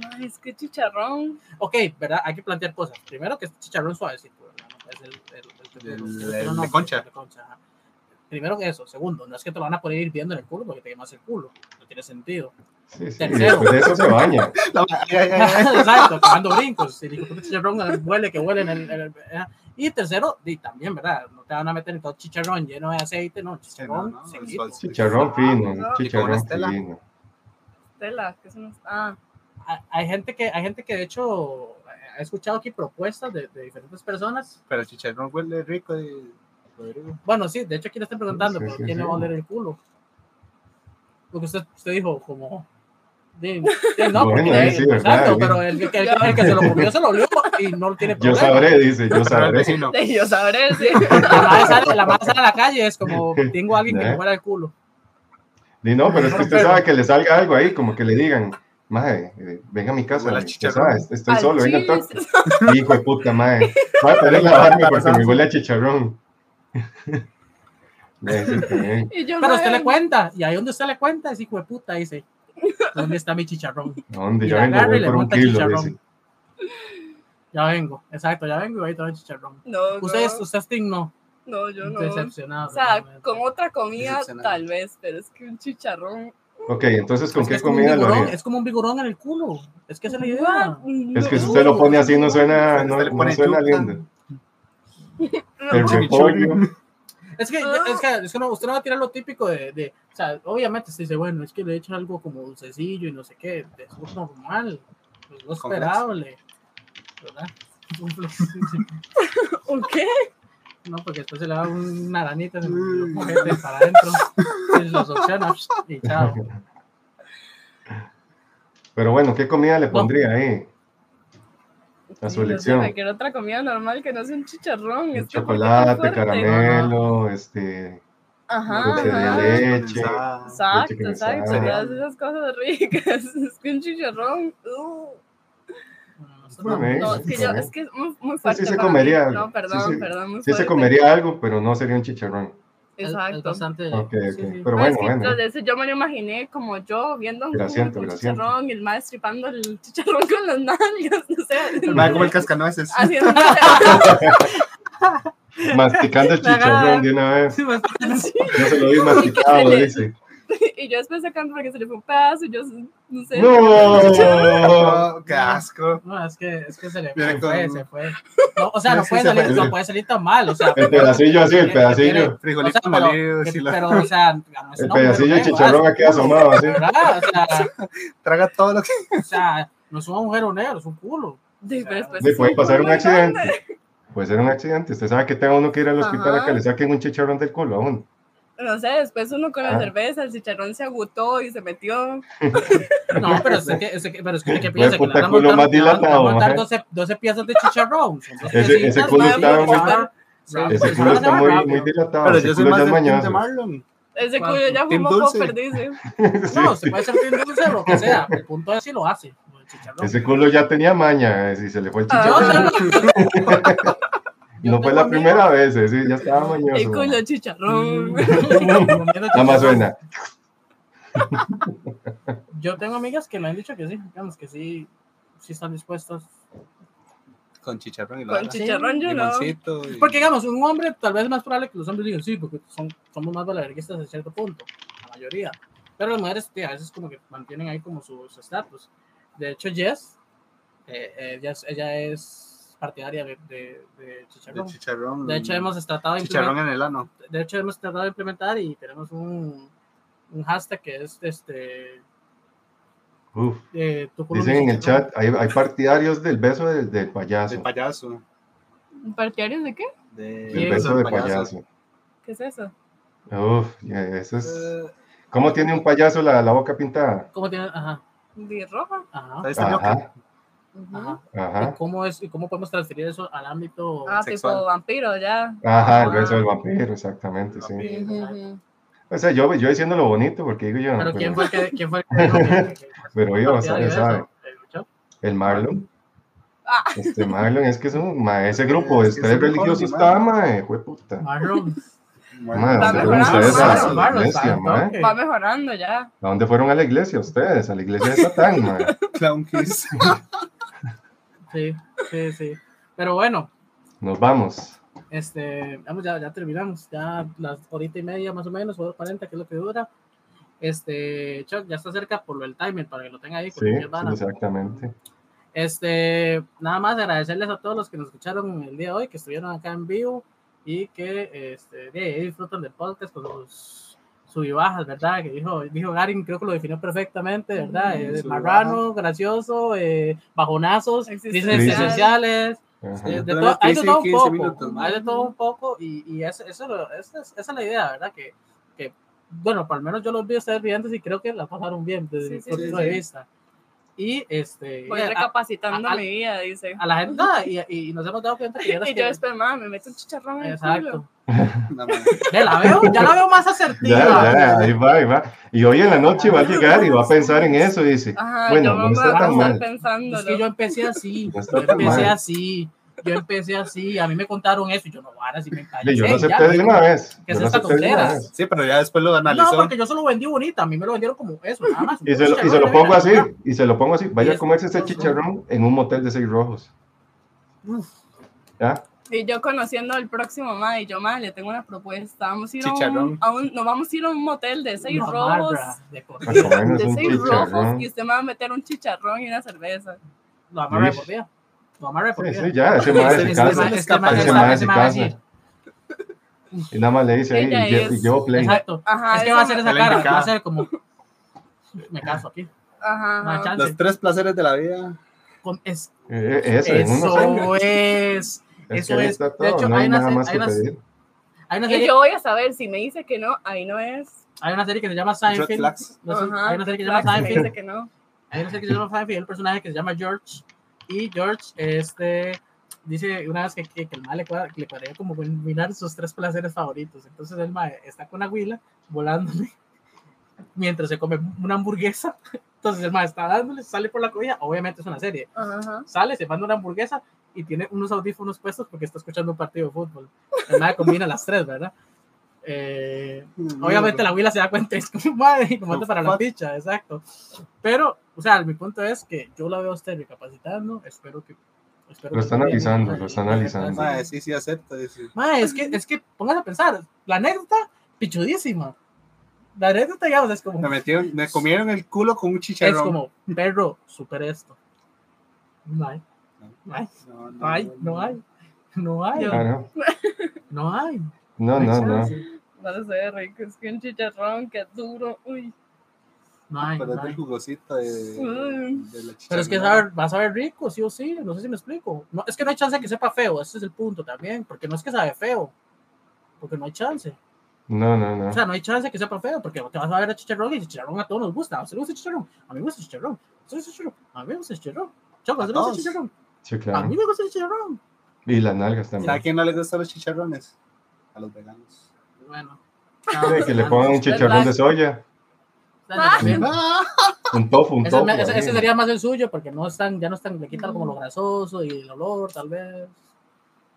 Mae, es que chicharrón. Ok, ¿verdad? Hay que plantear cosas. Primero que es chicharrón suavecito, ¿verdad? No es el, el, el, El- el de concha. el de concha, ajá. Primero que eso. Segundo, no es que te lo van a poner hirviendo en el culo porque te quemas el culo. No tiene sentido. Sí, sí, y Tercero. después de eso se baña. Exacto, pegando brincos. Y chicharrón huele, que huele en el. en el-. Y tercero, y también, ¿verdad? No te van a meter en todo chicharrón lleno de aceite, no, chicharrón no, no, Chicharrón fino, No, chicharrón Estela. fino. Tela, que eso no es. Ah, Hay- Hay gente que, hay gente que de hecho ha escuchado aquí propuestas de, de diferentes personas. Pero el chicharrón huele rico. y- Rodrigo. Bueno, sí, de hecho aquí le están preguntando, Sí, pero sí, ¿quién le sí. va a oler el culo? Porque usted, usted dijo como... di- di, no, Bueno, porque sí, exacto, pero el, que- el que- el que se lo comió se lo olió y no tiene Yo problema. sabré, dice, yo el sabré. vecino. de yo sabré, sí. La madre sale, la madre sale a la calle, es como, tengo a alguien que ¿Eh? me huela el culo. Di, no, pero es que usted sabe que le salga algo ahí, como que le digan, mae, eh, venga a mi casa, Huele a usted chicharrón. estoy Al solo, venga a toque. Hijo de puta, mae. Voy a tener lavarme porque me huele a chicharrón. Y yo, Pero usted le cuenta, y ahí donde usted le cuenta, es hijo de puta, dice, ¿dónde está mi chicharrón? ¿Dónde? Y Ya vengo, voy por un kilo, chicharrón. dice. Ya vengo, exacto, ya vengo y ahí todo el chicharrón. No, Usted, no, usted es Team no, no, yo no. decepcionado. O sea, realmente. con otra comida tal vez, pero es que un chicharrón. Ok, entonces, ¿con Es qué es comida lo haría? es como un vigorón en el culo. Es que es la idea. What? Es que si usted lo pone así no suena, no, le no suena lindo. El repollo. Es que, es que, es que no, usted no va a tirar lo típico de, de o sea, obviamente se dice, bueno, es que le echan algo como dulcecillo y no sé qué, eso es normal, es lo Con esperable, ¿verdad? ¿Un qué? No, porque se le da una aranita en el ojete para adentro, y los opciona y chao. Pero bueno, ¿qué comida le No. pondría ahí? A su elección. cualquier otra comida normal que no sea un chicharrón. es que ¿por qué Chocolate, caramelo, este, Ajá, dulce de ajá. leche. Condensada. Exacto, leche exacto. Todas esas cosas ricas. Es que un chicharrón. uh. Bien. No, es que yo, es que es muy, muy fuerte. se para comería. mí. No, perdón, Sí, sí. perdón. Muy Sí se comería algo, pero no sería un chicharrón. Es, es Exacto. bastante. Ok, sí, sí. Pero No, es bueno, que bueno. entonces yo me lo imaginé como yo viendo un con grasiento. chicharrón y el maestro tripando el chicharrón con las nalgas, no sé. Va como el cascanueces. Haciendo Masticando el chicharrón de una vez. Sí. No se lo vi masticado, dice. y yo después sacando porque se le fue un pedazo y yo no sé. ¡No! ¡Qué asco! No, es que, es que se le fue, con- se fue. No, o sea, no Sí, puede, se salir, no puede salir tan mal, o sea. El pedacillo así, el pedacillo. Frijolitos o sea, pero, que- y la- pero, o sea, digamos, El no, pedacillo de pero, chicharrón aquí asomado así. ¿verdad? O sea, Traga todo lo que. o sea, no es un agujero negro, es un culo. Sí, pero después es puede pasar un accidente. Puede ser un accidente. Usted sabe que tenga uno que ir al hospital a Ajá. que le saquen un chicharrón del culo a uno. No sé, después uno con la Ah. cerveza, el chicharrón se agotó y se metió. No, pero es que, es que, pero es que, ¿qué piensa? Que le van a montar, más le van- le van a dilatado, montar maje. 12, 12 piezas de chicharrón. Ese- ese culo pues, muy- va- Ese culo está muy, muy dilatado. Pero ese yo soy culo más de. Marlon. Ese culo ya fumó popper, dice. No, se puede ser bien dulce o lo que sea. El punto es si lo hace. Ese culo ya tenía maña, eh, si se le fue el Ah. chicharrón. No fue la primera vez, eh, sí, ya estaba mañoso. El culo chicharrón. Comiendo Nada más suena. Yo tengo amigas que me han dicho que sí, digamos que sí, sí están dispuestas. Con chicharrón y Con la chicharrón yo no. y- Porque digamos, un hombre tal vez es más probable que los hombres digan sí, porque son, somos más valeverguistas en cierto punto, la mayoría. Pero las mujeres tía, a veces como que mantienen ahí como su estatus. De hecho, Jess, eh, eh, ella, ella es partidaria de, de, de de chicharrón. De hecho, hemos tratado de Chicharrón implementar, en el ano. de hecho, hemos tratado de implementar y tenemos un, un hashtag que es este Uf, eh, tu culo dicen en el chat, hay, hay partidarios del beso del, del De payaso. payaso. ¿Partidarios de qué? De Del beso de payaso. ¿Qué es eso? Uf, eso es... Eh, ¿Cómo tiene un payaso la, la boca pintada? ¿Cómo tiene? Ajá, ¿De roja? ajá. Ajá, Ajá. ajá. ¿Y cómo, es, ¿Y cómo podemos transferir eso al ámbito? Ah, Sexual. tipo vampiro, ya. Ajá, el Ah. beso del vampiro, exactamente, sí. Vampiro. Ujú, ujú. O sea, yo, yo diciendo lo bonito, porque digo yo. Pero, ¿quién fue el que, quién fue el que, Pero yo, ¿sabe? sabe. El Marlon. Ah. Este Marlon, es que es un, ma, ese grupo de estrés religioso está, mae, fue puta. Marlon. Ma, Va ¿dónde fueron mejorando, ustedes a Marlon, la Marlon, iglesia. Va mejorando ya. ¿A dónde fueron a la iglesia ustedes? A la iglesia de Satán, mae. Clown Kiss. Sí, sí, sí. Pero bueno, Nos vamos. este, vamos, ya, ya terminamos. Ya las horita y media más o menos, o 40, que es lo que dura. Este, Chuck, ya está cerca por lo del timer, para que lo tenga ahí. Sí, exactamente. Este, nada más agradecerles a todos los que nos escucharon el día de hoy, que estuvieron acá en vivo y que este, disfrutan del podcast con sus sub y bajas, ¿verdad? Que dijo, dijo Garin, creo que lo definió perfectamente, ¿verdad? Eh, y marrano, gracioso, eh, bajonazos, crisis eh, de Pero todo- hay de todo un 15 poco, minutos, ¿no? hay de todo un poco y, y eso, eso, lo- esa, es, esa es la idea, ¿verdad? Que, que, bueno, por lo menos yo los vi a ustedes videntes y creo que la pasaron bien desde Sí, mi sí, punto sí, de sí. vista. Y este, Voy recapacitando a- a- mi vida, dice. a la gente nada, y, y nos hemos dado cuenta que, Y yo después, mamá, me meto un chicharrón en el exacto culo. No, man. Ve, la veo ya la veo más asertiva Ya, ya, ahí va, ahí va. Y hoy en la noche va a llegar y va a pensar en eso y dice, Ajá, bueno, yo no está tan mal. pensando. es que yo empecé así No yo empecé mal. así yo empecé así a mí me contaron eso y yo no ahora sí me Y yo lo acepté de una vez. ¿Qué es lo esta tontera? Sí, pero ya después lo no analizó. porque yo solo vendí bonita a mí me lo vendieron como eso nada más Y se, lo, y se lo pongo así, y se lo pongo así. Vaya a comerse ese chicharrón en un motel de seis rojos. ¿Ya? Y yo conociendo al próximo ma, y yo, ma, le tengo una propuesta. Vamos a ir a un, Chicharrón. a un- nos vamos a ir a un motel de seis no, rojos. Marra, de A corrido. comernos De seis rojos chicharrón. y usted me va a meter un chicharrón y una cerveza. lo lo amarra Sí, ya, ese madre se Ese casa. ese madre se. Y nada más le dice ahí, y, y llevo play. exacto Ajá, es que va a eso me- esa cara va a ser como me caso aquí Ajá. Los tres placeres de la vida. Con- es, Eh, eh, solo. eso es Es eso es. De hecho, no hay hay una nada más hay que una- pedir. hay una Y serie yo voy a saber si me dice que no, ahí no es. hay una serie que se llama Seinfeld. No sé, hay una serie que se llama Seinfeld no. Hay una serie que se llama Seinfeld y hay un personaje que se llama George. Y George, este, dice una vez que, que, que el mal le, cuadra, le cuadraría como combinar sus tres placeres favoritos. Entonces el mal está con Aguila volándole mientras se come una hamburguesa. Entonces el mal está dándole, sale por la cobija. Obviamente es una serie. Ajá. Sale, se manda una hamburguesa y tiene unos audífonos puestos porque está escuchando un partido de fútbol. El mal combina las tres, ¿verdad? Eh, Obviamente la abuela se da cuenta, es como madre, como anda para la Fuck. picha, exacto. Pero, o sea, mi punto es que yo la veo a usted recapacitando, espero que. Espero Lo que están esté bien, analizando, ¿no? lo están analizando. Sí, sí, acepto. dice. Mae, es que, es que, póngase a pensar, la anécdota, pichudísima. La anécdota, digamos, es como, Me metieron, me comieron el culo con un es chicharrón. como, perro, supera esto. No hay, no hay, No, no hay, no hay, no hay, Ah, no. no hay. No, hay no, no. No lo sé, rico. Es que un chicharrón que es duro. Uy. No hay, Pero es no del hay. jugosito de, de la Pero es que sabe, va a saber rico, sí o sí, no sé si me explico. No, es que no hay chance de que sepa feo, ese es el punto también, porque no es que sabe feo, porque no hay chance. No, no, no. O sea, no hay chance de que sepa feo, porque te vas a ver a chicharrón y el chicharrón a todos nos gusta. ¿A usted le gusta el chicharrón? A mí me gusta el chicharrón. ¿A usted el chicharrón? A mí me gusta el chicharrón. Choco, ¿a usted le gusta el chicharrón? Sí, A claro. mí me gusta el chicharrón. Y las nalgas ¿Sabe a también. quién no le gustan los chicharrones? A los veganos. Bueno. Que le pongan un chicharrón de soya, También. un tofu, un Ese, tofu. ese- sería más el suyo, porque no están, ya no están, le quitan como lo grasoso y el olor, tal vez.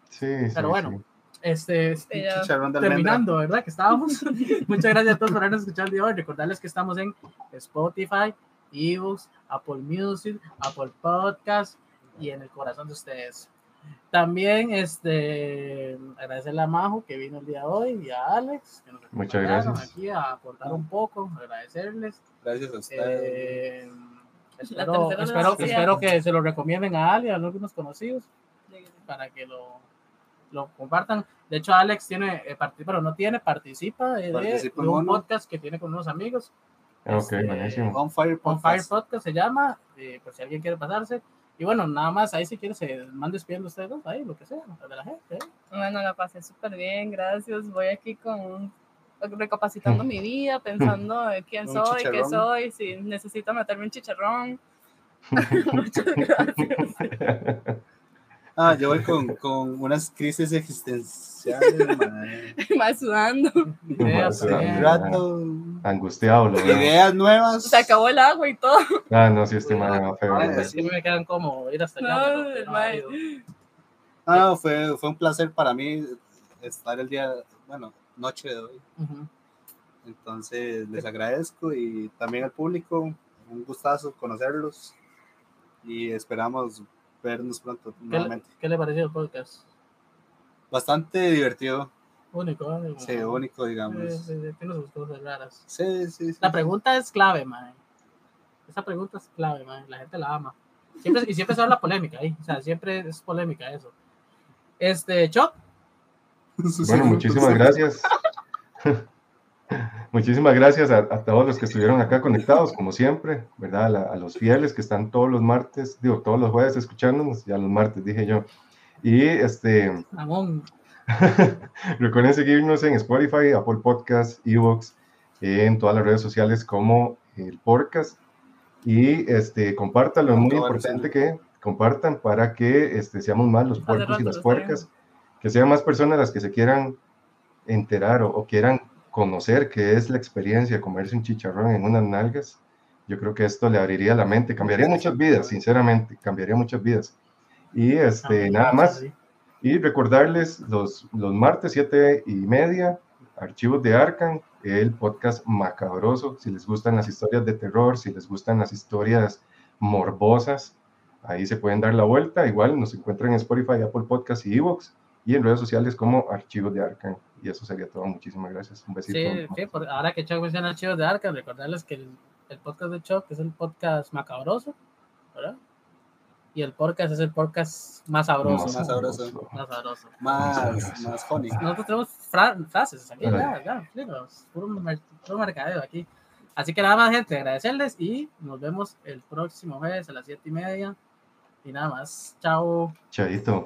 Sí, sí, Pero bueno, sí. Este, Sí, de almendra. terminando, ¿verdad? Que estábamos. Muchas gracias a todos por habernos escuchado el día de hoy. Recordarles que estamos en Spotify, ebooks, Apple Music, Apple Podcast y en el corazón de ustedes. También este, agradecerle a Majo que vino el día de hoy y a Alex que nos Muchas gracias. aquí a aportar un poco, agradecerles. Gracias a ustedes. Eh, espero, espero, espero que se lo recomienden a Ali, a algunos conocidos para que lo, lo compartan. De hecho, Alex tiene, eh, pero no tiene, participa de, de- Participa de en un uno. podcast que tiene con unos amigos. Ok, Este, buenísimo. On Fire On Fire Podcast. Podcast se llama, eh, por si alguien quiere pasarse. Y bueno, nada más, ahí si quiere se van despidiendo ustedes dos, ahí, lo que sea, de la gente. ¿eh? Bueno, la pasé súper bien, gracias. Voy aquí con recapacitando mi vida, pensando de quién Un soy, qué soy, si necesito meterme un chicharrón. Muchas gracias. Ah, yo voy con, con unas crisis existenciales, Más sudando. Más rato. Angustiado. Lo Ideas nuevas. Se acabó el agua y todo. Ah, no, sí, este feo. Ay, sí me quedan como ir hasta allá. No, el Ah, fue, fue un placer para mí estar el día, bueno, noche de hoy. Entonces, les agradezco y también al público, un gustazo conocerlos y esperamos vernos pronto nuevamente. ¿Qué le pareció el podcast? Bastante divertido. Único, ¿eh? Sí, único, digamos. Sí, sí, tiene sus cosas raras. Sí, sí, sí. La pregunta es clave, man. Esa pregunta es clave, man. La gente la ama. Siempre, y siempre se habla polémica ahí. O sea, siempre es polémica eso. Este, Chop. Bueno, muchísimas gracias. Muchísimas gracias a, todos los que estuvieron acá conectados, como siempre, ¿verdad? A, los fieles que están todos los martes, digo, todos los jueves escuchándonos, ya los martes dije yo. Y este. recuerden seguirnos en Spotify, Apple Podcasts, Evox, en todas las redes sociales como el podcast. Y este, compártalo, es muy importante que compartan para que este, seamos más los puercos y las puercas, que sean más personas las que se quieran enterar o quieran conocer qué es la experiencia de comerse un chicharrón en unas nalgas, yo creo que esto le abriría la mente, cambiaría muchas vidas, sinceramente, cambiaría muchas vidas. Y este, nada más. Y recordarles los, los martes, siete y media, Archivos de Arcan, el podcast macabroso. Si les gustan las historias de terror, si les gustan las historias morbosas, ahí se pueden dar la vuelta. Igual nos encuentran en Spotify, Apple Podcast y Evox y en redes sociales como Archivos de Arcan. Y eso sería todo. Muchísimas gracias. Un besito. Sí, sí ahora que Chuck menciona Archivos de Arcan, recordarles que el, podcast de Chuck es el podcast macabroso, ¿verdad? Y el podcast es el podcast más sabroso. Más sabroso. Más sabroso. Más, más funny. Nosotros tenemos frases aquí, ya, ya, puro, puro mercadeo aquí. Así que nada más, gente, agradecerles y nos vemos el próximo jueves a las siete y media. Y nada más. Chao. Chaito.